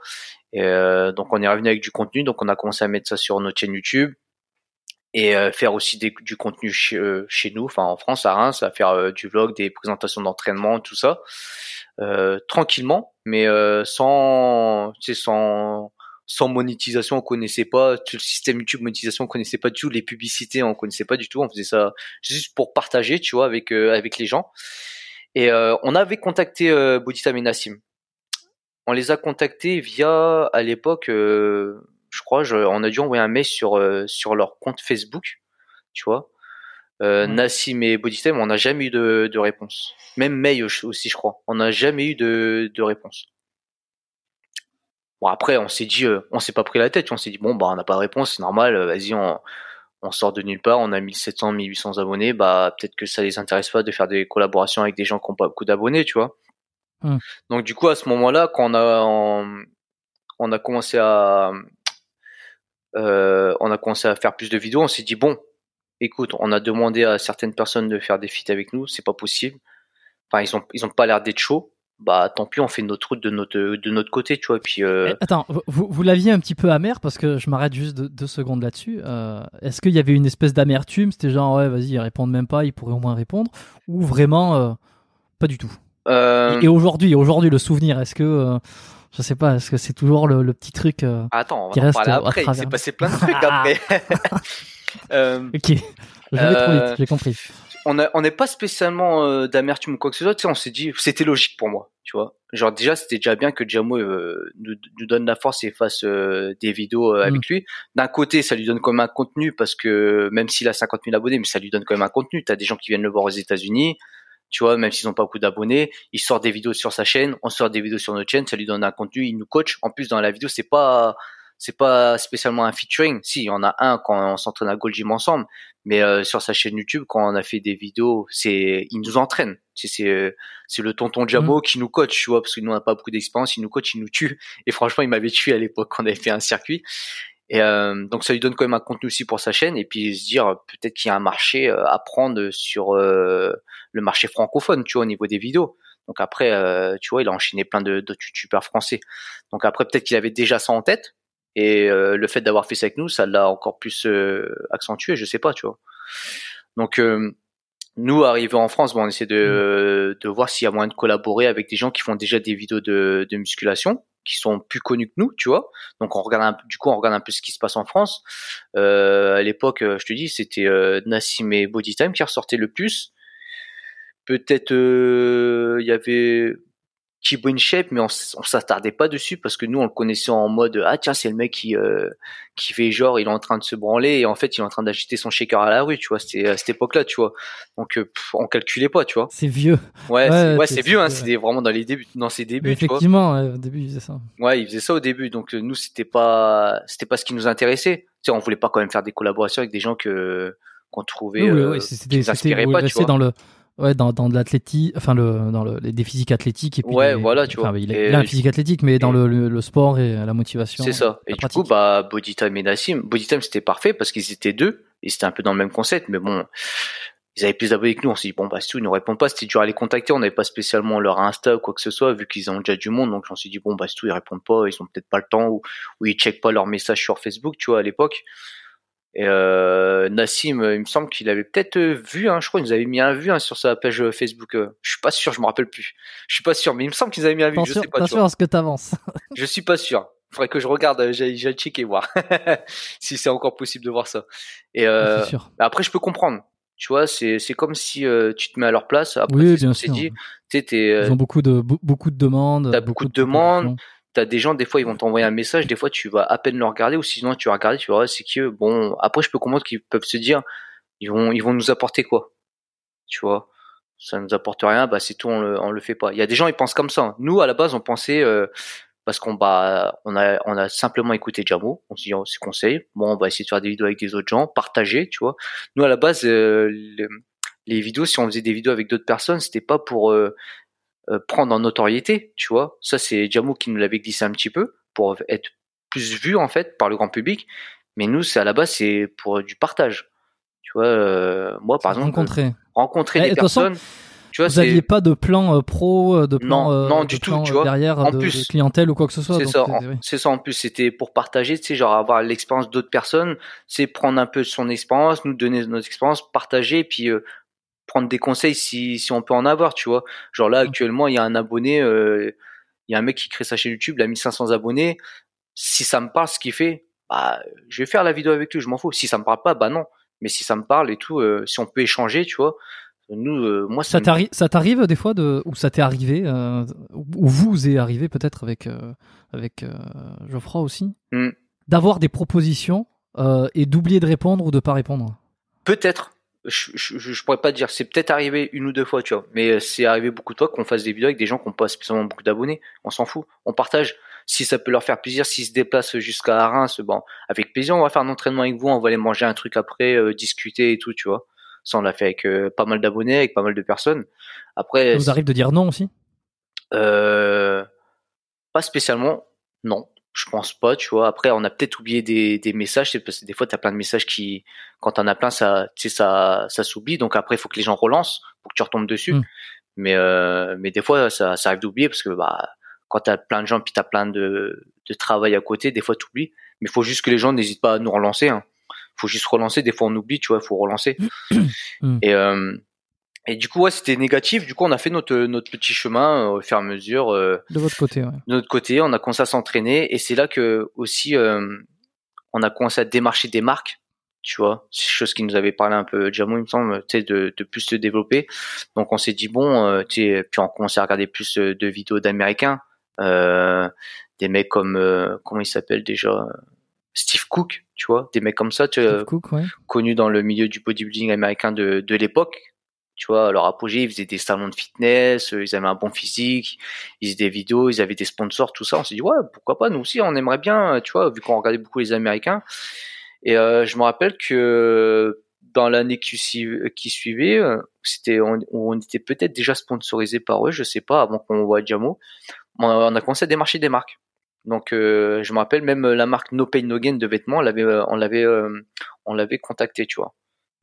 Et, euh, donc on est revenu avec du contenu, donc on a commencé à mettre ça sur notre chaîne YouTube et euh, faire aussi des- du contenu chez, euh, chez nous, enfin en France, à Reims, à faire euh, du vlog, des présentations d'entraînement, tout ça, euh, tranquillement, mais euh, sans, tu sais, sans sans monétisation, on connaissait pas tout le système YouTube monétisation, on connaissait pas du tout les publicités, on connaissait pas du tout, on faisait ça juste pour partager, tu vois, avec euh, avec les gens. Et euh, on avait contacté euh, et Nassim. On les a contactés via, à l'époque, euh, je crois, je- on a dû envoyer un mail sur euh, sur leur compte Facebook, tu vois. Nassim et Bodystem, on n'a jamais eu de, de réponse. Même mail aussi, je crois. On n'a jamais eu de, de réponse. Bon après, on s'est dit, on s'est pas pris la tête. On s'est dit bon bah on n'a pas de réponse, c'est normal. Vas-y, on, on sort de nulle part. On a 1700, 1800 abonnés. Bah peut-être que ça les intéresse pas de faire des collaborations avec des gens qui ont pas beaucoup d'abonnés, tu vois. Hmm. Donc du coup à ce moment-là, quand on a on, on a commencé à euh, on a commencé à faire plus de vidéos, on s'est dit bon, écoute, on a demandé à certaines personnes de faire des feats avec nous, c'est pas possible. Enfin, ils ont ils ont pas l'air d'être chauds. Bah tant pis, on fait notre route de notre de notre côté, tu vois. Puis euh, Eh, Attends, vous, vous l'aviez un petit peu amer parce que je m'arrête juste deux, deux secondes là-dessus. Euh, Est-ce qu'il y avait une espèce d'amertume C'était genre, ouais, vas-y, ils répondent même pas, ils pourraient au moins répondre Ou vraiment, euh, Pas du tout? Et aujourd'hui, aujourd'hui, le souvenir, est-ce que, je sais pas, est-ce que c'est toujours le, le petit truc euh, Attends, on qui va en reste après. Il s'est passé plein de trucs après. Euh, Ok, je vais trop Euh, vite, j'ai compris. On a- on n'est pas spécialement euh, d'amertume ou quoi que ce soit. Tu sais, on s'est dit, c'était logique pour moi, tu vois. Genre déjà, c'était déjà bien que Jamo euh, nous, nous donne la force et fasse euh, des vidéos euh, avec Mm. lui. D'un côté, ça lui donne quand même un contenu parce que même s'il a 50 000 abonnés, mais ça lui donne quand même un contenu. T'as des gens qui viennent le voir aux États-Unis, tu vois, même s'ils n'ont pas beaucoup d'abonnés, il sort des vidéos sur sa chaîne, on sort des vidéos sur notre chaîne, ça lui donne un contenu, il nous coach. En plus, dans la vidéo, c'est pas c'est pas spécialement un featuring. Si, il y en a un quand on s'entraîne à Gold Gym ensemble, mais euh, sur sa chaîne YouTube, quand on a fait des vidéos, c'est il nous entraîne. C'est c'est c'est le tonton Jamo qui nous coach, tu vois, parce que nous on n'a pas beaucoup d'expérience, il nous coach, il nous tue. Et franchement, il m'avait tué à l'époque quand on avait fait un circuit. Et euh, donc ça lui donne quand même un contenu aussi pour sa chaîne et puis se dire peut-être qu'il y a un marché euh, à prendre sur euh, le marché francophone, tu vois, au niveau des vidéos. Donc après, euh, tu vois, il a enchaîné plein de d'autres youtubeurs français. Donc après, peut-être qu'il avait déjà ça en tête et euh, le fait d'avoir fait ça avec nous, ça l'a encore plus euh, accentué, je sais pas, tu vois. Donc euh, nous, arrivés en France, bon, on essaie de, de voir s'il y a moyen de collaborer avec des gens qui font déjà des vidéos de, de musculation, qui sont plus connus que nous, tu vois. Donc on regarde un, du coup, on regarde un peu ce qui se passe en France. Euh, à l'époque, euh, je te dis, c'était euh, Nassim et Bodytime qui ressortaient le plus. Peut-être euh, il y avait Chibo in Shape, mais on, on s'attardait pas dessus parce que nous, on le connaissait en mode ah tiens, c'est le mec qui euh, qui fait genre il est en train de se branler et en fait il est en train d'agiter son shaker à la rue, tu vois. C'était à cette époque-là, tu vois. Donc euh, pff, on calculait pas, tu vois. C'est vieux. Ouais, Ouais, c'est, ouais, c'est- c'est vieux, hein, c'est- c'était vraiment dans les débuts, dans ses Mais débuts, tu vois. effectivement, ouais, au début, c'est ça. Ouais, il faisait ça au début, donc euh, nous c'était pas, c'était pas ce qui nous intéressait. Tu sais, on voulait pas quand même faire des collaborations avec des gens que qu'on trouvait, Oui, oui, euh, qui c'était, nous inspiraient pas, tu restez vois. dans le, ouais, dans, dans de enfin le, dans le, des physiques athlétiques et puis. Ouais, les- voilà, tu vois. Il, a un physique athlétique, mais dans le, le, le sport et la motivation. C'est ça. Et du pratique. coup, bah, Bodytime et Nassim, Bodytime c'était parfait parce qu'ils étaient deux et c'était un peu dans le même concept, mais bon, ils avaient plus d'abonnés que nous. On s'est dit bon bah c'est tout, ils nous répondent pas, c'était dur à les contacter. On n'avait pas spécialement leur Insta ou quoi que ce soit vu qu'ils ont déjà du monde, donc on s'est dit bon bah c'est tout, ils répondent pas, ils ont peut-être pas le temps ou, ou ils checkent pas leurs messages sur Facebook, tu vois à l'époque. Et euh, Nassim, euh, il me semble qu'il avait peut-être euh, vu, hein, je crois, ils nous avaient mis un vu hein, sur sa page euh, Facebook. Je suis pas sûr, je me rappelle plus. Je suis pas sûr, mais il me semble qu'ils avaient mis un vu. Je Attention, sais pas. vois. attention à ce que t'avances. Je suis pas sûr. Faudrait que je regarde, euh, j'ai j'ai checké voir si c'est encore possible de voir ça. Et euh, sûr. après, je peux comprendre. Tu vois, c'est c'est comme si euh, tu te mets à leur place. Après, Oui, bien sûr. dit. Ils ont beaucoup de, be- beaucoup de demandes. T'as beaucoup de demandes. T'as des gens, des fois, ils vont t'envoyer un message. Des fois, tu vas à peine le regarder, ou sinon, tu vas regarder, tu voir, c'est qui eux. Bon, après, je peux comprendre qu'ils peuvent se dire, ils vont, nous apporter quoi Tu vois ça nous apporte rien, bah c'est tout, on le, le fait pas. Il y a des gens, ils pensent comme ça. Nous, à la base, on pensait euh, parce qu'on bah, on a, simplement écouté Jamo, on s'est dit oh, c'est conseil. Bon, on va essayer de faire des vidéos avec des autres gens, partager, tu vois. Nous, à la base, euh, le- les vidéos, si on faisait des vidéos avec d'autres personnes, c'était pas pour euh, euh, prendre en notoriété, tu vois. Ça, c'est Jamo qui nous l'avait glissé un petit peu pour être plus vu en fait par le grand public. Mais nous, c'est à la base, c'est pour du partage. Tu vois, euh, moi, par exemple, rencontrer. rencontrer Eh, des façon, personnes. Tu vois, Vous c'est aviez pas de plan euh, pro, de plan, Non, non, de du tout, tu vois. derrière En de, plus, de clientèle ou quoi que ce soit. c'est ça, c'est- en- ça plus. C'était pour partager, tu sais, genre avoir l'expérience d'autres personnes, c'est prendre un peu son expérience, nous donner notre expérience, partager, puis euh, prendre des conseils si si on peut en avoir, tu vois. Genre là Mm. actuellement, il y a un abonné, euh, il y a un mec qui crée sa chaîne YouTube, il a 1500 abonnés. Si ça me parle ce qu'il fait, bah je vais faire la vidéo avec lui, je m'en fous. Si ça me parle pas, bah non. Mais si ça me parle et tout, euh, si on peut échanger, tu vois. Nous, euh, moi, ça, Ça t'arrive, ça t'arrive des fois de, ou ça t'est arrivé, euh, ou vous est arrivé peut-être avec avec Geoffroy aussi, Hmm. d'avoir des propositions et d'oublier de répondre ou de pas répondre? Peut-être. Je, je, je pourrais pas te dire. C'est peut-être arrivé une ou deux fois, tu vois. Mais euh, c'est arrivé beaucoup de fois qu'on fasse des vidéos avec des gens qui n'ont pas spécialement beaucoup d'abonnés. On s'en fout. On partage. Si ça peut leur faire plaisir, s'ils se déplacent jusqu'à Reims, bon, avec plaisir, on va faire un entraînement avec vous. On va aller manger un truc après, euh, discuter et tout, tu vois. Ça, on l'a fait avec euh, pas mal d'abonnés, avec pas mal de personnes. Après, Ça vous arrive de dire non aussi? euh, pas spécialement, non. Je pense pas, tu vois. Après, on a peut-être oublié des, des messages, c'est parce que des fois, t'as plein de messages qui, quand t'en as plein, ça, tu sais, ça, ça s'oublie. Donc après, il faut que les gens relancent pour que tu retombes dessus. Mm. Mais, euh, mais des fois, ça, ça arrive d'oublier parce que, bah, quand t'as plein de gens puis t'as plein de, de travail à côté, des fois, t'oublies. Mais il faut juste que les gens n'hésitent pas à nous relancer. Hein. Faut juste relancer. Des fois, on oublie, tu vois. Faut relancer. Mm. Et, euh, Et du coup, ouais, c'était négatif. Du coup, on a fait notre notre petit chemin au fur et à mesure. de votre côté, ouais. De notre côté, on a commencé à s'entraîner et c'est là que aussi on a commencé à démarcher des marques tu vois, c'est chose qui nous avait parlé un peu Jamo, il me semble, tu sais, de, de plus se développer. Donc on s'est dit bon, euh, tu sais, puis on commençait à regarder plus euh, de vidéos d'Américains, euh, des mecs comme euh, comment il s'appelle déjà, Steve Cook, tu vois, des mecs comme ça, tu Steve Cook, ouais. connus dans le milieu du bodybuilding américain de, de l'époque. Tu vois, leur apogée, ils faisaient des salons de fitness, ils avaient un bon physique, ils faisaient des vidéos, ils avaient des sponsors, tout ça. On s'est dit ouais, pourquoi pas, nous aussi, on aimerait bien, tu vois, vu qu'on regardait beaucoup les Américains. Et euh, je me rappelle que dans l'année qui, suivait, euh, c'était on, on était peut-être déjà sponsorisé par eux, je sais pas, avant qu'on voit Jamo. On a commencé à démarcher des marques. Donc euh, je me rappelle même la marque No Pain No Gain de vêtements, on l'avait on l'avait on l'avait contacté, tu vois.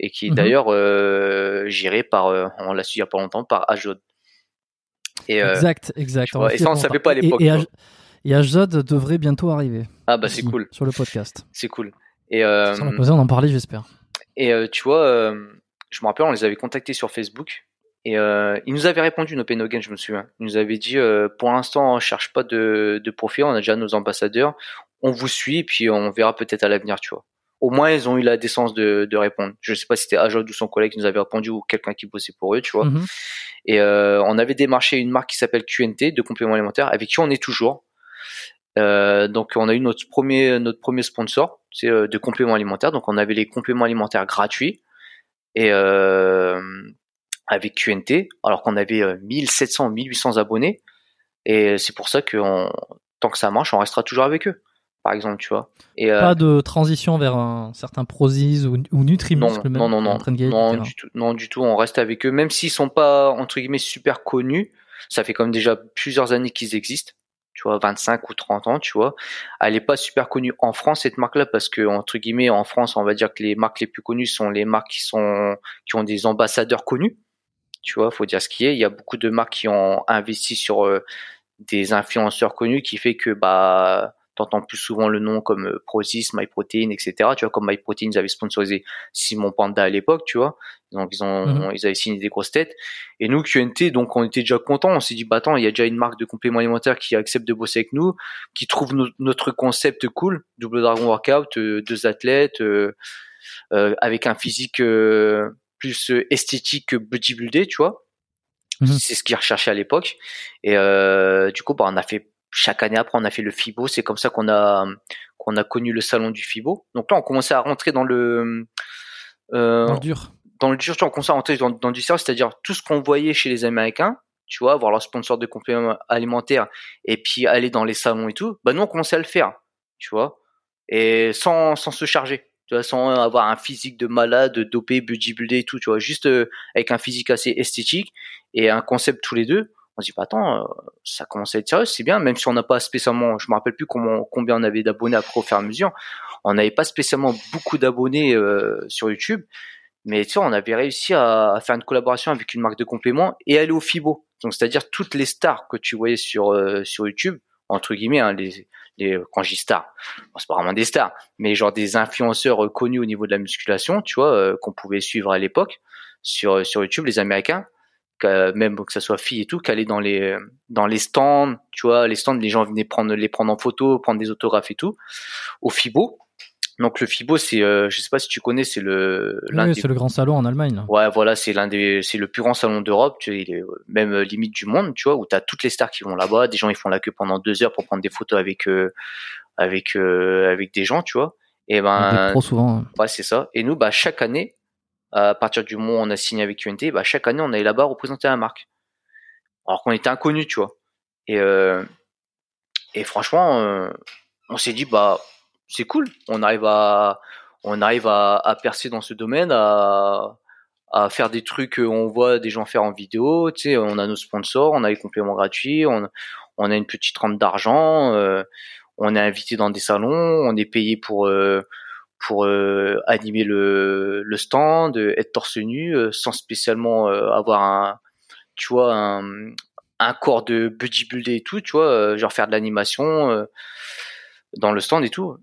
Et qui Mhm. d'ailleurs euh, géré par on l'a su il y a pas longtemps par Ajod. Et euh, exact, exact. vois, et ça, on va- savait pas à l'époque, Et, Ajod devrait bientôt arriver. ah bah c'est cool, Sur le podcast. c'est cool. Et euh, Sans l'occasion d'en parler, j'espère. Et euh, tu vois, euh, je me rappelle, on les avait contactés sur Facebook. Et euh, ils nous avaient répondu, No Pain No Gain, je me souviens. Ils nous avaient dit, euh, pour l'instant, on cherche pas de, de profil, on a déjà nos ambassadeurs. On vous suit, et puis on verra peut-être à l'avenir, tu vois. Au moins, ils ont eu la décence de, de répondre. Je sais pas si c'était Ajod ou son collègue qui nous avait répondu, ou quelqu'un qui bossait pour eux, tu vois. Mhm. Et euh, on avait démarché une marque qui s'appelle QNT, de compléments alimentaires, avec qui on est toujours. Euh, donc on a eu notre premier notre premier sponsor, c'est euh, de compléments alimentaires. Donc on avait les compléments alimentaires gratuits et euh, avec QNT, alors qu'on avait euh, 1700 1800 abonnés. Et c'est pour ça que on- tant que ça marche, on restera toujours avec eux. Par exemple, tu vois. Et euh, Pas de transition vers un certain Prozis ou, ou non, même. non, non, non, non, du tout, non, du tout. On reste avec eux, même s'ils sont pas entre guillemets super connus. Ça fait quand même déjà plusieurs années qu'ils existent. Tu vois, 25 ou 30 ans, tu vois. Elle est pas super connue en France cette marque-là parce que entre guillemets en France, on va dire que les marques les plus connues sont les marques qui sont qui ont des ambassadeurs connus. Tu vois, faut dire ce qui est. Il y a beaucoup de marques qui ont investi sur euh, des influenceurs connus qui fait que bah t'entends plus souvent le nom comme euh, Prozis, MyProtein, etc. Tu vois, comme MyProtein, ils avaient sponsorisé Simon Panda à l'époque, tu vois. Donc ils ont, Mhm. ils avaient signé des grosses têtes. Et nous, QNT, donc on était déjà contents. On s'est dit, bah attends, il y a déjà une marque de compléments alimentaires qui accepte de bosser avec nous, qui trouve no- notre concept cool, double dragon workout, euh, deux athlètes, euh, euh, avec un physique plus esthétique que bodybuildé, tu vois. Mhm. C'est ce qu'ils recherchaient à l'époque. Et du coup, bah on a fait chaque année après, on a fait le FIBO. C'est comme ça qu'on a qu'on a connu le salon du FIBO. Donc là, on commençait à rentrer dans le euh, Dans le dur. dans le dur, tu vois, on commence à rentrer dans, dans du sérieux, c'est-à-dire tout ce qu'on voyait chez les Américains, tu vois, voir leur sponsor de compléments alimentaires et puis aller dans les salons et tout, bah nous on commençait à le faire, tu vois, et sans, sans se charger, tu vois, sans avoir un physique de malade, dopé, bodybuildé et tout, tu vois, juste euh, avec un physique assez esthétique et un concept tous les deux. On se dit, bah attends, euh, ça commence à être sérieux, c'est bien, même si on n'a pas spécialement, je me rappelle plus comment, combien on avait d'abonnés après au fur et à mesure, on n'avait pas spécialement beaucoup d'abonnés euh, sur YouTube, mais tu vois, on avait réussi à, à faire une collaboration avec une marque de compléments et aller au FIBO. Donc, c'est-à-dire toutes les stars que tu voyais sur euh, sur YouTube, entre guillemets, hein, les, les quand je dis stars, c'est pas vraiment des stars, mais genre des influenceurs connus au niveau de la musculation, tu vois, qu'on pouvait suivre à l'époque sur sur YouTube, les Américains, même que ça soit filles et tout, qu'aller dans les dans les stands, tu vois, les stands, les gens venaient prendre les prendre en photo, prendre des autographes et tout, au FIBO. Donc le FIBO, c'est, euh, je sais pas si tu connais, c'est le l'un Oui, des c'est le grand salon en Allemagne. là. Ouais, voilà, c'est l'un des, c'est le plus grand salon d'Europe, tu vois, il est euh, même euh, limite du monde, tu vois, où t'as toutes les stars qui vont là-bas, des gens ils font la queue pendant deux heures pour prendre des photos avec euh, avec avec des gens, tu vois. Et Des ben, pros souvent. hein. ouais, c'est ça. Et nous, bah chaque année, à partir du moment où on a signé avec QNT, bah chaque année on allait là-bas représenter la marque, alors qu'on était inconnus, tu vois. Et euh, franchement, euh, on s'est dit bah c'est cool, on arrive à on percer dans ce domaine, à faire des trucs qu'on voit des gens faire en vidéo, tu sais, on a nos sponsors, on a les compléments gratuits, on, on a une petite rente d'argent, euh, on est invité dans des salons, on est payé pour euh, pour euh, animer le, stand, euh, être torse nu, euh, sans spécialement avoir un, tu vois, un, corps de bodybuilder et tout, tu vois, genre faire de l'animation dans le stand et tout.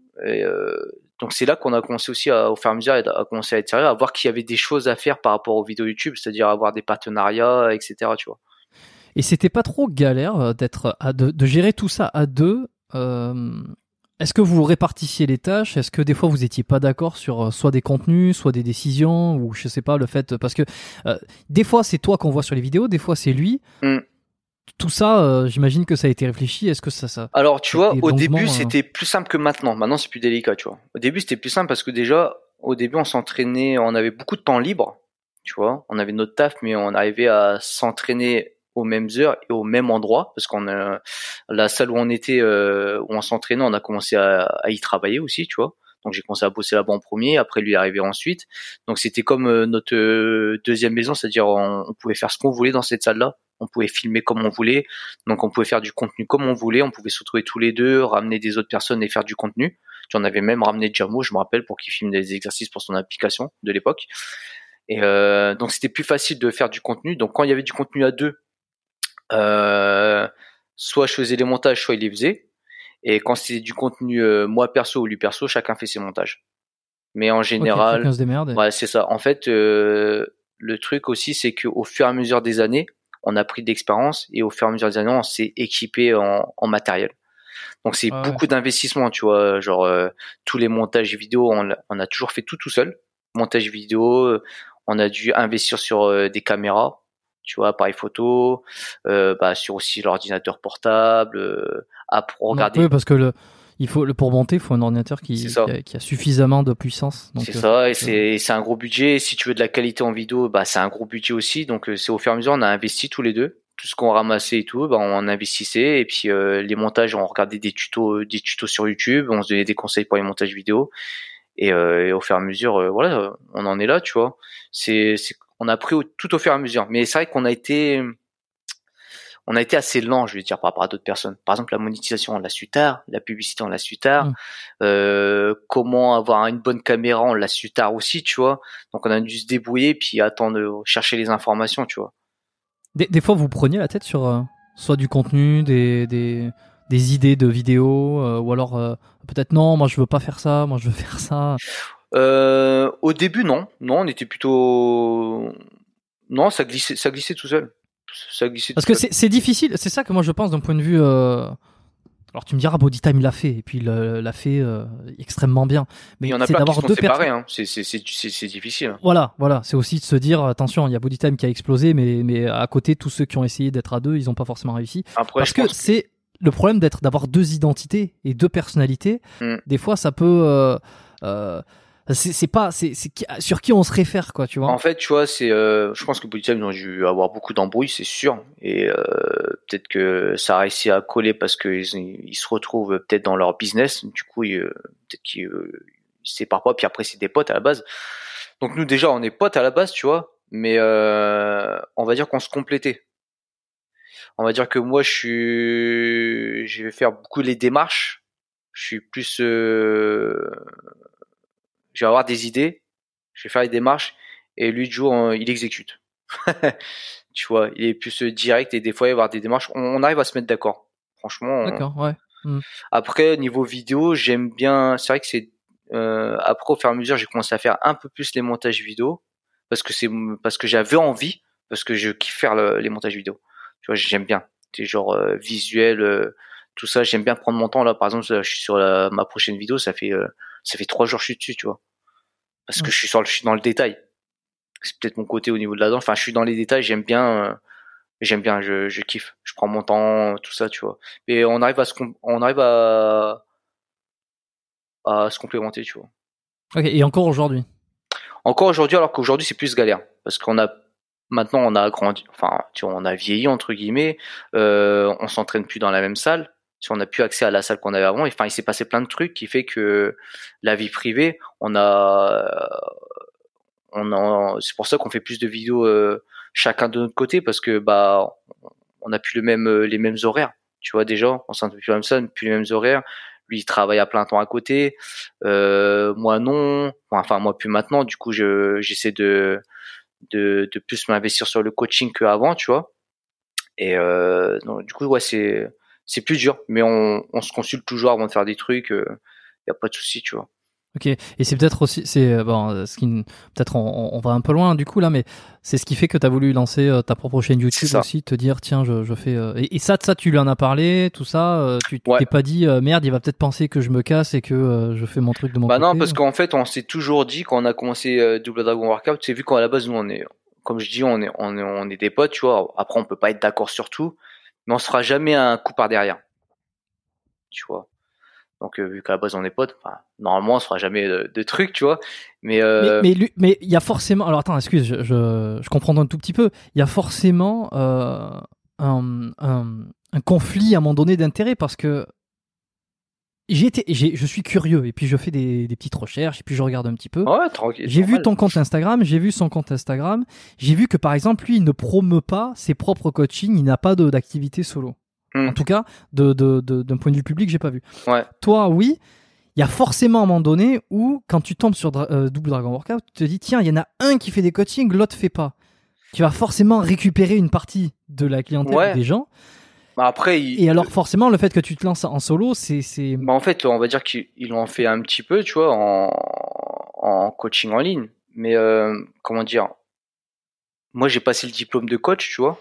Donc c'est là qu'on a commencé aussi à, au fur et à mesure à, commencer à être sérieux, à voir qu'il y avait des choses à faire par rapport aux vidéos YouTube, c'est-à-dire avoir des partenariats, etc. Tu vois. Et c'était pas trop galère d'être deux, de gérer tout ça à deux. Est-ce que vous répartissiez les tâches? Est-ce que des fois vous étiez pas d'accord sur euh, soit des contenus, soit des décisions, ou je sais pas le fait parce que des fois c'est toi qu'on voit sur les vidéos, des fois c'est lui. Mm. Tout ça, j'imagine que ça a été réfléchi. Est-ce que ça, ça Alors tu vois, au début c'était plus simple que maintenant. Maintenant c'est plus délicat, tu vois. Au début c'était plus simple parce que déjà au début on s'entraînait, on avait beaucoup de temps libre, tu vois. On avait notre taf, mais on arrivait à s'entraîner aux mêmes heures et au même endroit parce qu'on a la salle où on était euh, où on s'entraînait on a commencé à, y travailler aussi tu vois. Donc j'ai commencé à bosser là-bas en premier après lui arriver ensuite. Donc c'était comme euh, notre euh, deuxième maison c'est-à-dire on, pouvait faire ce qu'on voulait dans cette salle là on pouvait filmer comme on voulait. Donc on pouvait faire du contenu comme on voulait. On pouvait se retrouver tous les deux ramener des autres personnes et faire du contenu. Tu en avais même ramené Jamo je me rappelle pour qu'il filme des exercices pour son application de l'époque. Et donc c'était plus facile de faire du contenu. Donc quand il y avait du contenu à deux soit je faisais les montages, soit il les faisait. Et quand c'était du contenu euh, moi perso ou lui perso, chacun fait ses montages. Mais en général, okay, c'est ça. En fait, euh, le truc aussi, c'est qu'au fur et à mesure des années, on a pris de l'expérience et au fur et à mesure des années, on s'est équipé en, en, matériel. Donc c'est ah beaucoup d'investissement, tu vois. Genre euh, tous les montages vidéo, on, on, a toujours fait tout tout seul. Montage vidéo, on a dû investir sur des caméras tu vois, appareil photo, euh, bah, sur aussi l'ordinateur portable, euh, à regarder. Oui, parce que le, il faut, le, pour monter, il faut un ordinateur qui, qui, a, qui a, suffisamment de puissance. C'est euh, ça, et c'est, c'est un gros budget. Si tu veux de la qualité en vidéo, bah, c'est un gros budget aussi. Donc, c'est au fur et à mesure, on a investi tous les deux. Tout ce qu'on ramassait et tout, bah, on investissait. Et puis, les montages, on regardait des tutos, des tutos sur YouTube. On se donnait des conseils pour les montages vidéo. Et, et au fur et à mesure, voilà, on en est là, tu vois. C'est on a pris tout au fur et à mesure. Mais c'est vrai qu'on a été, on a été assez lent, je veux dire, par rapport à d'autres personnes. Par exemple, la monétisation, on l'a su tard, la publicité, on l'a su tard. Mm. Euh, comment avoir une bonne caméra, on l'a su tard aussi, tu vois. Donc on a dû se débrouiller puis attendre, chercher les informations, tu vois. Des, fois, vous preniez la tête sur euh, soit du contenu, des, des, des idées de vidéos, euh, ou alors peut-être non, moi je veux pas faire ça, moi je veux faire ça. Euh, au début, non. Non, on était plutôt. Non, ça glissait, ça glissait tout seul. Ça glissait Parce que c'est difficile, c'est ça que moi je pense d'un point de vue. Euh... Alors tu me diras, Bodytime l'a fait, et puis il l'a fait euh, extrêmement bien. Mais il y en a pas d'avoir deux séparés, hein. c'est difficile. Voilà, voilà, c'est aussi de se dire, attention, il y a Bodytime qui a explosé, mais, mais à côté, tous ceux qui ont essayé d'être à deux, ils n'ont pas forcément réussi. Après, Parce que, c'est le problème d'être d'avoir deux identités et deux personnalités. Hmm. Des fois, ça peut... Euh, euh c'est pas c'est sur qui on se réfère quoi tu vois. En fait tu vois c'est euh, je pense que Bodytime ont dû avoir beaucoup d'embrouilles c'est sûr. Et euh, peut-être que ça a réussi à coller parce qu'ils ils se retrouvent peut-être dans leur business. Du coup euh, peut-être qu'ils euh, se séparent pas. Puis après c'est des potes à la base. Donc nous déjà on est potes à la base tu vois. Mais on va dire qu'on se complétait. On va dire que moi je suis je vais faire beaucoup les démarches. Je suis plus je vais avoir des idées, je vais faire les démarches, et lui, jour, il exécute. tu vois, il est plus direct et des fois, il va y avoir des démarches. On, arrive à se mettre d'accord. Franchement. D'accord, ouais. Hmm. Après, niveau vidéo, j'aime bien. C'est vrai que c'est euh, après au fur et à mesure, j'ai commencé à faire un peu plus les montages vidéo parce que c'est parce que j'avais envie, parce que je kiffe faire les montages vidéo. Tu vois, j'aime bien. C'est genre euh, visuel, euh, tout ça. J'aime bien prendre mon temps là. Par exemple, je suis sur ma prochaine vidéo, ça fait ça fait trois jours que je suis dessus, tu vois parce que je suis sur le, je suis dans le détail. C'est peut-être mon côté au niveau de la danse. Enfin, je suis dans les détails. J'aime bien, euh, j'aime bien. Je, je kiffe. Je prends mon temps, tout ça, tu vois. Et on arrive à se, on arrive à, à se complémenter, tu vois. Ok. Et encore aujourd'hui? Encore aujourd'hui, alors qu'aujourd'hui c'est plus galère parce qu'on a maintenant on a grandi, enfin tu vois, on a vieilli entre guillemets. Euh, on s'entraîne plus dans la même salle si on a plus accès à la salle qu'on avait avant. Enfin, il s'est passé plein de trucs qui fait que la vie privée, on a, on a, c'est pour ça qu'on fait plus de vidéos euh, chacun de notre côté parce que bah, on a plus le même, euh, les mêmes horaires. Tu vois déjà, on s'entend plus même ça, plus les mêmes horaires. Lui, il travaille à plein temps à côté. Euh, moi, non. Enfin, moi, plus maintenant. Du coup, je, j'essaie de, de, de plus m'investir sur le coaching qu'avant, tu vois. Et euh, donc, du coup, ouais, c'est c'est plus dur, mais on, on, se consulte toujours avant de faire des trucs. Il euh, y a pas de souci, tu vois. Ok, et c'est peut-être aussi, c'est euh, bon, euh, ce qui, peut-être on, on, va un peu loin du coup là, mais c'est ce qui fait que tu as voulu lancer euh, ta propre chaîne YouTube aussi, te dire tiens, je, je fais et, ça, ça, tu lui en as parlé, tout ça, tu t'es pas dit merde, il va peut-être penser que je me casse et que je fais mon truc de mon bah côté. non, parce qu'en fait, on s'est toujours dit quand on a commencé Double Dragon Warcraft, c'est vu qu'à la base nous on est, comme je dis, on est, on est, on est des potes, tu vois. Après, on peut pas être d'accord sur tout, mais on se fera jamais un coup par derrière, tu vois. Donc euh, vu qu'à la base on est potes, normalement on se fera jamais de, trucs, tu vois. Mais euh... mais il y a forcément. Alors attends, excuse, je, je, je, comprends un tout petit peu. Il y a forcément euh, un, un, un, conflit à un moment donné d'intérêt parce que été, je suis curieux et puis je fais des, des, petites recherches et puis je regarde un petit peu. Ouais, tranquille. J'ai vu ton compte Instagram, j'ai vu son compte Instagram, j'ai vu que par exemple lui il ne promeut pas ses propres coachings, il n'a pas d'activité solo. En hmm. tout cas, d'un de, de, point de vue public, j'ai pas vu. Ouais. Toi, oui. Il y a forcément un moment donné où, quand tu tombes sur euh, Double Dragon Workout, tu te dis tiens, il y en a un qui fait des coachings, l'autre fait pas. Tu vas forcément récupérer une partie de la clientèle des gens. Bah après, et alors forcément, le fait que tu te lances en solo, c'est, c'est. Bah en fait, on va dire qu'ils l'ont fait un petit peu, tu vois, en, en coaching en ligne. Mais euh, comment dire? Moi, j'ai passé le diplôme de coach, tu vois.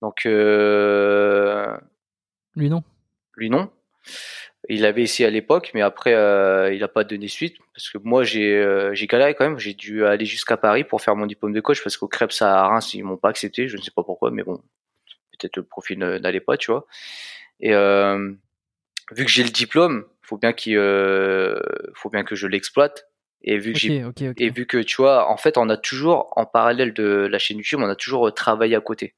Donc euh... lui non. Lui non. Il avait essayé à l'époque, mais après euh, il n'a pas donné suite parce que moi j'ai j'ai galéré quand même. J'ai dû aller jusqu'à Paris pour faire mon diplôme de coach parce qu'au Krebs à Reims ils m'ont pas accepté. Je ne sais pas pourquoi, mais bon peut-être le profil n'allait pas, tu vois. Et euh, vu que j'ai le diplôme, faut bien qu'il euh, faut bien que je l'exploite. Et vu que j'ai et vu que tu vois, en fait, on a toujours en parallèle de la chaîne YouTube, on a toujours travaillé à côté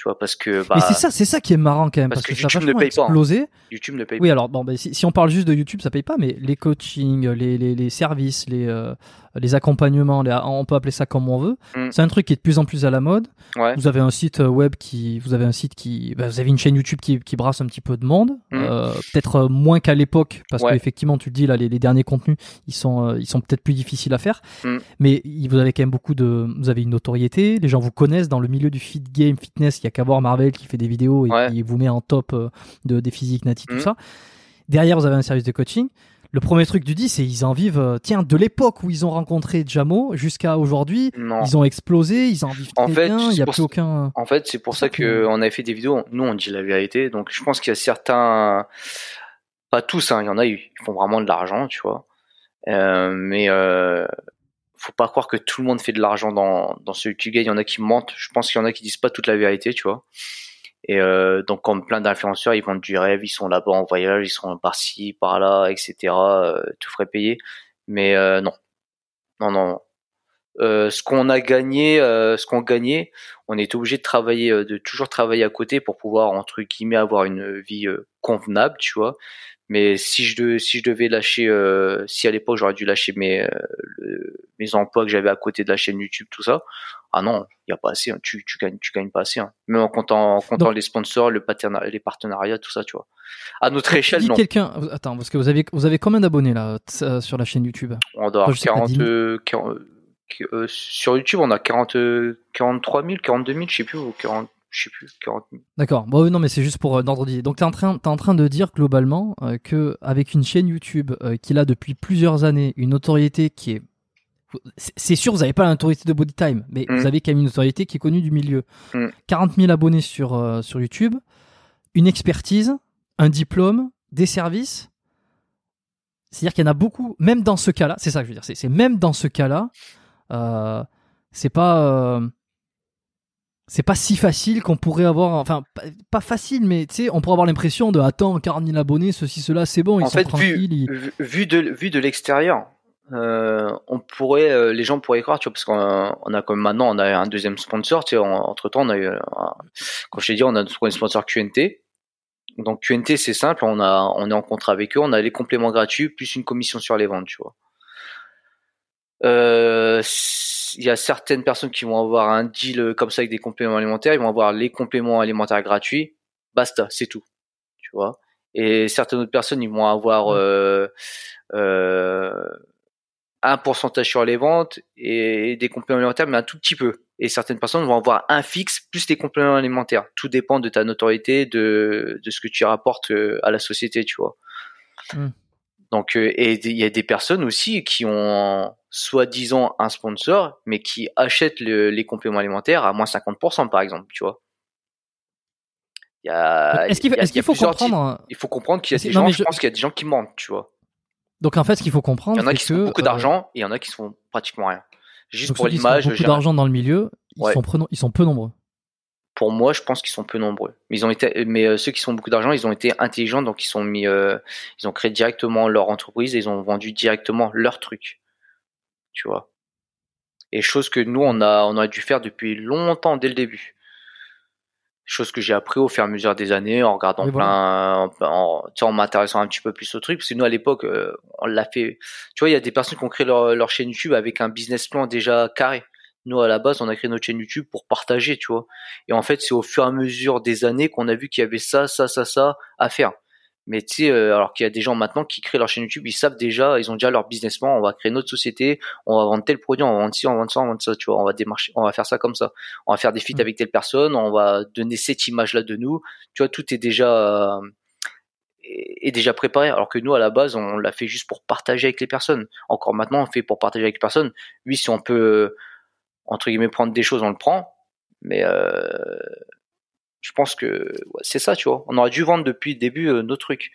tu vois parce que bah, mais c'est ça c'est ça qui est marrant quand même parce, que, YouTube ne paye pas hein. YouTube ne paye oui alors bon bah, si, si, on parle juste de YouTube ça paye pas mais les coachings les, les, les services les euh, les accompagnements, on peut appeler ça comme on veut. Mm. C'est un truc qui est de plus en plus à la mode. Vous avez un site web qui, vous avez un site qui, bah, vous avez une chaîne YouTube qui, qui, brasse un petit peu de monde, mm. euh, peut-être euh, moins qu'à l'époque parce qu'effectivement, tu le dis là, les, les, derniers contenus, ils sont, ils sont peut-être plus difficiles à faire, mm. mais vous avez quand même beaucoup de, vous avez une notoriété, les gens vous connaissent dans le milieu du fit game, fitness. Il y a qu'à voir Marvel qui fait des vidéos et qui vous met en top de des physiques nati, tout ça. Derrière, vous avez un service de coaching le premier truc du dis, c'est ils en vivent, euh, tiens, de l'époque où ils ont rencontré Jamo jusqu'à aujourd'hui, ils ont explosé, ils en vivent en très bien, il n'y a plus aucun. En fait, c'est pour ça que on avait fait des vidéos. Nous, on dit la vérité, donc je pense qu'il y a certains, pas tous, hein, il y en a, ils font vraiment de l'argent, tu vois. Euh, mais euh, faut pas croire que tout le monde fait de l'argent dans dans ce YouTube. Il y en a qui mentent. Je pense qu'il y en a qui disent pas toute la vérité, tu vois. Et euh, donc, comme plein d'influenceurs, ils vendent du rêve, ils sont là-bas en voyage, ils sont par-ci, par-là, etc. Euh, tout frais payé. Mais euh, non, non, non. Ce qu'on a gagné, ce qu'on gagnait, on est obligé de travailler, de toujours travailler à côté pour pouvoir entre guillemets avoir une vie convenable, tu vois. Mais si je, si je devais lâcher, euh, si à l'époque j'aurais dû lâcher mes, euh, mes emplois que j'avais à côté de la chaîne YouTube, tout ça, ah non, il y a pas assez. Hein. Tu, tu gagnes, tu gagnes pas assez. Hein. Même en comptant, en comptant les sponsors, le les partenariats, tout ça, tu vois. À notre échelle, non. quelqu'un, attends, parce que vous avez, vous avez combien d'abonnés là euh, sur la chaîne YouTube? On doit avoir 40, 40 sur YouTube, on a 40, 43 000, 42 000, je sais plus, ou 40 je sais plus, 40 000. D'accord. Bon, non, mais c'est juste pour euh, d'ordre d'idée. Donc, tu es, en train, es en train de dire globalement euh, que avec une chaîne YouTube euh, qui a depuis plusieurs années une notoriété qui est. C'est sûr, vous n'avez pas la notoriété de Body Time, mais vous mm. avez quand même une notoriété qui est connue du milieu. 40 mm. 000 abonnés sur, sur YouTube, une expertise, un diplôme, des services. C'est-à-dire qu'il y en a beaucoup, même dans ce cas-là, c'est ça que je veux dire, c'est même dans ce cas-là, c'est pas c'est pas si facile qu'on pourrait avoir, enfin pas facile, mais tu sais, on pourrait avoir l'impression de attends 40 000 abonnés, ceci, cela, c'est bon, ils en sont fait, tranquilles. Vu, vu de vu de l'extérieur, euh, on pourrait, euh, les gens pourraient croire, tu vois, parce qu'on a comme maintenant on a un deuxième sponsor, tu sais, entre temps on a eu, quand je t'ai dit, on a un sponsor QNT. Donc QNT c'est simple, on a, on est en contrat avec eux, on a les compléments gratuits plus une commission sur les ventes, tu vois. Euh, il y a certaines personnes qui vont avoir un deal comme ça avec des compléments alimentaires, ils vont avoir les compléments alimentaires gratuits, basta, c'est tout, tu vois. Et certaines autres personnes, ils vont avoir euh, euh, un pourcentage sur les ventes et des compléments alimentaires, mais un tout petit peu. Et certaines personnes vont avoir un fixe plus des compléments alimentaires. Tout dépend de ta notoriété, de, de ce que tu rapportes euh, à la société, tu vois. Hmm. Donc, euh, et il y a des personnes aussi qui ont soi-disant un sponsor, mais qui achètent les compléments alimentaires à moins 50% par exemple, tu vois. Est-ce qu'il faut comprendre Il faut comprendre qu'il y a des gens, je... pense qu'il y a des gens qui mentent, tu vois. Donc en fait, ce qu'il faut comprendre, il y en a qui font beaucoup d'argent et il y en a qui font pratiquement rien. Juste pour l'image, beaucoup d'argent dans le milieu, ils, sont ils sont peu nombreux pour moi, je pense qu'ils sont peu nombreux. Mais ils ont été, mais euh, ceux qui sont beaucoup d'argent, ils ont été intelligents, donc ils sont mis, euh, ils ont créé directement leur entreprise et ils ont vendu directement leur truc. Tu vois. Et chose que nous, on a, on a dû faire depuis longtemps dès le début. Chose que j'ai appris au fur et à mesure des années en regardant plein, en, en m'intéressant un petit peu plus au truc. Parce que nous, à l'époque, euh, on l'a fait. Tu vois, il y a des personnes qui ont créé leur, leur chaîne YouTube avec un business plan déjà carré. Nous, à la base, on a créé notre chaîne YouTube pour partager, tu vois. Et en fait, c'est au fur et à mesure des années qu'on a vu qu'il y avait ça, ça, ça, ça à faire. Mais tu sais, euh, alors qu'il y a des gens maintenant qui créent leur chaîne YouTube, ils savent déjà, ils ont déjà leur business plan, on va créer notre société, on va vendre tel produit, on va vendre ci, on va vendre ça, on va vendre ça, tu vois, on va démarcher, on va faire ça comme ça. On va faire des feats mmh. avec telle personne, on va donner cette image-là de nous. Tu vois, tout est déjà, euh, est déjà préparé. Alors que nous, à la base, on l'a fait juste pour partager avec les personnes. Encore maintenant, on fait pour partager avec les personnes. Oui, si on peut, entre guillemets prendre des choses, on le prend. Mais euh, je pense que c'est ça, tu vois. On aurait dû vendre depuis le début euh, nos trucs.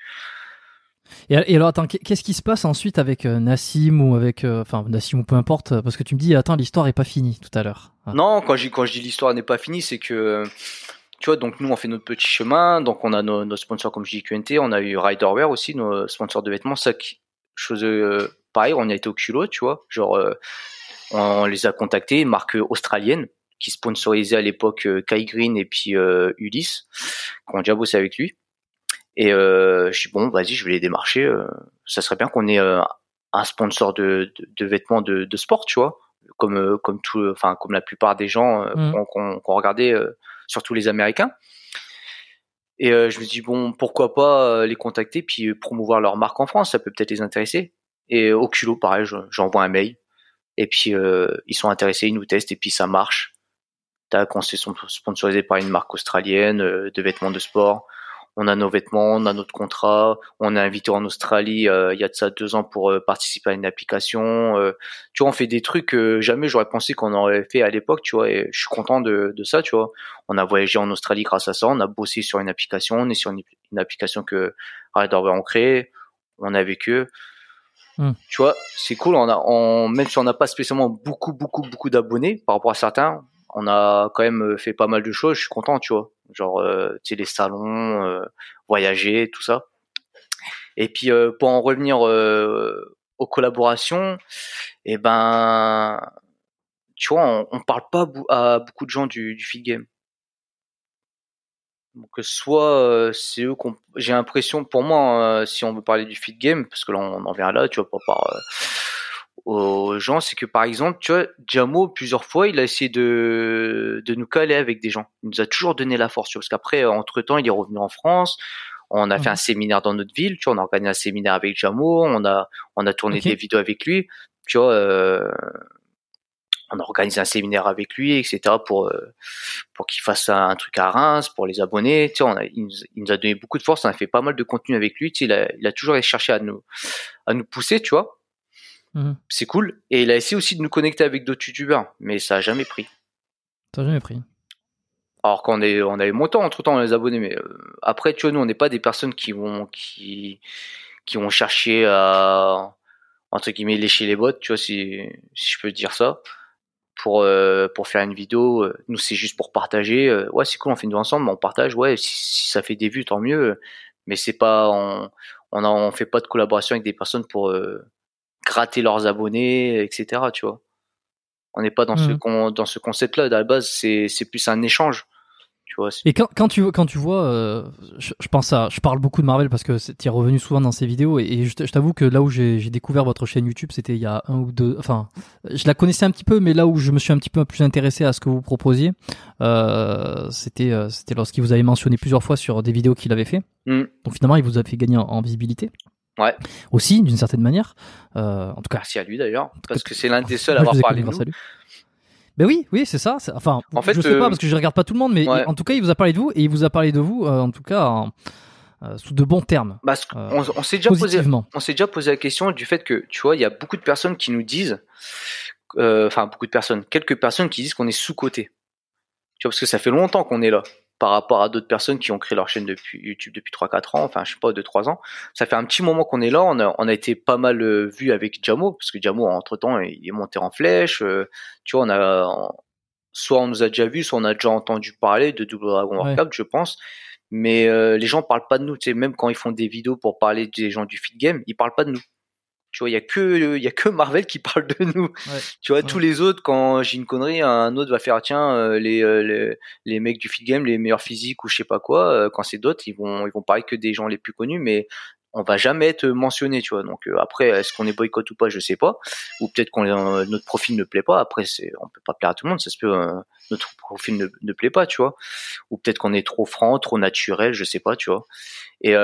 Et, alors, attends, qu'est-ce qui se passe ensuite avec euh, Nassim ou avec, enfin, Nassim ou peu importe, parce que tu me dis, attends, l'histoire est pas finie tout à l'heure. Non, quand je, quand je dis l'histoire n'est pas finie, c'est que, tu vois, donc nous, on fait notre petit chemin, donc on a nos, sponsors comme je dis QNT, on a eu Riderwear aussi, nos sponsors de vêtements, ça, chose pareil, on a été au culot, tu vois, genre, on les a contactés, marque australienne, qui sponsorisait à l'époque euh, Kai Green et puis euh, Ulysse, qui ont déjà bossé avec lui. Et euh, je dis bon, vas-y, je vais les démarcher. Ça serait bien qu'on ait un sponsor de, vêtements de, sport, tu vois, comme comme tout, enfin comme la plupart des gens mm. qu'on regardait, surtout les Américains. Et je me dis bon, pourquoi pas les contacter puis promouvoir leur marque en France, ça peut peut-être les intéresser. Et au culot, pareil, j'envoie un mail et puis euh, ils sont intéressés, ils nous testent et puis ça marche. On s'est sponsorisé par une marque australienne euh, de vêtements de sport. On a nos vêtements, on a notre contrat. On est invité en Australie euh, il y a de ça deux ans pour participer à une application. tu vois, on fait des trucs que jamais j'aurais pensé qu'on aurait fait à l'époque. Tu vois, et je suis content de, ça. Tu vois, on a voyagé en Australie grâce à ça. On a bossé sur une application. On est sur une, application que Red ont créé. On est avec eux. Hmm. Tu vois, c'est cool. On a, même si on n'a pas spécialement beaucoup, beaucoup, beaucoup d'abonnés par rapport à certains, on a quand même euh, fait pas mal de choses. Je suis content, tu vois. Genre, euh, tu sais, les salons, euh, voyager, tout ça. Et puis, euh, pour en revenir aux collaborations, eh ben, tu vois, on, on parle pas à beaucoup de gens du, du feed game. Donc soit euh, c'est eux qu'on j'ai l'impression pour moi euh, si on veut parler du feed game parce que là on en vient là tu vois pas par euh, aux gens c'est que par exemple tu vois Jamo plusieurs fois il a essayé de de nous caler avec des gens. Il nous a toujours donné la force parce qu'après entre temps il est revenu en France. On a fait un mmh. séminaire dans notre ville tu vois on a organisé un séminaire avec Jamo on a on a tourné des vidéos avec lui. Tu vois on a organisé un séminaire avec lui, etc. pour euh, pour qu'il fasse un truc à Reims pour les abonnés. Tu sais, on a, il, nous, a donné beaucoup de force. On a fait pas mal de contenu avec lui. Tu sais, il a, il a toujours cherché à nous à nous pousser, tu vois. Mhm. C'est cool. Et il a essayé aussi de nous connecter avec d'autres youtubeurs, mais ça a jamais pris. Ça a jamais pris. Alors qu'on est, on avait monté entre temps les abonnés, mais euh, après, tu vois, nous, on n'est pas des personnes qui vont, qui, qui vont chercher à, entre guillemets, lécher les bottes, tu vois, si, si je peux dire ça pour euh, pour faire une vidéo. Euh, nous c'est juste pour partager. Euh, ouais c'est cool, on fait une vidéo ensemble, on partage. Ouais si, ça fait des vues tant mieux. Mais c'est pas on on, on fait pas de collaboration avec des personnes pour gratter leurs abonnés, etc. Tu vois. On n'est pas dans ce mmh. dans ce concept là. À la base c'est c'est plus un échange. Et quand, quand tu quand tu vois, euh, je, pense à, je parle beaucoup de Marvel parce que tu es revenu souvent dans ces vidéos et, je, t'avoue que là où j'ai découvert votre chaîne YouTube, c'était il y a un ou deux, enfin, je la connaissais un petit peu, mais là où je me suis un petit peu plus intéressé à ce que vous proposiez, euh, c'était euh, c'était lorsqu'il vous avait mentionné plusieurs fois sur des vidéos qu'il avait fait. Mm. Donc finalement, il vous a fait gagner en, visibilité. Ouais. Aussi, d'une certaine manière. Euh, en tout cas. Merci à lui d'ailleurs, parce que c'est l'un des seuls à avoir parlé de nous. Ben oui, oui, c'est ça. Enfin, en fait, je sais pas euh, parce que je regarde pas tout le monde, mais en tout cas, il vous a parlé de vous et il vous a parlé de vous, euh, en tout cas, sous de bons termes. Parce on, on s'est déjà posé, on s'est déjà posé la question du fait que, tu vois, il y a beaucoup de personnes qui nous disent, enfin beaucoup de personnes, quelques personnes qui disent qu'on est sous coté. Tu vois, parce que ça fait longtemps qu'on est là par rapport à d'autres personnes qui ont créé leur chaîne depuis YouTube depuis 3-4 ans, enfin je sais pas, 2-3 ans. Ça fait un petit moment qu'on est là, on a, on a été pas mal euh, vu avec Jamo, parce que Jamo entre temps il est monté en flèche, euh, tu vois, on a soit on nous a déjà vu, soit on a déjà entendu parler de Double Dragon Warcraft, je pense. Mais euh, les gens parlent pas de nous, tu sais, même quand ils font des vidéos pour parler des gens du feed game, ils parlent pas de nous. Tu vois, il y a que il y a que Marvel qui parle de nous. Tu vois, tous les autres quand j'ai une connerie, un autre va faire tiens euh, les, euh, les, les mecs du feed game, les meilleurs physiques ou je sais pas quoi. Euh, quand c'est d'autres, ils vont ils vont parler que des gens les plus connus, mais on va jamais être mentionné, tu vois. Donc après, est-ce qu'on est boycott ou pas, je sais pas. Ou peut-être qu'on notre profil ne plaît pas. Après, c'est on peut pas plaire à tout le monde, ça se peut. notre profil ne, ne plaît pas, tu vois. Ou peut-être qu'on est trop franc, trop naturel, je sais pas, tu vois. Et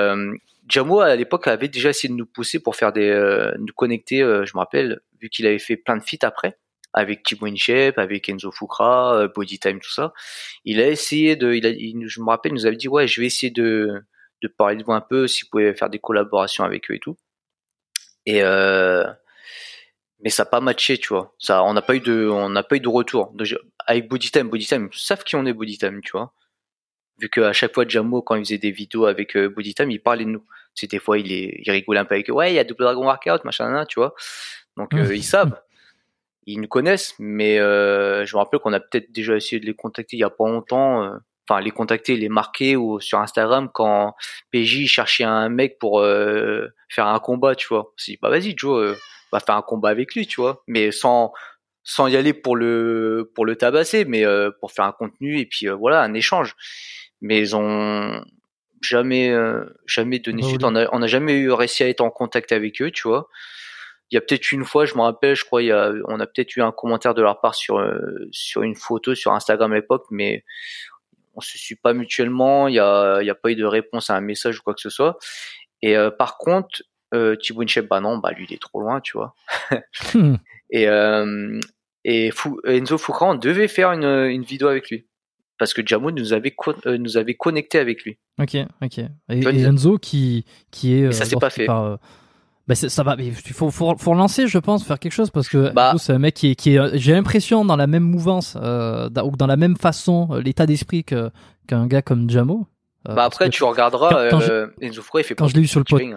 Jamo à l'époque avait déjà essayé de nous pousser pour faire des euh, nous connecter euh, je me rappelle vu qu'il avait fait plein de feats après avec Timo Inchep, avec Enzo Fukra, euh, Bodytime tout ça. Il a essayé de il, a, je me rappelle il nous avait dit ouais, je vais essayer de de parler de vous un peu si vous pouvez faire des collaborations avec eux et tout. Et mais ça n'a pas matché, tu vois. Ça, on n'a pas eu de, on n'a pas eu de retour. avec Bodytime, Bodytime, ils savent qui on est Bodytime, tu vois vu qu'à chaque fois Jamo quand il faisait des vidéos avec euh, Time, il parlait de nous. C'est des fois il, est, il rigolait un peu avec ouais il y a Double Dragon Workout machin tu vois. Donc euh, ils savent, ils nous connaissent, mais euh, je me rappelle qu'on a peut-être déjà essayé de les contacter il y a pas longtemps. Euh, enfin les contacter, les marquer ou sur Instagram quand PJ cherchait un mec pour euh, faire un combat, tu vois. Si bah vas-y Joe, va faire un combat avec lui, tu vois, mais sans sans y aller pour le pour le tabasser, mais pour faire un contenu et puis voilà un échange mais ils ont jamais euh, jamais donné suite. On a, on a jamais eu réussi à être en contact avec eux, tu vois. Il y a peut-être une fois, je me rappelle, je crois, il y a, on a peut-être eu un commentaire de leur part sur euh, sur une photo sur Instagram à l'époque, mais on se suit pas mutuellement. Il y a y a pas eu de réponse à un message ou quoi que ce soit. Et euh, par contre, euh, Thibaut bah non, bah lui il est trop loin, tu vois. Hmm. Et euh, et Enzo Foucault, on devait faire une, une vidéo avec lui parce que Jamo nous avait euh, nous avait connecté avec lui. Ok, ok. Et, Enzo qui qui est. ça s'est pas fait. Euh, bah ça va, il faut, faut, faut relancer, je pense, faire quelque chose parce que bah, c'est un mec qui est, qui est j'ai l'impression dans la même mouvance euh, ou dans la même façon, l'état d'esprit que qu'un gars comme Jamo. bah après, tu regarderas Enzo Foucault, il fait quand je l'ai vu sur le podcast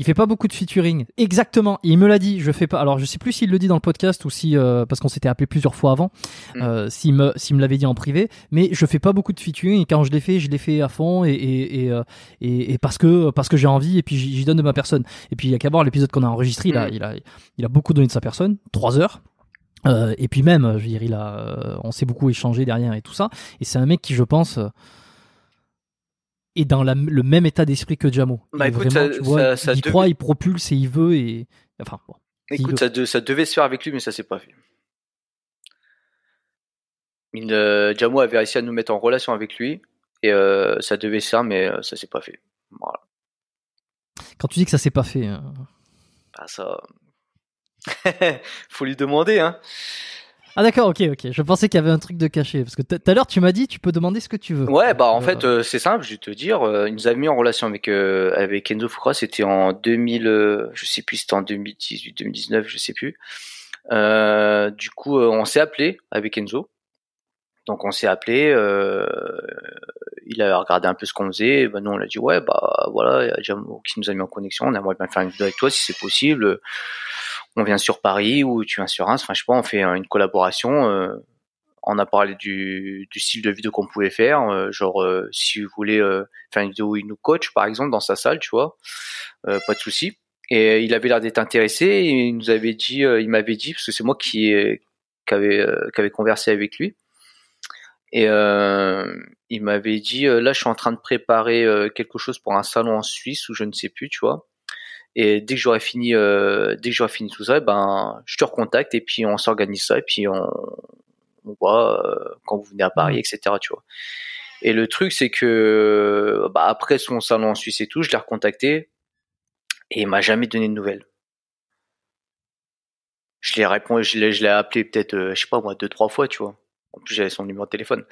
il fait pas beaucoup de featuring. Exactement. Il me l'a dit. Je fais pas. Alors je sais plus s'il le dit dans le podcast ou si euh, parce qu'on s'était appelé plusieurs fois avant. Mm. Euh, s'il me s'il me l'avait dit en privé. Mais je fais pas beaucoup de featuring et quand je l'ai fait, je l'ai fait à fond et et et, euh, et, parce que parce que j'ai envie et puis j'y donne de ma personne. Et puis il y a qu'à voir l'épisode qu'on a enregistré. Il a mm. il a il a beaucoup donné de sa personne. Trois heures. Euh, et puis même, je veux dire, il a, on s'est beaucoup échangé derrière et tout ça. Et c'est un mec qui, je pense, est dans le même état d'esprit que Jamo. Bah écoute, ça, il croit, il propulse et il veut et enfin bon. Écoute, ça, ça, devait se faire avec lui, mais ça s'est pas fait. Euh, Jamo avait réussi à nous mettre en relation avec lui et euh, ça devait se faire, mais euh, ça s'est pas fait. Voilà. Quand tu dis que ça s'est pas fait, bah ça, faut lui demander, hein. Ah d'accord, ok, ok. Je pensais qu'il y avait un truc de caché parce que tout à l'heure tu m'as dit tu peux demander ce que tu veux. Ouais, bah en euh, fait euh, c'est simple, je vais te dire, euh, il nous a mis en relation avec avec Enzo Fukra, c'était en 2000, je sais plus, c'était en 2018, 2019, je sais plus. du coup, on s'est appelé avec Enzo. Donc on s'est appelé, il a regardé un peu ce qu'on faisait, bah, nous on l'a dit ouais bah voilà, il y a Jamo qui nous a mis en connexion, on aimerait bien faire une vidéo avec toi si c'est possible on vient sur Paris ou tu viens sur Reims. Enfin, je sais pas, on fait une collaboration. Euh, on a parlé du, style de vidéo qu'on pouvait faire. Euh, genre, euh, si vous voulez faire une vidéo où il nous coach, par exemple, dans sa salle, tu vois, pas de souci. Et il avait l'air d'être intéressé. Il nous avait dit, il m'avait dit, parce que c'est moi qui, qui avait, qui avait conversé avec lui. Et il m'avait dit, là, je suis en train de préparer quelque chose pour un salon en Suisse ou je ne sais plus, tu vois. Et dès que j'aurai fini, euh, dès que j'aurai fini tout ça, eh ben, je te recontacte et puis on s'organise ça et puis on, on voit euh, quand vous venez à Paris, etc. Tu vois. Et le truc, c'est que bah, après son salon en Suisse et tout, je l'ai recontacté et il m'a jamais donné de nouvelles. Je l'ai répondu, je l'ai, je l'ai appelé peut-être, euh, je sais pas moi, deux trois fois, tu vois. En plus, j'avais son numéro de téléphone.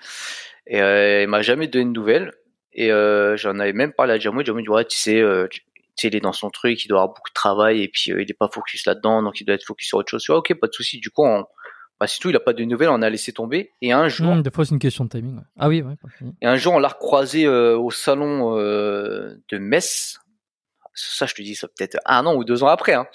Et euh, il m'a jamais donné de nouvelles. Et j'en avais même parlé à Jamou. Jamou dit ouais, tu sais, tu sais, il est dans son truc, il doit avoir beaucoup de travail et puis il est pas focus là-dedans, donc il doit être focus sur autre chose. ok, pas de souci. Du coup, on, bah, tout, il a pas de nouvelles, on a laissé tomber. Et un jour, mmh, des fois c'est une question de timing. Ah oui, ouais, Et un jour, on l'a recroisé au salon de Metz. Ça, je te dis, ça peut-être un an ou deux ans après. Hein.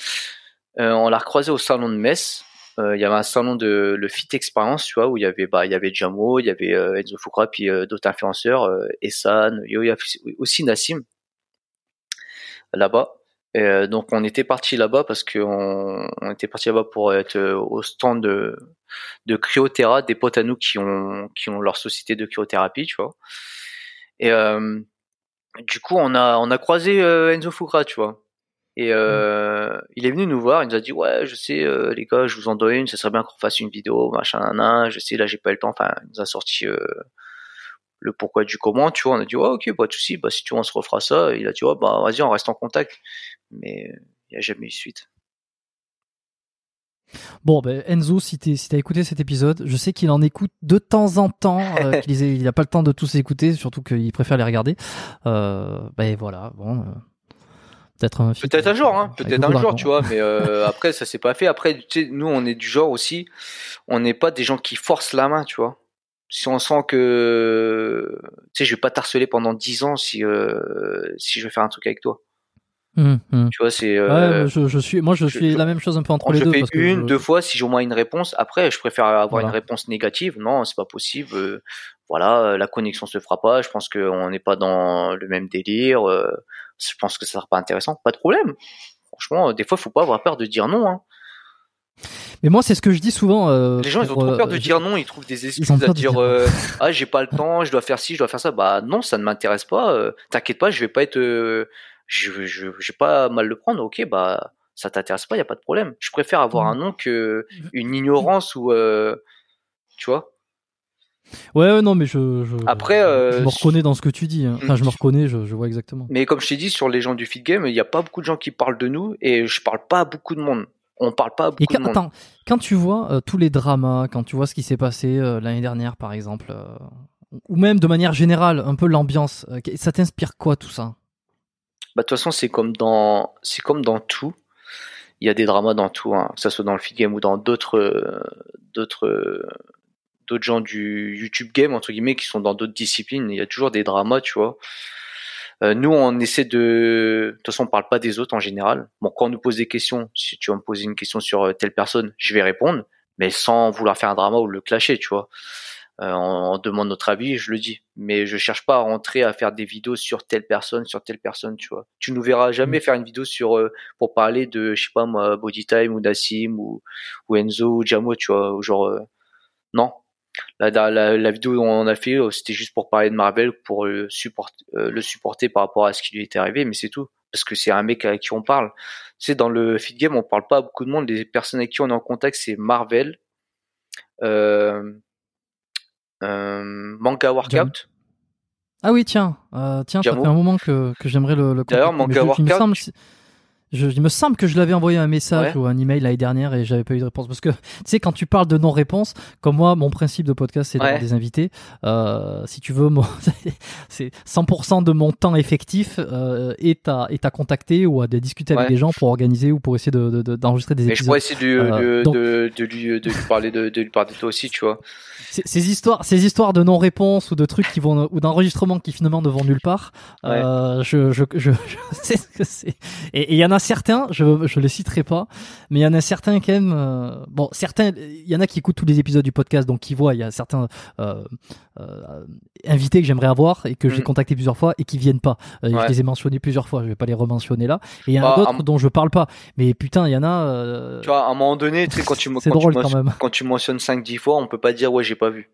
on l'a recroisé au salon de Metz euh, il y avait un salon de le Fit Experience, tu vois, où il y avait bah il y avait Jamo, il y avait euh, Enzo Fukra, puis euh, d'autres influenceurs, euh, Essan, il y avait aussi Nassim là-bas. Et, donc on était parti là-bas parce qu'on on était parti là-bas pour être au stand de de Cryoterra, des potes à nous qui ont qui ont leur société de cryothérapie, tu vois. Et du coup on a on a croisé Enzo Fukra, tu vois. Et mmh. euh, il est venu nous voir, il nous a dit ouais, je sais euh, les gars, je vous en donne une, ça serait bien qu'on fasse une vidéo, machin, nan, je sais là j'ai pas eu le temps. Enfin, il nous a sorti euh, le pourquoi du comment, tu vois. On a dit ouais, ok, pas de souci, bah si tu veux on se refera ça. il a dit ouais, bah vas-y, on reste en contact. Mais il y a jamais eu suite. Bon, ben Enzo, si tu si as écouté cet épisode, je sais qu'il en écoute de temps en temps, euh, qu'il il n'a pas le temps de tous écouter, surtout qu'il préfère les regarder. Euh, ben voilà, bon, Peut-être un, peut-être un jour, hein, peut-être un jour, tu vois. Mais euh, après, ça s'est pas fait. Après, tu sais, nous, on est du genre aussi, on n'est pas des gens qui forcent la main, tu vois. Si on sent que, tu sais, je vais pas t'harceler pendant dix ans si euh, si je veux faire un truc avec toi. Hum, hum. Tu vois, c'est. Euh, ouais, je, je, suis, moi, je, suis la même chose un peu entre les deux. Je fais une, deux fois si j'ai au moins une réponse. Après, je préfère avoir une réponse négative. Non, c'est pas possible. Euh, voilà, la connexion se fera pas. Je pense qu'on n'est pas dans le même délire. Je pense que ça sera pas intéressant. Pas de problème. Franchement, des fois, faut pas avoir peur de dire non. Hein. Mais moi, c'est ce que je dis souvent. Euh, les gens, ils ont trop peur de dire non. Ils trouvent des excuses à dire, euh, ah, j'ai pas le temps, je dois faire ci, je dois faire ça. Bah non, ça ne m'intéresse pas. Euh, t'inquiète pas, je vais pas être, je, je, vais pas mal le prendre. Ok, bah ça t'intéresse pas, y a pas de problème. Je préfère avoir un nom que une ignorance ou, tu vois. Ouais, non, mais je, je, Après, je euh, me reconnais dans ce que tu dis. Hein. Enfin, je me reconnais, je, je vois exactement. Mais comme je t'ai dit, sur les gens du feed game, il n'y a pas beaucoup de gens qui parlent de nous et je parle pas à beaucoup de monde. On parle pas beaucoup quand, de monde. Attends, quand tu vois euh, tous les dramas, quand tu vois ce qui s'est passé euh, l'année dernière, par exemple, ou même de manière générale, un peu l'ambiance, ça t'inspire quoi tout ça? Bah, de toute façon, c'est comme dans, c'est comme dans tout. Il y a des dramas dans tout, hein, que ce soit dans le feed game ou dans d'autres, d'autres d'autres gens du YouTube game entre guillemets qui sont dans d'autres disciplines. Il y a toujours des dramas, tu vois. Euh, nous, on essaie de. De toute façon, on parle pas des autres en général. Bon, quand on nous pose des questions, si tu vas me poser une question sur euh, telle personne, je vais répondre, mais sans vouloir faire un drama ou le clasher, tu vois. Euh, on, demande notre avis, je le dis. Mais je cherche pas à rentrer à faire des vidéos sur telle personne, sur telle personne, tu vois. Tu nous verras jamais mm. faire une vidéo sur pour parler de, je sais pas moi, Bodytime ou Nassim ou, ou Enzo ou Jamo, tu vois. Genre, non, la, la, la, vidéo on a fait, euh, c'était juste pour parler de Marvel, pour le, supporter, euh, le supporter par rapport à ce qui lui était arrivé, mais c'est tout. Parce que c'est un mec à qui on parle. Tu dans le feed game, on parle pas à beaucoup de monde. Les personnes avec qui on est en contact, c'est Marvel, euh, euh, Manga Workout. Ah oui, tiens, euh, tiens, ça fait un moment que, que j'aimerais le, le D'ailleurs, Manga Workout. Je, il me semble que je l'avais envoyé un message ou un email l'année dernière et j'avais pas eu de réponse parce que tu sais quand tu parles de non-réponse, comme moi mon principe de podcast c'est d'avoir des invités. Euh, si tu veux, c'est 100% de mon temps effectif euh, est à est à contacter ou à discuter avec des gens pour organiser ou pour essayer d'enregistrer de, d'enregistrer des épisodes. Mais je pourrais essayer de, euh, de, lui de lui parler de, de lui parler de toi aussi, tu vois. Ces histoires, ces histoires de non-réponse ou de trucs qui vont ou d'enregistrements qui finalement ne vont nulle part. Euh, je, je, je, je sais ce que c'est. Et il y en a certains, je je les citerai pas, mais il y en a certains quand même. Euh, bon, certains, il y en a qui écoutent tous les épisodes du podcast, donc qui voient. Il y a certains euh, euh, invités que j'aimerais avoir et que j'ai mm. contacté plusieurs fois et qui viennent pas. Je les ai mentionnés plusieurs fois. Je vais pas les rementionner là. Et il y en a bah, d'autres dont je parle pas. Mais putain, il y en a. Tu vois, à un moment donné, tu sais, quand tu quand, drôle, tu quand, même. quand tu mentionnes 5-10 fois, on peut pas dire ouais j'ai pas vu.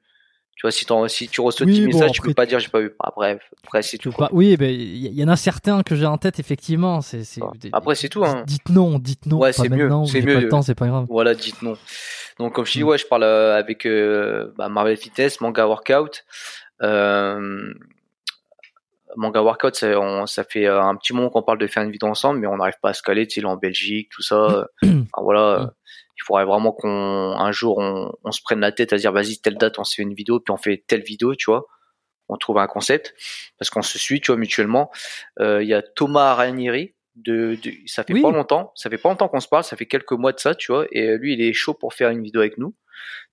Tu vois, si, si tu reçois oui, message, tu peux pas dire j'ai pas vu. Après, après c'est tout. Pas... Oui, ben il y, en a certains que j'ai en tête effectivement. C'est, Après c'est tout. Hein. Dites non, dites non. Ouais, c'est mieux. C'est mieux. Pas le temps, c'est pas grave. Voilà, dites non. Donc comme je dis, mm. ouais, je parle euh, avec euh, bah, Marvel Fitness, Manga Workout. Euh, Manga Workout, ça, on, ça fait euh, un petit moment qu'on parle de faire une vidéo ensemble, mais on n'arrive pas à se caler. Tu sais, en Belgique, tout ça. enfin, voilà. Il faudrait vraiment qu'on un jour on, on, se prenne la tête à dire vas-y telle date on se fait une vidéo puis on fait telle vidéo tu vois on trouve un concept parce qu'on se suit, tu vois, mutuellement. Il y a Thomas Ranieri. De, ça fait pas longtemps, ça fait pas longtemps qu'on se parle, ça fait quelques mois de ça, tu vois, et lui il est chaud pour faire une vidéo avec nous.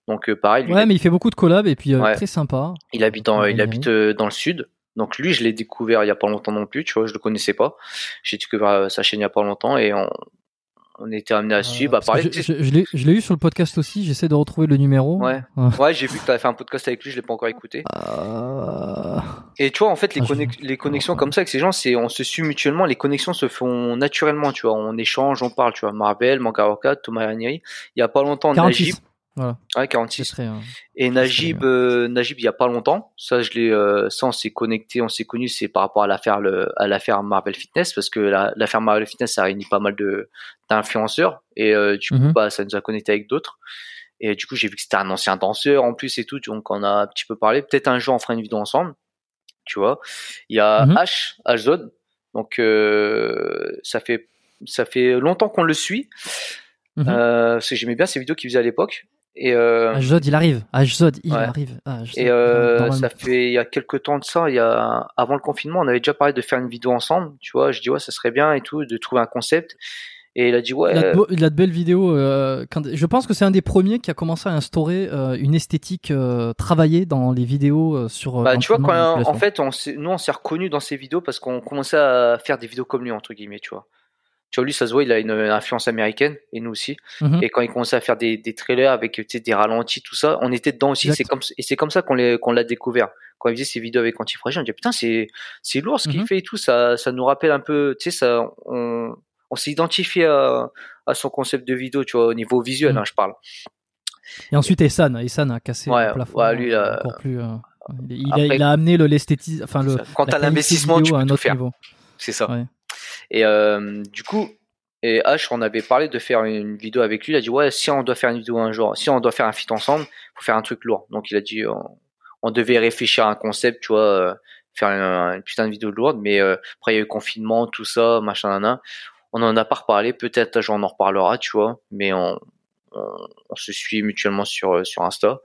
Donc pareil. Lui, ouais, mais il fait beaucoup de collabs et puis très sympa. Il habite il habite dans le sud, donc lui, je l'ai découvert il y a pas longtemps non plus, tu vois, je le connaissais pas. J'ai découvert sa chaîne il y a pas longtemps et on, on était amené à suivre, à parler. Je, je, l'ai eu sur le podcast aussi, j'essaie de retrouver le numéro. Ouais, ouais j'ai vu que tu avais fait un podcast avec lui, je l'ai pas encore écouté. Euh... Et tu vois, en fait, les, ah, les connexions comme ça avec ces gens, c'est on se suit mutuellement, les connexions se font naturellement, tu vois, on échange, on parle, tu vois, Marvel, Manga Thomas Ranieri. Il y a pas longtemps, 46. Najib, voilà. Ouais, 46. et Najib, euh, Najib, il y a pas longtemps, ça, je l'ai, euh, ça, on s'est connecté, on s'est connu, c'est par rapport à l'affaire, le, à l'affaire Marvel Fitness, parce que l'affaire Marvel Fitness, ça réunit pas mal de d'influenceurs, et euh, du coup, mhm. bah, ça nous a connecté avec d'autres. Et du coup, j'ai vu que c'était un ancien danseur en plus et tout, donc on a un petit peu parlé. Peut-être un jour, on fera une vidéo ensemble, tu vois. Il y a mhm. H, H donc ça fait ça fait longtemps qu'on le suit. Mhm. parce que j'aimais bien ces vidéos qu'il faisait à l'époque. Et euh, il arrive. Ajzod, il arrive. et euh, ça fait il y a quelques temps de ça, il y a avant le confinement, on avait déjà parlé de faire une vidéo ensemble. Tu vois, je dis ouais, ça serait bien et tout, de trouver un concept. Et il a dit ouais. Il a de, belles vidéos. Euh, je pense que c'est un des premiers qui a commencé à instaurer euh, une esthétique euh, travaillée dans les vidéos sur. Bah, tu vois, quand, en fait, on nous on s'est reconnu dans ces vidéos parce qu'on commençait à faire des vidéos comme lui entre guillemets, tu vois. Tu vois, lui, ça se voit, il a une influence américaine, et nous aussi. Mhm. Et quand il commençait à faire des, des trailers avec des ralentis, tout ça, on était dedans aussi. C'est comme, et c'est comme ça qu'on qu'on l'a découvert. Quand il faisait ses vidéos avec Antifragile, on dit putain, c'est, c'est lourd ce qu'il mhm. fait et tout. Ça, ça nous rappelle un peu, tu sais, ça, on, on s'est identifié à, à, son concept de vidéo, tu vois, au niveau visuel, mhm. hein, je parle. Et ensuite, Essan, Essan a cassé le plafond. Ouais, lui, euh, encore plus, euh, il, a, il, a, amené le l'esthétisme, enfin le. Quant à l'investissement, tu peux tout faire. C'est ça. Ouais. Et euh, du coup, et H, on avait parlé de faire une vidéo avec lui. Il a dit ouais, si on doit faire une vidéo un jour, si on doit faire un fit ensemble, faut faire un truc lourd. Donc il a dit on, devait réfléchir à un concept, tu vois, euh, faire une, putain de vidéo lourde. Mais euh, après il y a eu confinement, tout ça, machin, nana. On en a pas reparlé. Peut-être un jour on en reparlera, tu vois. Mais on, se suit mutuellement sur sur Insta.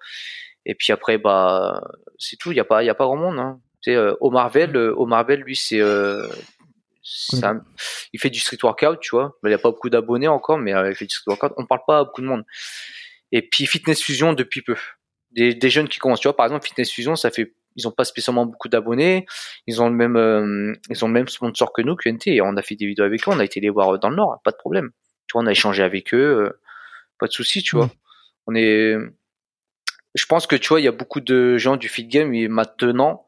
Et puis après bah c'est tout. Il y a pas il y a pas grand monde. Hein. Tu sais, au Marvel, au Marvel, lui c'est il fait du street workout, tu vois. Il n'y a pas beaucoup d'abonnés encore, mais euh, il fait du street workout. On parle pas à beaucoup de monde. Et puis Fitness Fusion depuis peu. Des, des jeunes qui commencent, tu vois. Par exemple, Fitness Fusion, ça fait, ils ont pas spécialement beaucoup d'abonnés. Ils ont le même, euh, ils ont le même sponsor que nous, QNT. Et on a fait des vidéos avec eux. On a été les voir dans le Nord, pas de problème. Tu vois, on a échangé avec eux, euh, pas de souci, tu vois. On est, je pense que tu vois, il y a beaucoup de gens du fit game et maintenant,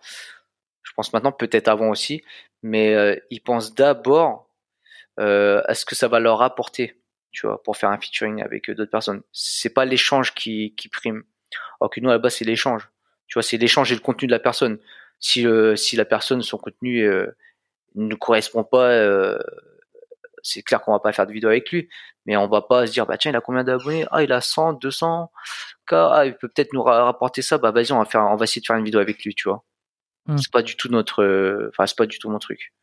je pense maintenant peut-être avant aussi, mais euh, ils pensent d'abord euh, à ce que ça va leur apporter, tu vois, pour faire un featuring avec d'autres personnes. C'est pas l'échange qui, prime. Alors que nous à la c'est l'échange. Tu vois, c'est l'échange et le contenu de la personne. Si euh, si la personne son contenu euh, ne correspond pas, euh, c'est clair qu'on va pas faire de vidéo avec lui, mais on va pas se dire bah tiens il a combien d'abonnés? Ah il a 100, 200 k, ah, il peut peut-être nous rapporter ça, bah vas-y on va faire, on va essayer de faire une vidéo avec lui, tu vois. Hmm. C'est pas du tout notre, euh, enfin c'est pas du tout mon truc.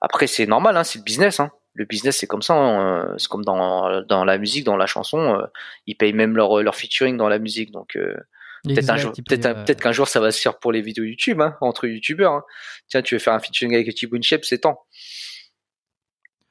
Après c'est normal, hein, c'est le business. Hein. Le business c'est comme ça. Hein. Euh, c'est comme dans dans la musique, dans la chanson, euh, ils payent même leur leur featuring dans la musique. Donc peut-être un jour, peut-être peut-être qu'un jour ça va se faire pour les vidéos YouTube, hein, entre youtubeurs. Hein. Tiens, tu veux faire un featuring avec Thibaut Inchep, c'est temps.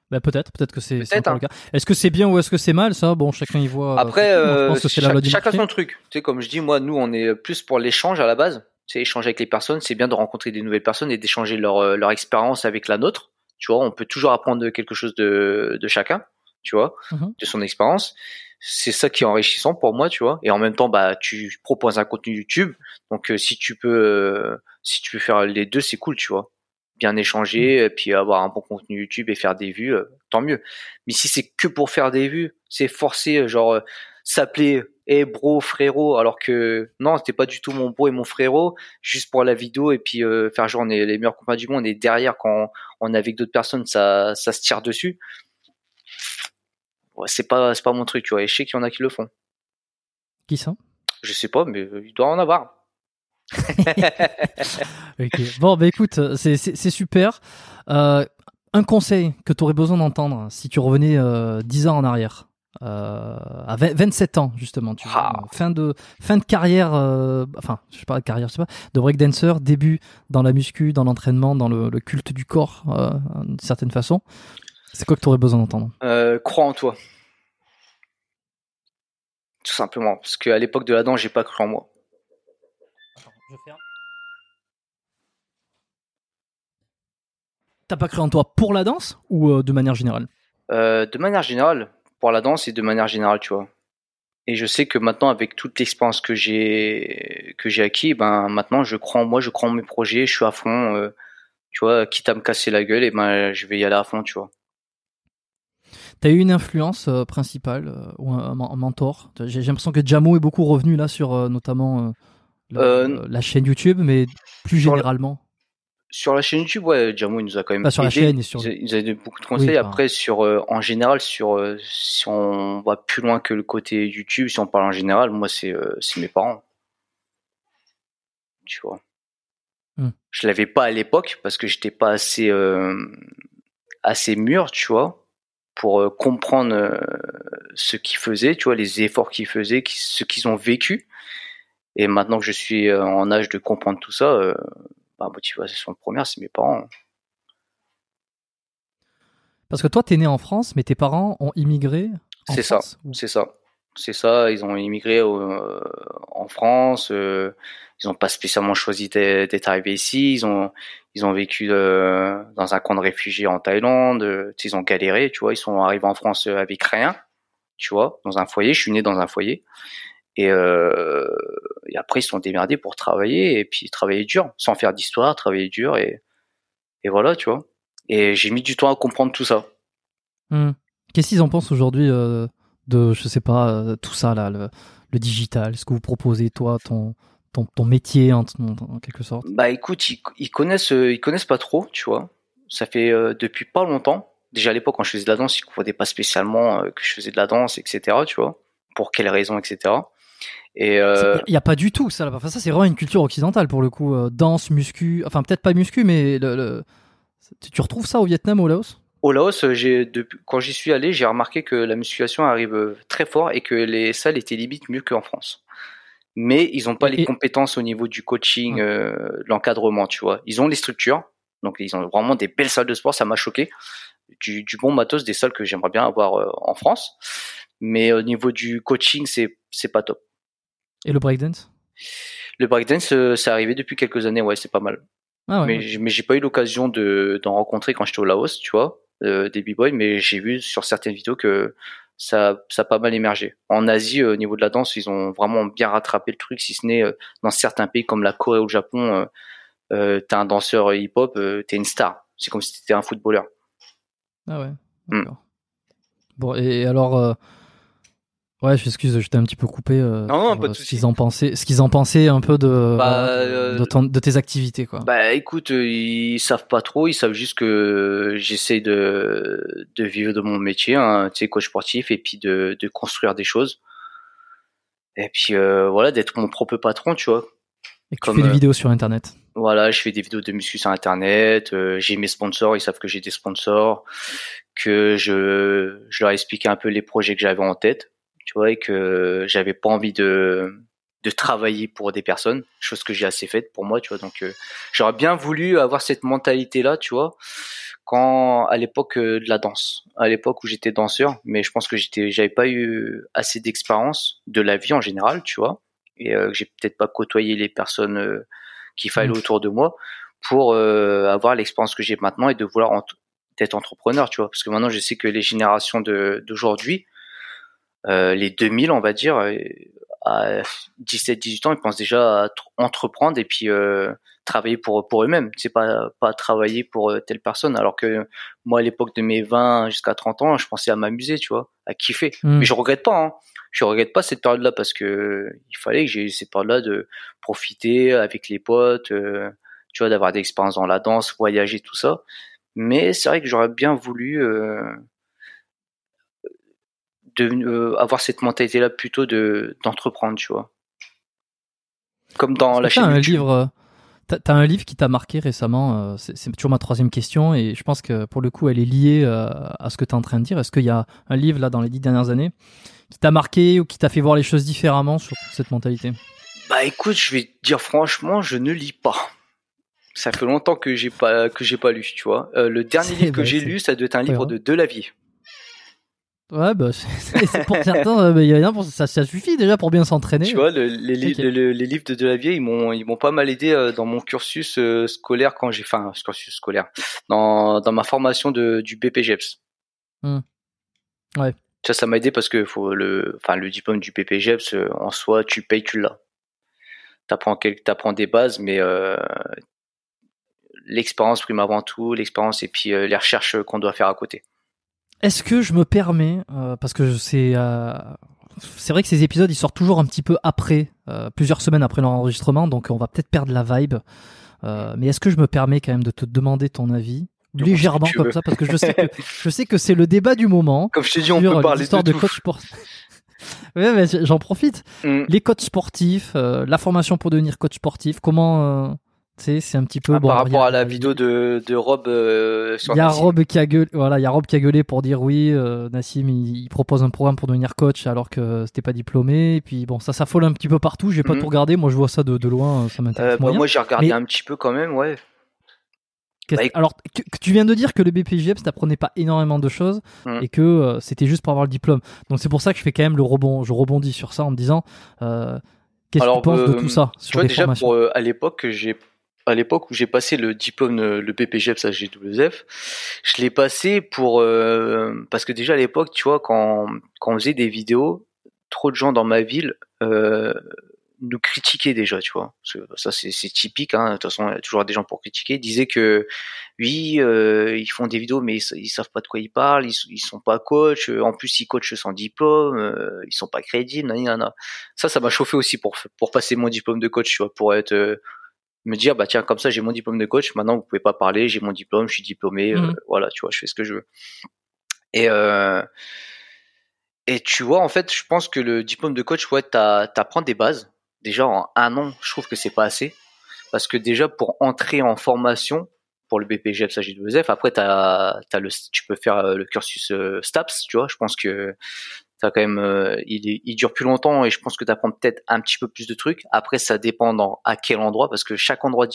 Bah peut-être, peut-être que c'est peut le cas. Est-ce que c'est bien ou est-ce que c'est mal ça? Bon, chacun y voit. Après, euh, chacun son truc. Tu sais, comme je dis, moi, nous, on est plus pour l'échange à la base c'est échanger avec les personnes, c'est bien de rencontrer des nouvelles personnes et d'échanger leur, euh, leur expérience avec la nôtre. Tu vois, on peut toujours apprendre quelque chose de, de chacun, tu vois, mhm. de son expérience. C'est ça qui est enrichissant pour moi, tu vois. Et en même temps, bah, tu proposes un contenu YouTube. Donc, euh, si tu peux, euh, si tu peux faire les deux, c'est cool, tu vois. Bien échanger, mhm. et puis avoir un bon contenu YouTube et faire des vues, tant mieux. Mais si c'est que pour faire des vues, c'est forcé, genre, s'appeler et bro frérot alors que non c'était pas du tout mon bro et mon frérot juste pour la vidéo et puis euh, faire genre on est les meilleurs copains du monde et derrière quand on est avec d'autres personnes ça ça se tire dessus. C'est pas c'est pas mon truc tu vois et je sais qu'il y en a qui le font. Qui ça? Je sais pas mais il doit en avoir. Bon bah écoute c'est c'est super. Euh, un conseil que tu aurais besoin d'entendre si tu revenais euh, 10 ans en arrière à 27 ans justement, tu vois, fin de fin de carrière, enfin je sais pas carrière, je sais pas, de breakdancer, début dans la muscu, dans l'entraînement, dans le, culte du corps, d'une certaine façon. C'est quoi que tu aurais besoin d'entendre? Crois en toi, tout simplement, parce qu'à l'époque de la danse, j'ai pas cru en moi. T'as pas cru en toi pour la danse ou euh, de manière générale? Euh, De manière générale, pour la danse et de manière générale, tu vois. Et je sais que maintenant, avec toute l'expérience que j'ai que j'ai acquis, ben maintenant, je crois en moi, je crois en mes projets, je suis à fond. Euh, tu vois, quitte à me casser la gueule, et ben je vais y aller à fond, tu vois. T'as eu une influence principale ou un, mentor? J'ai l'impression que Jamo est beaucoup revenu là sur notamment la chaîne YouTube, mais plus généralement sur la chaîne YouTube, ouais, Jamo il nous a quand même. Pas sur la chaîne sur. Il nous a donné beaucoup de conseils. Après, sur, euh, en général, sur, euh, si on va plus loin que le côté YouTube, si on parle en général, moi, c'est, euh, c'est mes parents. Tu vois. Hmm. Je l'avais pas à l'époque parce que j'étais pas assez, assez mûr, tu vois, pour comprendre ce qu'ils faisaient, tu vois, les efforts qu'ils faisaient, ce qu'ils ont vécu. Et maintenant que je suis en âge de comprendre tout ça, ma motivation première, c'est mes parents. Parce que toi, tu es né en France, mais tes parents ont immigré C'est ça, c'est ça. C'est ça, ils ont immigré euh, en France. Euh, ils n'ont pas spécialement choisi d'être arrivés ici. Ils ont, ils ont vécu euh, dans un camp de réfugiés en Thaïlande. ils ont galéré, tu vois. Ils sont arrivés en France avec rien, tu vois, dans un foyer. Je suis né dans un foyer. Et, euh, et, après, ils sont démerdés pour travailler et puis travailler dur, sans faire d'histoire, travailler dur et, et voilà, tu vois. Et j'ai mis du temps à comprendre tout ça. Hmm. Qu'est-ce qu'ils en pensent aujourd'hui euh, de, je sais pas, euh, tout ça là, le, le, digital, ce que vous proposez, toi, ton, ton, ton métier en, en, quelque sorte? Bah écoute, ils, ils, connaissent, ils connaissent pas trop, tu vois. Ça fait depuis pas longtemps. Déjà à l'époque, quand je faisais de la danse, ils comprenaient pas spécialement que je faisais de la danse, etc. Tu vois, pour quelles raisons, etc. Et euh... il n'y a pas du tout ça. Enfin, ça c'est vraiment une culture occidentale pour le coup. Euh, danse, muscu, enfin peut-être pas muscu, mais le, tu retrouves ça au Vietnam ou au Laos? Au Laos, euh, quand j'y suis allé, j'ai remarqué que la musculation arrive euh, très fort et que les salles étaient limite mieux qu'en France. Mais ils n'ont pas les compétences au niveau du coaching, de l'encadrement, tu vois. Ils ont les structures, donc ils ont vraiment des belles salles de sport. Ça m'a choqué. Du, du, bon matos, des salles que j'aimerais bien avoir en France. Mais au niveau du coaching, c'est c'est pas top. Et le breakdance? Le breakdance, euh, c'est arrivé depuis quelques années, ouais, c'est pas mal. Ah mais, mais j'ai pas eu l'occasion de d'en rencontrer quand j'étais au Laos, tu vois, euh, des b-boys, mais j'ai vu sur certaines vidéos que ça, ça a pas mal émergé. En Asie, euh, au niveau de la danse, ils ont vraiment bien rattrapé le truc, si ce n'est dans certains pays comme la Corée ou le Japon, euh, t'es un danseur hip-hop, t'es une star. C'est comme si t'étais un footballeur. Ah ouais. Hmm. Bon, et alors, Ouais, je m'excuse, je t'ai un petit peu coupé. Euh, non, non, pas de ce qu'ils en pensaient, ce qu'ils en pensaient un peu de bah, euh, de, tes activités, quoi. Bah, écoute, euh, ils savent pas trop, ils savent juste que j'essaie de de vivre de mon métier, hein, tu sais, coach sportif, et puis de de construire des choses. Et puis euh, voilà, d'être mon propre patron, tu vois. Et que tu fais des vidéos sur Internet. Voilà, je fais des vidéos de muscu sur Internet. j'ai mes sponsors, ils savent que j'ai des sponsors, que je je leur ai expliqué un peu les projets que j'avais en tête que j'avais pas envie de de travailler pour des personnes, chose que j'ai assez faite pour moi, tu vois. Donc euh, j'aurais bien voulu avoir cette mentalité là, tu vois, quand à l'époque euh, de la danse, à l'époque où j'étais danseur, mais je pense que j'étais j'avais pas eu assez d'expérience de la vie en général, tu vois, et euh, j'ai peut-être pas côtoyé les personnes qui fallait mmh. autour de moi pour avoir l'expérience que j'ai maintenant et de vouloir être entrepreneur, tu vois, parce que maintenant je sais que les générations d'aujourd'hui euh, les 2000, on va dire, euh, à 17-18 ans, ils pensent déjà à entreprendre et puis euh, travailler pour pour eux-mêmes. C'est pas pas travailler pour telle personne. Alors que moi, à l'époque de mes 20 jusqu'à 30 ans, je pensais à m'amuser, tu vois, à kiffer. Hmm. Mais je regrette pas. Hein. Je regrette pas cette période-là parce que il fallait que j'ai eu cette période-là de profiter avec les potes, tu vois, d'avoir des expériences dans la danse, voyager, tout ça. Mais c'est vrai que j'aurais bien voulu euh, avoir cette mentalité là plutôt de d'entreprendre tu vois comme dans la chaîne un livre T'as as un livre qui t'a marqué récemment, euh, c'est toujours ma troisième question, et je pense que pour le coup, elle est liée euh, à ce que tu es en train de dire. Est-ce qu'il y a un livre là dans les dix dernières années qui t'a marqué ou qui t'a fait voir les choses différemment sur cette mentalité? Bah écoute, je vais te dire franchement, je ne lis pas. Ça fait longtemps que j'ai pas que j'ai pas lu, tu vois. Euh, le dernier livre que j'ai lu, ça doit être un livre de Delavier. Ouais, bah, c'est pour certains, euh, y a rien pour, ça, ça suffit déjà pour bien s'entraîner. Tu vois, les, les, livres de Delavier, ils m'ont, ils m'ont pas mal aidé euh, dans mon cursus euh, scolaire quand j'ai, enfin, cursus scolaire, dans, dans ma formation de, du BPGEPS. Mmh. Ouais. Ça, ça m'a aidé parce que faut le, enfin, le diplôme du BPGEPS, en soi, tu payes, tu l'as. T'apprends quelques, t'apprends des bases, mais l'expérience prime avant tout, l'expérience et puis les recherches qu'on doit faire à côté. Est-ce que je me permets, euh, parce que c'est euh, c'est vrai que ces épisodes ils sortent toujours un petit peu après, euh, plusieurs semaines après l'enregistrement, donc on va peut-être perdre la vibe. mais est-ce que je me permets quand même de te demander ton avis légèrement comme ça, parce que je sais que je sais que c'est le débat du moment. Comme je t'ai dit, on peut parler de, de coach sportif. ouais, mais j'en profite. Mm. Les coachs sportifs, la formation pour devenir coach sportif, comment c'est un petit peu ah, par rapport à la vidéo de, de Rob euh, Il y a Rob qui a gueulé, voilà, il y a Rob qui a gueulé pour dire oui, euh, Nassim il, propose un programme pour devenir coach alors que c'était pas diplômé. Et puis bon, ça s'affole un petit peu partout. J'ai pas mhm. tout regardé. Moi, je vois ça de, de loin. Ça m'intéresse euh, bah, Moi, j'ai regardé un petit peu quand même, ouais. Bah, alors, que, tu viens de dire que le BPJF, t'apprenait pas énormément de choses mhm. et que euh, c'était juste pour avoir le diplôme. Donc c'est pour ça que je fais quand même le rebond. Je rebondis sur ça en me disant. Qu'est-ce que tu penses de tout ça sur tu vois, déjà pour, à l'époque, j'ai à l'époque où j'ai passé le diplôme, le BPGEPS à GWF, je l'ai passé pour euh, parce que déjà à l'époque, tu vois, quand quand on faisait des vidéos, trop de gens dans ma ville euh, nous critiquaient déjà, tu vois. Ça c'est typique, hein. de toute façon, il y a toujours des gens pour critiquer. Ils disaient que oui, euh, ils font des vidéos, mais ils, savent pas de quoi ils parlent, ils, ils sont pas coach. En plus, ils coachent sans diplôme, euh, ils sont pas crédibles. Ça, ça m'a chauffé aussi pour pour passer mon diplôme de coach, tu vois, pour être euh, me dire bah tiens comme ça j'ai mon diplôme de coach. Maintenant vous pouvez pas parler j'ai mon diplôme je suis diplômé euh, mhm. voilà tu vois je fais ce que je veux. Et euh, et tu vois en fait je pense que le diplôme de coach ouais t'apprends des bases. Déjà en un an je trouve que c'est pas assez. Parce que déjà pour entrer en formation pour le BPGF SAG2F après t'as as le tu peux faire euh, le cursus STAPS tu vois. Je pense que ça quand même euh, il, il, dure plus longtemps et je pense que tu apprends peut-être un petit peu plus de trucs. Après ça dépend dans, à quel endroit parce que chaque endroit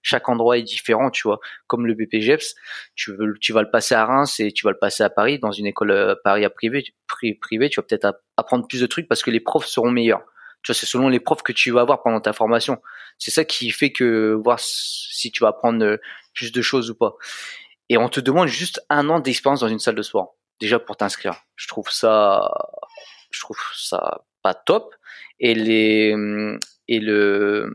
chaque endroit est différent tu vois. Comme le BPGEPS tu veux tu vas le passer à Reims et tu vas le passer à Paris dans une école euh, Paris à privé privé tu vas peut-être apprendre plus de trucs parce que les profs seront meilleurs. Tu vois c'est selon les profs que tu vas avoir pendant ta formation. C'est ça qui fait que voir si tu vas apprendre euh, plus de choses ou pas. Et on te demande juste un an d'expérience dans une salle de sport déjà pour t'inscrire. Je trouve ça, je trouve ça pas top. Et les et le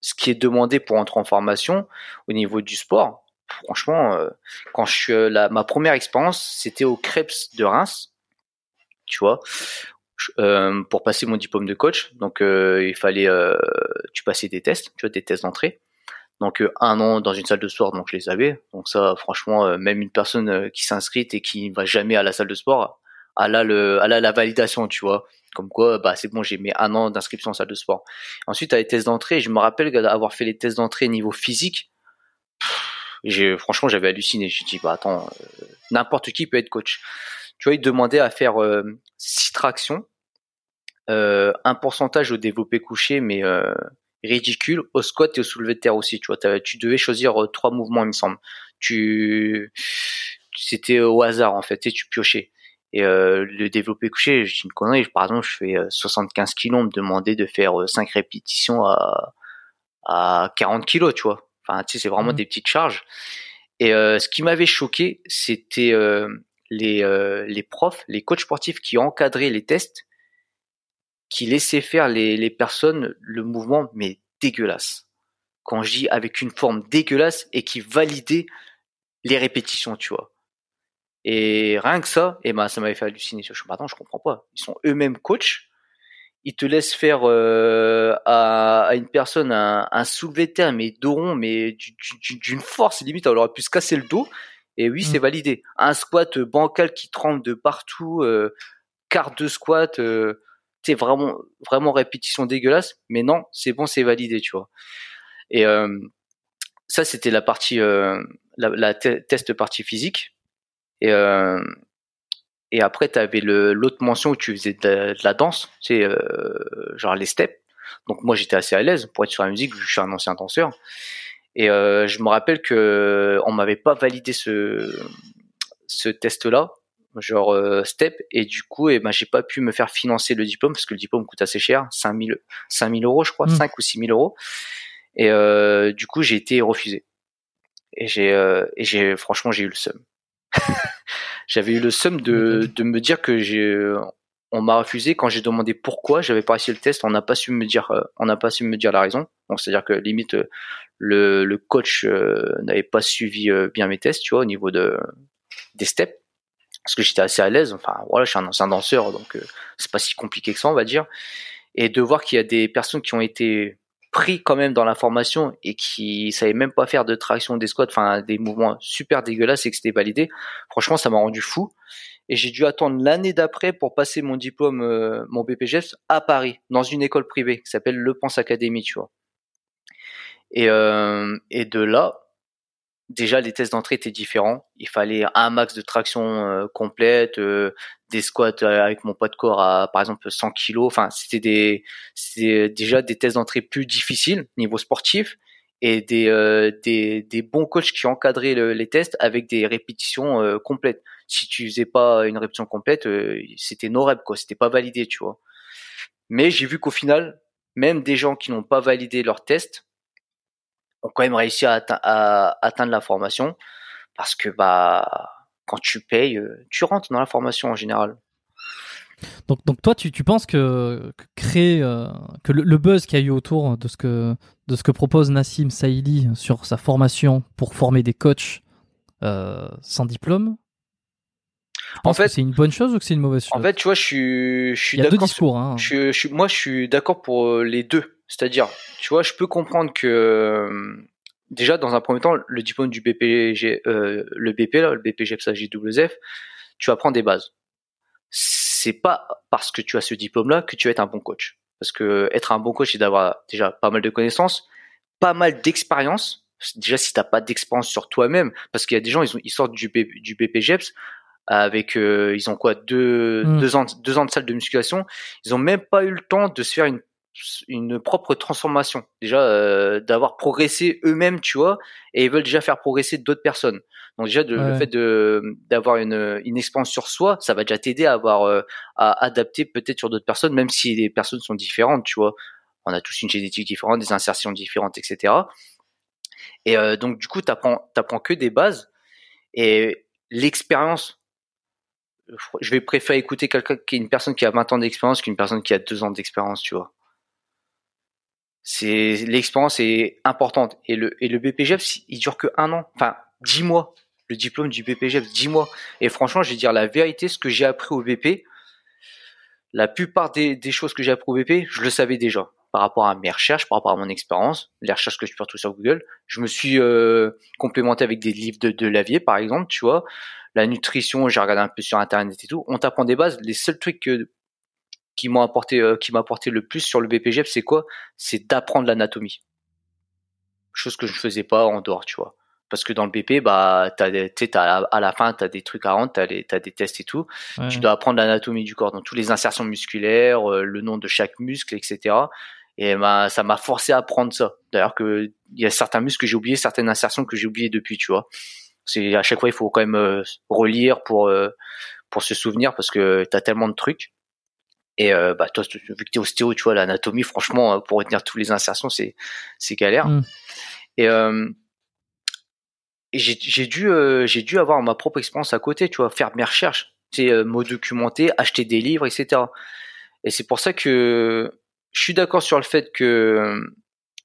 ce qui est demandé pour entrer en formation au niveau du sport, franchement, euh, quand je suis la, ma première expérience, c'était au Krebs de Reims, tu vois, euh, pour passer mon diplôme de coach. Donc euh, il fallait, tu passais des tests, tu vois, des tests d'entrée. Donc euh, un an dans une salle de sport, donc je les avais. Donc ça, franchement, euh, même une personne euh, qui s'inscrit et qui ne va jamais à la salle de sport, elle a le, la validation, tu vois. Comme quoi, bah c'est bon, j'ai mis un an d'inscription en salle de sport. Ensuite, à les tests d'entrée, je me rappelle avoir fait les tests d'entrée niveau physique. J'ai franchement, j'avais halluciné. Je dit bah attends, n'importe qui peut être coach. Tu vois, il demandait à faire six tractions, un pourcentage au développé couché, mais ridicule au squat et au soulevé de terre aussi. Tu vois, tu devais choisir euh, trois mouvements, il me semble. Tu, c'était au hasard en fait, et tu piochais. Et euh, le développé couché, j'ai une connerie. Par exemple, je fais 75 euh, kilos, on me demandait de faire 5 répétitions à, à 40 kilos, tu vois. Enfin, tu sais, c'est vraiment mmh. des petites charges. Et ce qui m'avait choqué, c'était les, les profs, les coachs sportifs qui encadraient les tests qui laissait faire les, les personnes le mouvement, mais dégueulasse. Quand je dis avec une forme dégueulasse et qui validait les répétitions, tu vois. Et rien que ça, et eh ben, ça m'avait fait halluciner. Je me attends, je comprends pas. Ils sont eux-mêmes coachs. Ils te laissent faire euh, à, à, une personne un, un soulevé de terre, mais dos rond, mais d'une force limite. Elle aurait pu se casser le dos. Et oui, c'est mmh. validé. Un squat bancal qui tremble de partout, euh, quart de squat. Euh, c'est vraiment vraiment répétition dégueulasse mais non c'est bon c'est validé tu vois Et ça, c'était la partie, la, la test partie physique. Et et après, tu avais l'autre mention où tu faisais de, la danse, tu sais, genre les steps. Donc moi, j'étais assez à l'aise pour être sur la musique, je suis un ancien danseur. Et je me rappelle que on m'avait pas validé ce ce test-là genre euh, step. Et du coup et eh ben j'ai pas pu me faire financer le diplôme parce que le diplôme coûte assez cher 5000 5000 euros je crois 5 mm. ou 6000 euros. Et euh, du coup j'ai été refusé. Et j'ai euh, et j'ai franchement j'ai eu le seum. J'avais eu le seum de de me dire que j'ai on m'a refusé quand j'ai demandé pourquoi. J'avais pas réussi le test. On n'a pas su me dire on n'a pas su me dire la raison. Donc c'est à dire que limite le le coach n'avait pas suivi bien mes tests tu vois au niveau de des steps parce que j'étais assez à l'aise. Enfin, voilà, je suis un ancien danseur, donc euh, c'est pas si compliqué que ça, on va dire. Et de voir qu'il y a des personnes qui ont été pris quand même dans la formation et qui savaient même pas faire de traction des squats, enfin des mouvements super dégueulasses et que c'était validé. Franchement, ça m'a rendu fou. Et j'ai dû attendre l'année d'après pour passer mon diplôme, euh, mon BPGEPS à Paris, dans une école privée qui s'appelle Le Pense Academy, tu vois. Et, euh, et de là, déjà les tests d'entrée étaient différents. Il fallait un max de traction euh, complète, euh, des squats euh, avec mon poids de corps à par exemple 100 kilos. Enfin, c'était des déjà des tests d'entrée plus difficiles niveau sportif et des des, des bons coachs qui encadraient les tests avec des répétitions complètes. Si tu faisais pas une répétition complète, c'était no rep quoi, c'était pas validé, tu vois. Mais j'ai vu qu'au final, même des gens qui n'ont pas validé leur test ont quand même réussi à, atteindre la formation parce que bah quand tu payes, euh, tu rentres dans la formation en général. Donc, donc toi, tu, tu penses que, créer euh, que le, buzz qu'il y a eu autour de ce que de ce que propose Nassim Saïli sur sa formation pour former des coachs euh, sans diplôme, en fait, c'est une bonne chose ou que c'est une mauvaise chose? En fait, tu vois, je suis, je suis Il y a deux discours. Hein. Je, je, moi, je suis d'accord pour les deux. C'est-à-dire, tu vois, je peux comprendre que euh, déjà dans un premier temps, le diplôme du BPG, euh, le BP là, le JWF, tu apprends des bases. C'est pas parce que tu as ce diplôme-là que tu vas être un bon coach. Parce que être un bon coach, c'est d'avoir déjà pas mal de connaissances, pas mal d'expérience. Déjà, si t'as pas d'expérience sur toi-même, parce qu'il y a des gens, ils, ont, ils sortent du, BPGEPS avec, euh, ils ont quoi, deux, hmm. deux ans, deux ans de salle de musculation. Ils ont même pas eu le temps de se faire une une propre transformation. Déjà euh, d'avoir progressé eux-mêmes tu vois et ils veulent déjà faire progresser d'autres personnes. Donc déjà de, le fait de d'avoir une une expérience sur soi ça va déjà t'aider à avoir euh, à adapter peut-être sur d'autres personnes même si les personnes sont différentes tu vois. On a tous une génétique différente des insertions différentes etc et euh, donc du coup t'apprends t'apprends que des bases. Et l'expérience je vais préférer écouter quelqu'un qui est une personne qui a 20 ans d'expérience qu'une personne qui a 2 ans d'expérience tu vois c'est l'expérience est importante et le et le BPGEPS il dure que un an, enfin dix mois. Le diplôme du BPGEPS dix mois. Et franchement, je vais dire la vérité, ce que j'ai appris au BP, la plupart des, des choses que j'ai appris au BP, je le savais déjà par rapport à mes recherches, par rapport à mon expérience, les recherches que je peux retrouver sur Google. Je me suis euh, complémenté avec des livres de, de Lavier, par exemple, tu vois. La nutrition, j'ai regardé un peu sur Internet et tout. On t'apprend des bases. Les seuls trucs que qui m'ont apporté, euh, qui m'a apporté le plus sur le BPGEP, c'est quoi? C'est d'apprendre l'anatomie. Chose que je ne faisais pas en dehors, tu vois. Parce que dans le BP, bah, t'as, à la fin, tu as des trucs à rendre, tu as, des tests et tout. Tu dois apprendre l'anatomie du corps, donc toutes les insertions musculaires, euh, le nom de chaque muscle, etc. Et bah, ça m'a forcé à apprendre ça. D'ailleurs, il y a certains muscles que j'ai oubliés, certaines insertions que j'ai oubliées depuis, tu vois. C'est à chaque fois, il faut quand même euh, relire pour pour se souvenir parce que tu as tellement de trucs. Et euh, bah toi, vu que t'es ostéo, tu vois l'anatomie, franchement, euh, pour retenir toutes les insertions, c'est c'est galère. Mm. Et, euh, et j'ai dû j'ai dû avoir ma propre expérience à côté, tu vois, faire mes recherches, tu sais, me documenter, acheter des livres, etc. Et c'est pour ça que je suis d'accord sur le fait que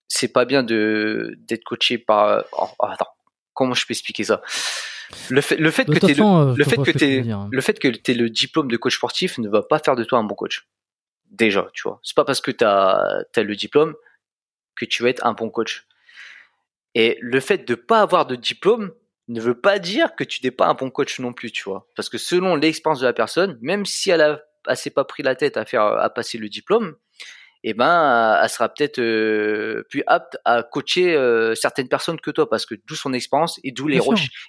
c'est pas bien de d'être coaché par. Oh, attends, comment je peux expliquer ça? Le fait, le fait que tu le, le fait que le fait que le diplôme de coach sportif ne va pas faire de toi un bon coach. Déjà, tu vois. C'est pas parce que t'as, as le diplôme que tu vas être un bon coach. Et le fait de pas avoir de diplôme ne veut pas dire que tu n'es pas un bon coach non plus, tu vois. Parce que selon l'expérience de la personne, même si elle a, s'est pas pris la tête à faire, à passer le diplôme, eh ben elle sera peut-être plus apte à coacher certaines personnes que toi parce que d'où son expérience et d'où les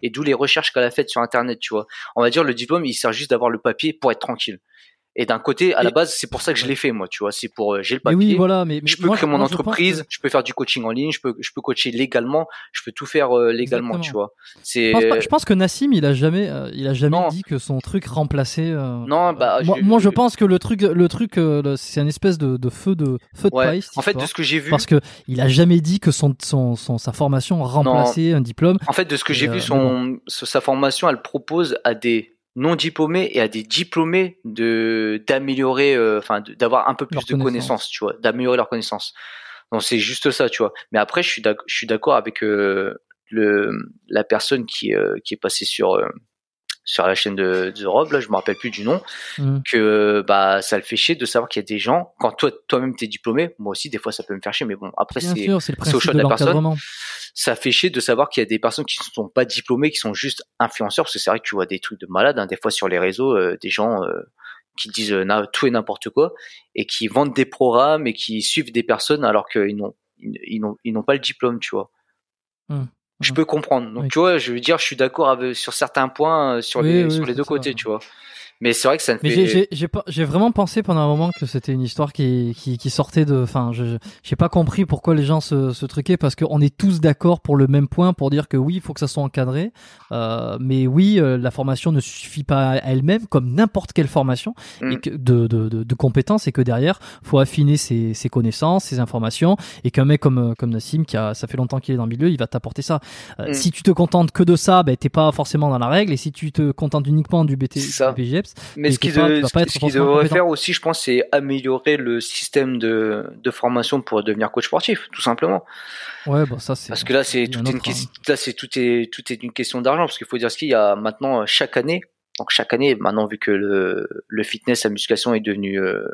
et d'où les recherches qu'elle a faites sur internet tu vois. On va dire le diplôme il sert juste d'avoir le papier pour être tranquille et d'un côté, à la base, c'est pour ça que je l'ai fait, moi, tu vois. C'est pour, euh, j'ai le papier. oui, voilà, mais, je peux créer mon entreprise, je, peux faire du coaching en ligne, je peux, je peux coacher légalement, je peux tout faire euh, légalement, tu vois. C'est. Je, pense que Nassim, il a jamais, euh, il a jamais dit que son truc remplaçait. non, bah. moi, moi, je pense que le truc, le truc, c'est une espèce de, de, feu de feu de ouais. En fait, de ce que j'ai vu. Parce que il a jamais dit que son, son, son sa formation remplaçait un diplôme. En fait, de ce que j'ai vu, son, sa formation, elle propose à des non diplômés et à des diplômés de d'améliorer euh, enfin d'avoir un peu plus de connaissances tu vois d'améliorer leurs connaissances donc c'est juste ça tu vois. Mais après je suis d'accord je suis d'accord avec euh, le la personne qui euh, qui est passée sur sur la chaîne de, de Rob, là, je me rappelle plus du nom, mmh. que bah ça le fait chier de savoir qu'il y a des gens, quand toi toi-même t'es diplômé, moi aussi des fois ça peut me faire chier, mais bon après c'est au choix de, la personne. Ça fait chier de savoir qu'il y a des personnes qui ne sont pas diplômées, qui sont juste influenceurs, parce que c'est vrai que tu vois des trucs de malade, hein, des fois sur les réseaux, euh, des gens euh, qui disent euh, tout et n'importe quoi et qui vendent des programmes et qui suivent des personnes alors qu'ils n'ont ils n'ont pas le diplôme, tu vois. Mmh je peux comprendre. Donc tu vois, je veux dire, je suis d'accord sur certains points euh, sur les sur les deux côtés, tu vois. Mais c'est vrai que ça ne fait. J'ai j'ai vraiment pensé pendant un moment que c'était une histoire qui, qui, qui sortait de. Enfin, je j'ai pas compris pourquoi les gens se, se truquaient parce qu'on est tous d'accord pour le même point pour dire que oui, il faut que ça soit encadré. Euh, mais oui, euh, la formation ne suffit pas à elle-même, comme n'importe quelle formation mm. et que de, de, de, de, compétences, et que derrière, faut affiner ses, ses connaissances, ses informations, et qu'un mec comme comme Nassim, qui a ça fait longtemps qu'il est dans le milieu, il va t'apporter ça. Euh, mm. Si tu te contentes que de ça, ben t'es pas forcément dans la règle, et si tu te contentes uniquement du BT, BGF, mais ce qu'ils devraient faire aussi, je pense, c'est améliorer le système de, de formation pour devenir coach sportif, tout simplement. Ouais, bon, ça c'est. Parce que là, c'est tout une. Là, c'est tout est tout est une question d'argent, parce qu'il faut dire ce qu'il y a maintenant euh, chaque année. Donc chaque année, maintenant vu que le, le fitness, la musculation est devenu euh,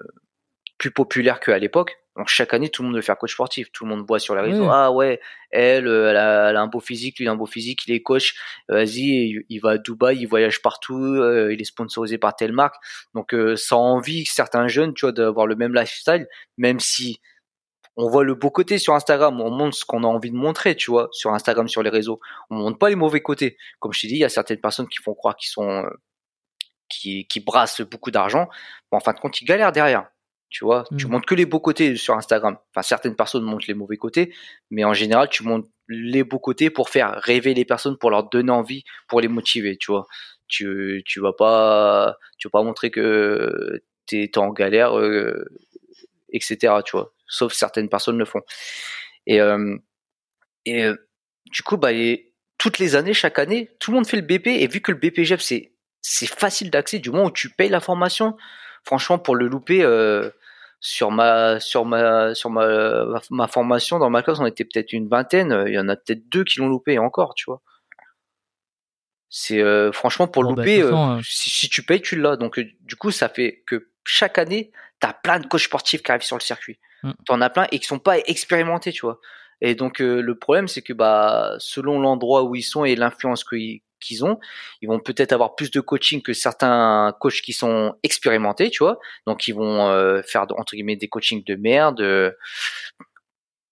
plus populaire qu'à l'époque. Donc chaque année, tout le monde veut faire coach sportif. Tout le monde voit sur les réseaux. Ah ouais, elle, euh, elle a, elle a, un beau physique, lui il a un beau physique, il est coach. Vas-y, il, va à Dubaï, il voyage partout, euh, il est sponsorisé par telle marque. Donc euh, ça envie certains jeunes, tu vois, d'avoir le même lifestyle, même si on voit le beau côté sur Instagram, on montre ce qu'on a envie de montrer, tu vois, sur Instagram, sur les réseaux. On montre pas les mauvais côtés. Comme je t'ai dit, il y a certaines personnes qui font croire qu'ils sont, qui, qui brassent beaucoup d'argent. Bon, en fin de compte, ils galèrent derrière. Tu vois, tu mmh. montres que les beaux côtés sur Instagram. Enfin, certaines personnes montrent les mauvais côtés, mais en général, tu montres les beaux côtés pour faire rêver les personnes, pour leur donner envie, pour les motiver, tu vois. Tu, tu vas pas, tu vas pas montrer que t'es es en galère, euh, etc., tu vois. Sauf certaines personnes le font. Et, euh, et euh, du coup, bah, toutes les années, chaque année, tout le monde fait le BP, et vu que le BPGF, c'est, c'est facile d'accès, du moment où tu payes la formation, franchement, pour le louper, euh, sur ma sur ma sur ma ma formation dans ma classe on était peut-être une vingtaine il y en a peut-être deux qui l'ont loupé encore tu vois. C'est euh, franchement pour bah, louper euh, euh, si, tu payes tu l'as. Donc du coup ça fait que chaque année t'as plein de coachs sportifs qui arrivent sur le circuit. Mm. t'en as plein et qui sont pas expérimentés tu vois. Et donc le problème c'est que bah selon l'endroit où ils sont et l'influence qu'ils qu'ils ont, ils vont peut-être avoir plus de coaching que certains coachs qui sont expérimentés, tu vois. Donc ils vont euh, faire entre guillemets des coachings de merde, euh,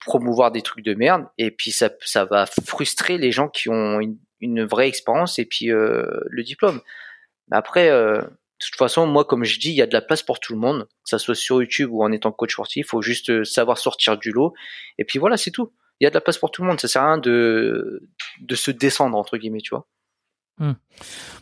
promouvoir des trucs de merde, et puis ça, ça va frustrer les gens qui ont une, vraie expérience et puis euh, le diplôme. Après, de toute façon, moi, comme je dis, il y a de la place pour tout le monde, que ça soit sur YouTube ou en étant coach sportif. Il faut juste savoir sortir du lot. Et puis voilà, c'est tout. Il y a de la place pour tout le monde. Ça sert à rien de, de se descendre, entre guillemets, tu vois. Hmm.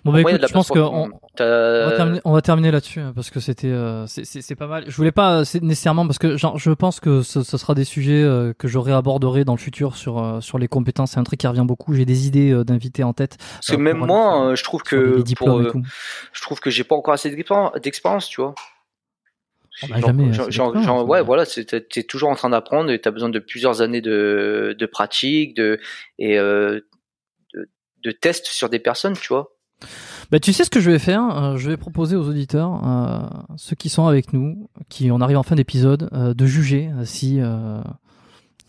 Bon bah écoute, je pense qu'on on va terminer, là-dessus hein, parce que c'était euh, c'est pas mal. Je voulais pas nécessairement parce que genre, je pense que ce, sera des sujets euh, que j'aurai aborderai dans le futur sur euh, sur les compétences. C'est un truc qui revient beaucoup. J'ai des idées d'invités en tête. Parce que même moi, je trouve que pour, je trouve que j'ai pas encore assez d'expérience, tu vois. Bah, jamais. Genre, ouais, voilà, t'es toujours en train d'apprendre et t'as besoin de plusieurs années de, de pratique, de et de tests sur des personnes, tu vois. Bah, tu sais ce que je vais faire euh, Je vais proposer aux auditeurs, euh, ceux qui sont avec nous, qui on arrive en fin d'épisode, euh, de juger si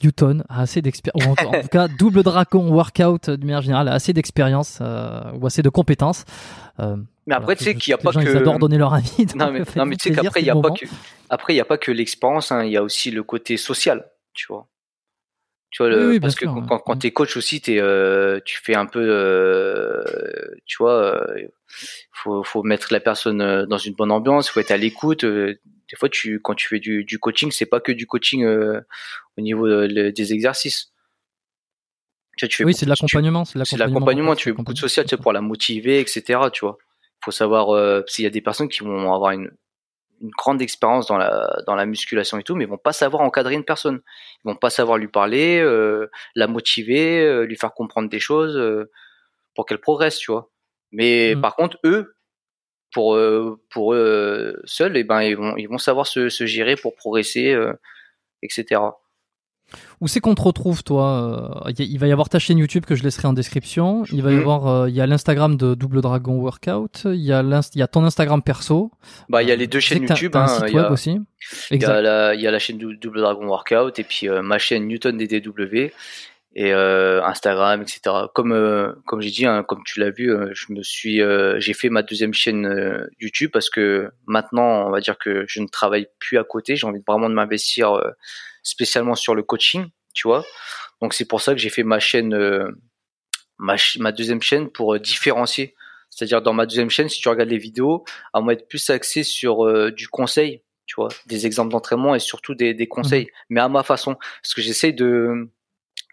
Newton a assez d'expérience, ou en, tout cas double dragon workout de manière générale a assez d'expérience ou assez de compétences Mais après, tu sais qu'il n'y a pas gens, que. Ils adorent donner leur avis. Non, mais, non, mais tu sais qu'après, il n'y a pas que. Après, il n'y a pas que l'expérience, hein, il y a aussi le côté social, tu vois. Tu vois, le, parce que quand, quand mm. tu es coach aussi, es, euh, tu fais un peu, euh, tu vois, euh, faut, faut mettre la personne euh, dans une bonne ambiance, faut être à l'écoute. Euh, des fois, tu, quand tu fais du, du coaching, c'est pas que du coaching au niveau des exercices. Tu vois, tu fais oui, c'est de l'accompagnement. C'est de l'accompagnement. Tu fais beaucoup de social, tu sais, pour la motiver, etc. Tu vois. Faut savoir s'il y a des personnes qui vont avoir une, une grande expérience dans la dans la musculation et tout, mais ils vont pas savoir encadrer une personne. Ils vont pas savoir lui parler, euh, la motiver, euh, lui faire comprendre des choses euh, pour qu'elle progresse, tu vois. Mais mmh. par contre, eux, pour pour eux seuls, et eh ben ils vont ils vont savoir se, se gérer pour progresser, etc. Où c'est qu'on te retrouve, toi euh, Il va y avoir ta chaîne YouTube que je laisserai en description. Il va y mhm. avoir, euh, il y a l'Instagram de Double Dragon Workout. Il y a il y a ton Instagram perso. Bah, il y a les deux chaînes YouTube. Un site web aussi. Il y, a la, il y a la chaîne Double Dragon Workout et puis euh, ma chaîne Newton DDW et Instagram, etc. Comme comme j'ai dit, hein, comme tu l'as vu, je me suis, j'ai fait ma deuxième chaîne YouTube parce que maintenant, on va dire que je ne travaille plus à côté. J'ai envie vraiment de m'investir spécialement sur le coaching, tu vois. Donc c'est pour ça que j'ai fait ma chaîne, euh, ma, ma, deuxième chaîne pour euh, différencier. C'est-à-dire dans ma deuxième chaîne, si tu regardes les vidéos, à moi être plus axé sur euh, du conseil, tu vois, des exemples d'entraînement et surtout des, des conseils, mmh. mais à ma façon, parce que j'essaye de,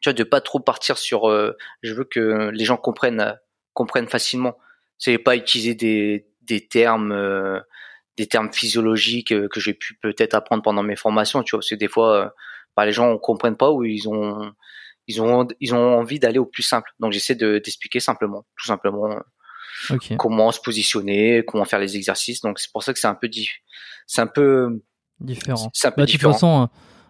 tu vois, de pas trop partir sur. je veux que les gens comprennent, comprennent facilement. C'est pas utiliser des, des termes des termes physiologiques euh, que j'ai pu peut-être apprendre pendant mes formations, tu vois, parce que des fois, euh, bah, les gens ne comprennent pas ou ils ont, ils ont, ils ont envie d'aller au plus simple. Donc j'essaie de d'expliquer simplement, tout simplement, euh, comment se positionner, comment faire les exercices. Donc c'est pour ça que c'est un peu c'est un peu différent. C'est un peu différent. De toute façon,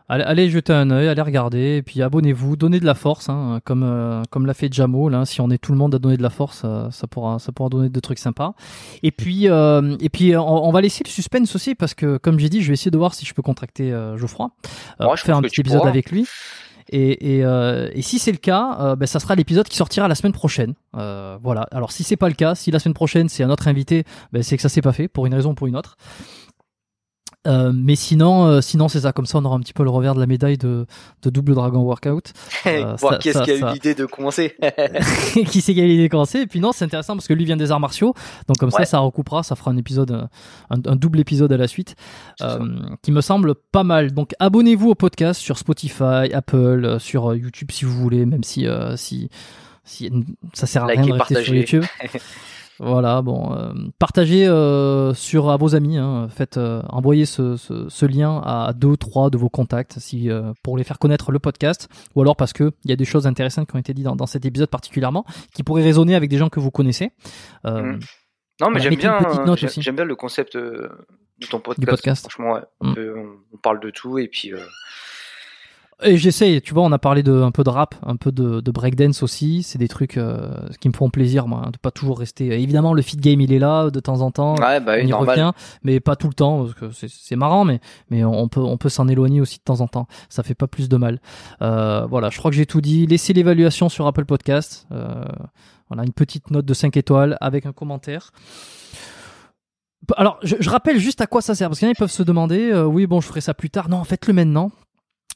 Allez, allez, jeter un œil, allez regarder, et puis abonnez-vous, donnez de la force, hein, comme euh, comme l'a fait Jamo. Là, si on est tout le monde à donner de la force, euh, ça pourra ça pourra donner des trucs sympas. Et puis euh, et puis on, va laisser le suspense aussi parce que comme j'ai dit, je vais essayer de voir si je peux contracter Geoffroy, faire un petit épisode avec lui. Et, et, et, si c'est le cas, ben, ça sera l'épisode qui sortira la semaine prochaine. voilà. Alors si c'est pas le cas, si la semaine prochaine c'est un autre invité, ben, c'est que ça s'est pas fait pour une raison ou pour une autre. Euh, mais sinon, euh, sinon c'est ça. Comme ça, on aura un petit peu le revers de la médaille de, de double Dragon Workout. Euh, Voir qui est-ce qui a eu l'idée de commencer. qui c'est qui a eu l'idée de commencer? Et puis non, c'est intéressant parce que lui vient des arts martiaux. Donc comme ça, ça recoupera, ça fera un épisode, un, double épisode à la suite, qui me semble pas mal. Donc abonnez-vous au podcast sur Spotify, Apple, sur YouTube si vous voulez, même si si, si ça sert à rien de rester sur YouTube. Voilà, bon, euh, partagez euh, sur à vos amis, hein, faites euh, envoyez ce, ce, ce, lien à deux, trois de vos contacts, si pour les faire connaître le podcast, ou alors parce que il y a des choses intéressantes qui ont été dites dans, dans, cet épisode particulièrement, qui pourraient résonner avec des gens que vous connaissez. Mmh. Non, mais j'aime bien, j'aime bien le concept de ton podcast. podcast. Franchement, ouais. on, mmh. on, parle de tout et puis et j'essaye, tu vois, on a parlé de un peu de rap, un peu de, de breakdance aussi. C'est des trucs euh, qui me font plaisir, moi, hein, de pas toujours rester. Évidemment, le fit game, il est là de temps en temps. Ouais, bah, on y revient, mais pas tout le temps. Parce que c'est marrant, mais mais on peut on peut s'en éloigner aussi de temps en temps. Ça fait pas plus de mal. Euh, voilà, je crois que j'ai tout dit. Laissez l'évaluation sur Apple Podcast. Euh, voilà, une petite note de 5 étoiles avec un commentaire. Alors, je, je, rappelle juste à quoi ça sert, parce qu'il y en a qui peuvent se demander, euh, oui, bon, je ferai ça plus tard. Non, faites-le maintenant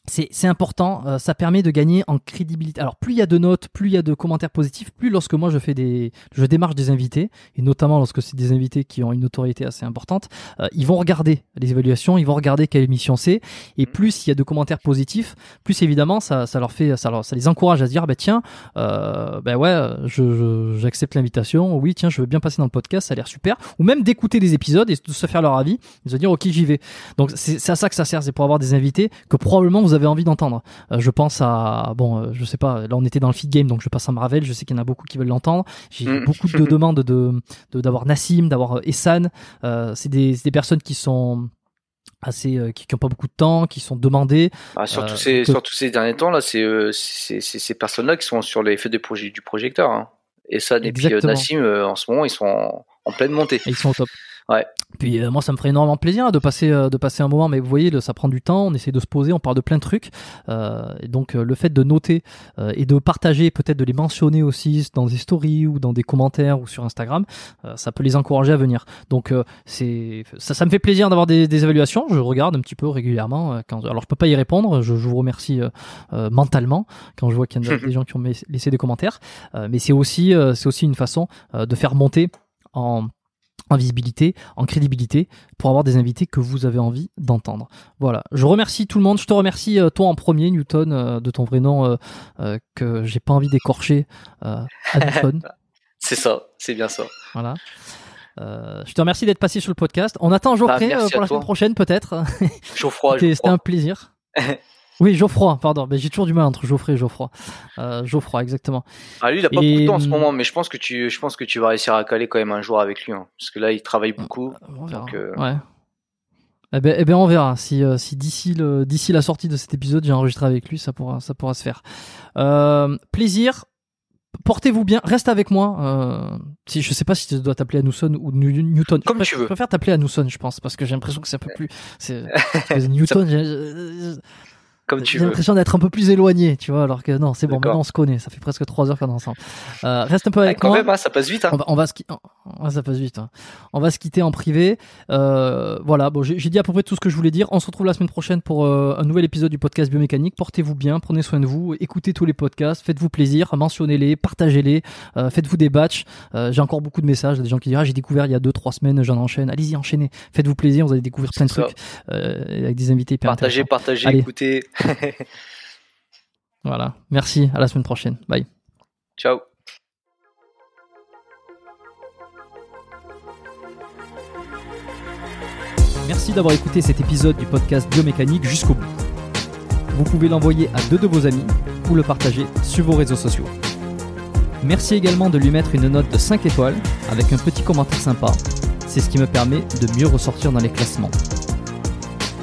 c'est important, euh, ça permet de gagner en crédibilité. Alors plus il y a de notes, plus il y a de commentaires positifs, plus lorsque moi je fais des, je démarche des invités, et notamment lorsque c'est des invités qui ont une autorité assez importante, euh, ils vont regarder les évaluations, ils vont regarder quelle émission c'est, et mmh. plus il y a de commentaires positifs, plus évidemment ça, ça leur fait, ça, leur, ça les encourage à se dire bah tiens, euh, ben ouais, je, j'accepte l'invitation, oui tiens, je veux bien passer dans le podcast, ça a l'air super, ou même d'écouter des épisodes et de se faire leur avis, de se dire ok j'y vais. Donc c'est à ça que ça sert, c'est pour avoir des invités que probablement vous avez envie d'entendre. Euh, je pense à bon, euh, je sais pas. Là, on était dans le feed game, donc je passe à Marvel. Je sais qu'il y en a beaucoup qui veulent l'entendre. J'ai mm. beaucoup de demandes de d'avoir Nassim, d'avoir euh, Essan. c'est des, des personnes qui sont assez qui, qui ont pas beaucoup de temps, qui sont demandées. Ah, surtout, ces, surtout ces derniers temps là, c'est ces personnes-là qui sont sur l'effet projet du projecteur. Hein. Et ça, et puis Nassim, en ce moment, ils sont en, pleine montée. ils sont au top. Ouais. puis euh, moi, ça me ferait énormément plaisir de passer euh, de passer un moment. Mais vous voyez, ça prend du temps. On essaie de se poser, on parle de plein de trucs. Euh, et donc le fait de noter et de partager, peut-être de les mentionner aussi dans des stories ou dans des commentaires ou sur Instagram, ça peut les encourager à venir. Donc c'est ça, ça me fait plaisir d'avoir des, des, évaluations. Je regarde un petit peu régulièrement. Quand, alors je peux pas y répondre. Je, je vous remercie mentalement quand je vois qu'il y a des gens qui ont laissé des commentaires. mais c'est aussi c'est aussi une façon de faire monter en en visibilité, en crédibilité, pour avoir des invités que vous avez envie d'entendre. Voilà. Je remercie tout le monde. Je te remercie euh, toi en premier, Newton, euh, de ton vrai nom euh, que j'ai pas envie d'écorcher. c'est ça, c'est bien ça. Voilà. je te remercie d'être passé sur le podcast. On attend Geoffrey ah, pour la semaine prochaine, peut-être. Geoffroy, C'était un plaisir. Oui, Geoffroy, pardon. Mais j'ai toujours du mal entre Geoffrey et Geoffroy. Euh, Geoffroy, exactement. Ah, lui, il a pas beaucoup de temps en ce moment, mais je pense que tu, je pense que tu vas réussir à caler quand même un jour avec lui, hein, parce que là, il travaille beaucoup. Donc, euh... Ouais. Eh ben, eh ben, on verra. Si, euh, si d'ici d'ici la sortie de cet épisode, j'ai enregistré avec lui, ça pourra, ça pourra se faire. Euh, plaisir. Portez-vous bien, reste avec moi. Euh, si je sais pas si tu dois t'appeler Anusson ou Newton. Comme tu veux. Je préfère t'appeler Anusson, je pense, parce que j'ai l'impression que c'est un peu plus. C'est Newton tu J'ai l'impression d'être un peu plus éloigné, tu vois, alors que non, c'est bon, maintenant on se connaît, ça fait presque trois heures qu'on est ensemble. Euh, reste un peu avec quand moi. Même, hein, ça passe vite. Hein. On, va, se ça passe vite. Hein. On va se quitter en privé. Euh, voilà, bon, j'ai dit à peu près tout ce que je voulais dire. On se retrouve la semaine prochaine pour euh, un nouvel épisode du podcast biomécanique. Portez-vous bien, prenez soin de vous, écoutez tous les podcasts, faites-vous plaisir, mentionnez-les, partagez-les, euh, faites-vous des batchs. Euh, j'ai encore beaucoup de messages, des gens qui disent ah j'ai découvert il y a deux trois semaines, j'en enchaîne. Allez-y, enchaînez, faites-vous plaisir, vous allez découvrir plein de trucs avec des invités hyper Partagez, partagez, écoutez. Voilà. Merci. À la semaine prochaine. Bye. Ciao. Merci d'avoir écouté cet épisode du podcast Biomécanique jusqu'au bout. Vous pouvez l'envoyer à deux de vos amis ou le partager sur vos réseaux sociaux. Merci également de lui mettre une note de 5 étoiles avec un petit commentaire sympa. C'est ce qui me permet de mieux ressortir dans les classements.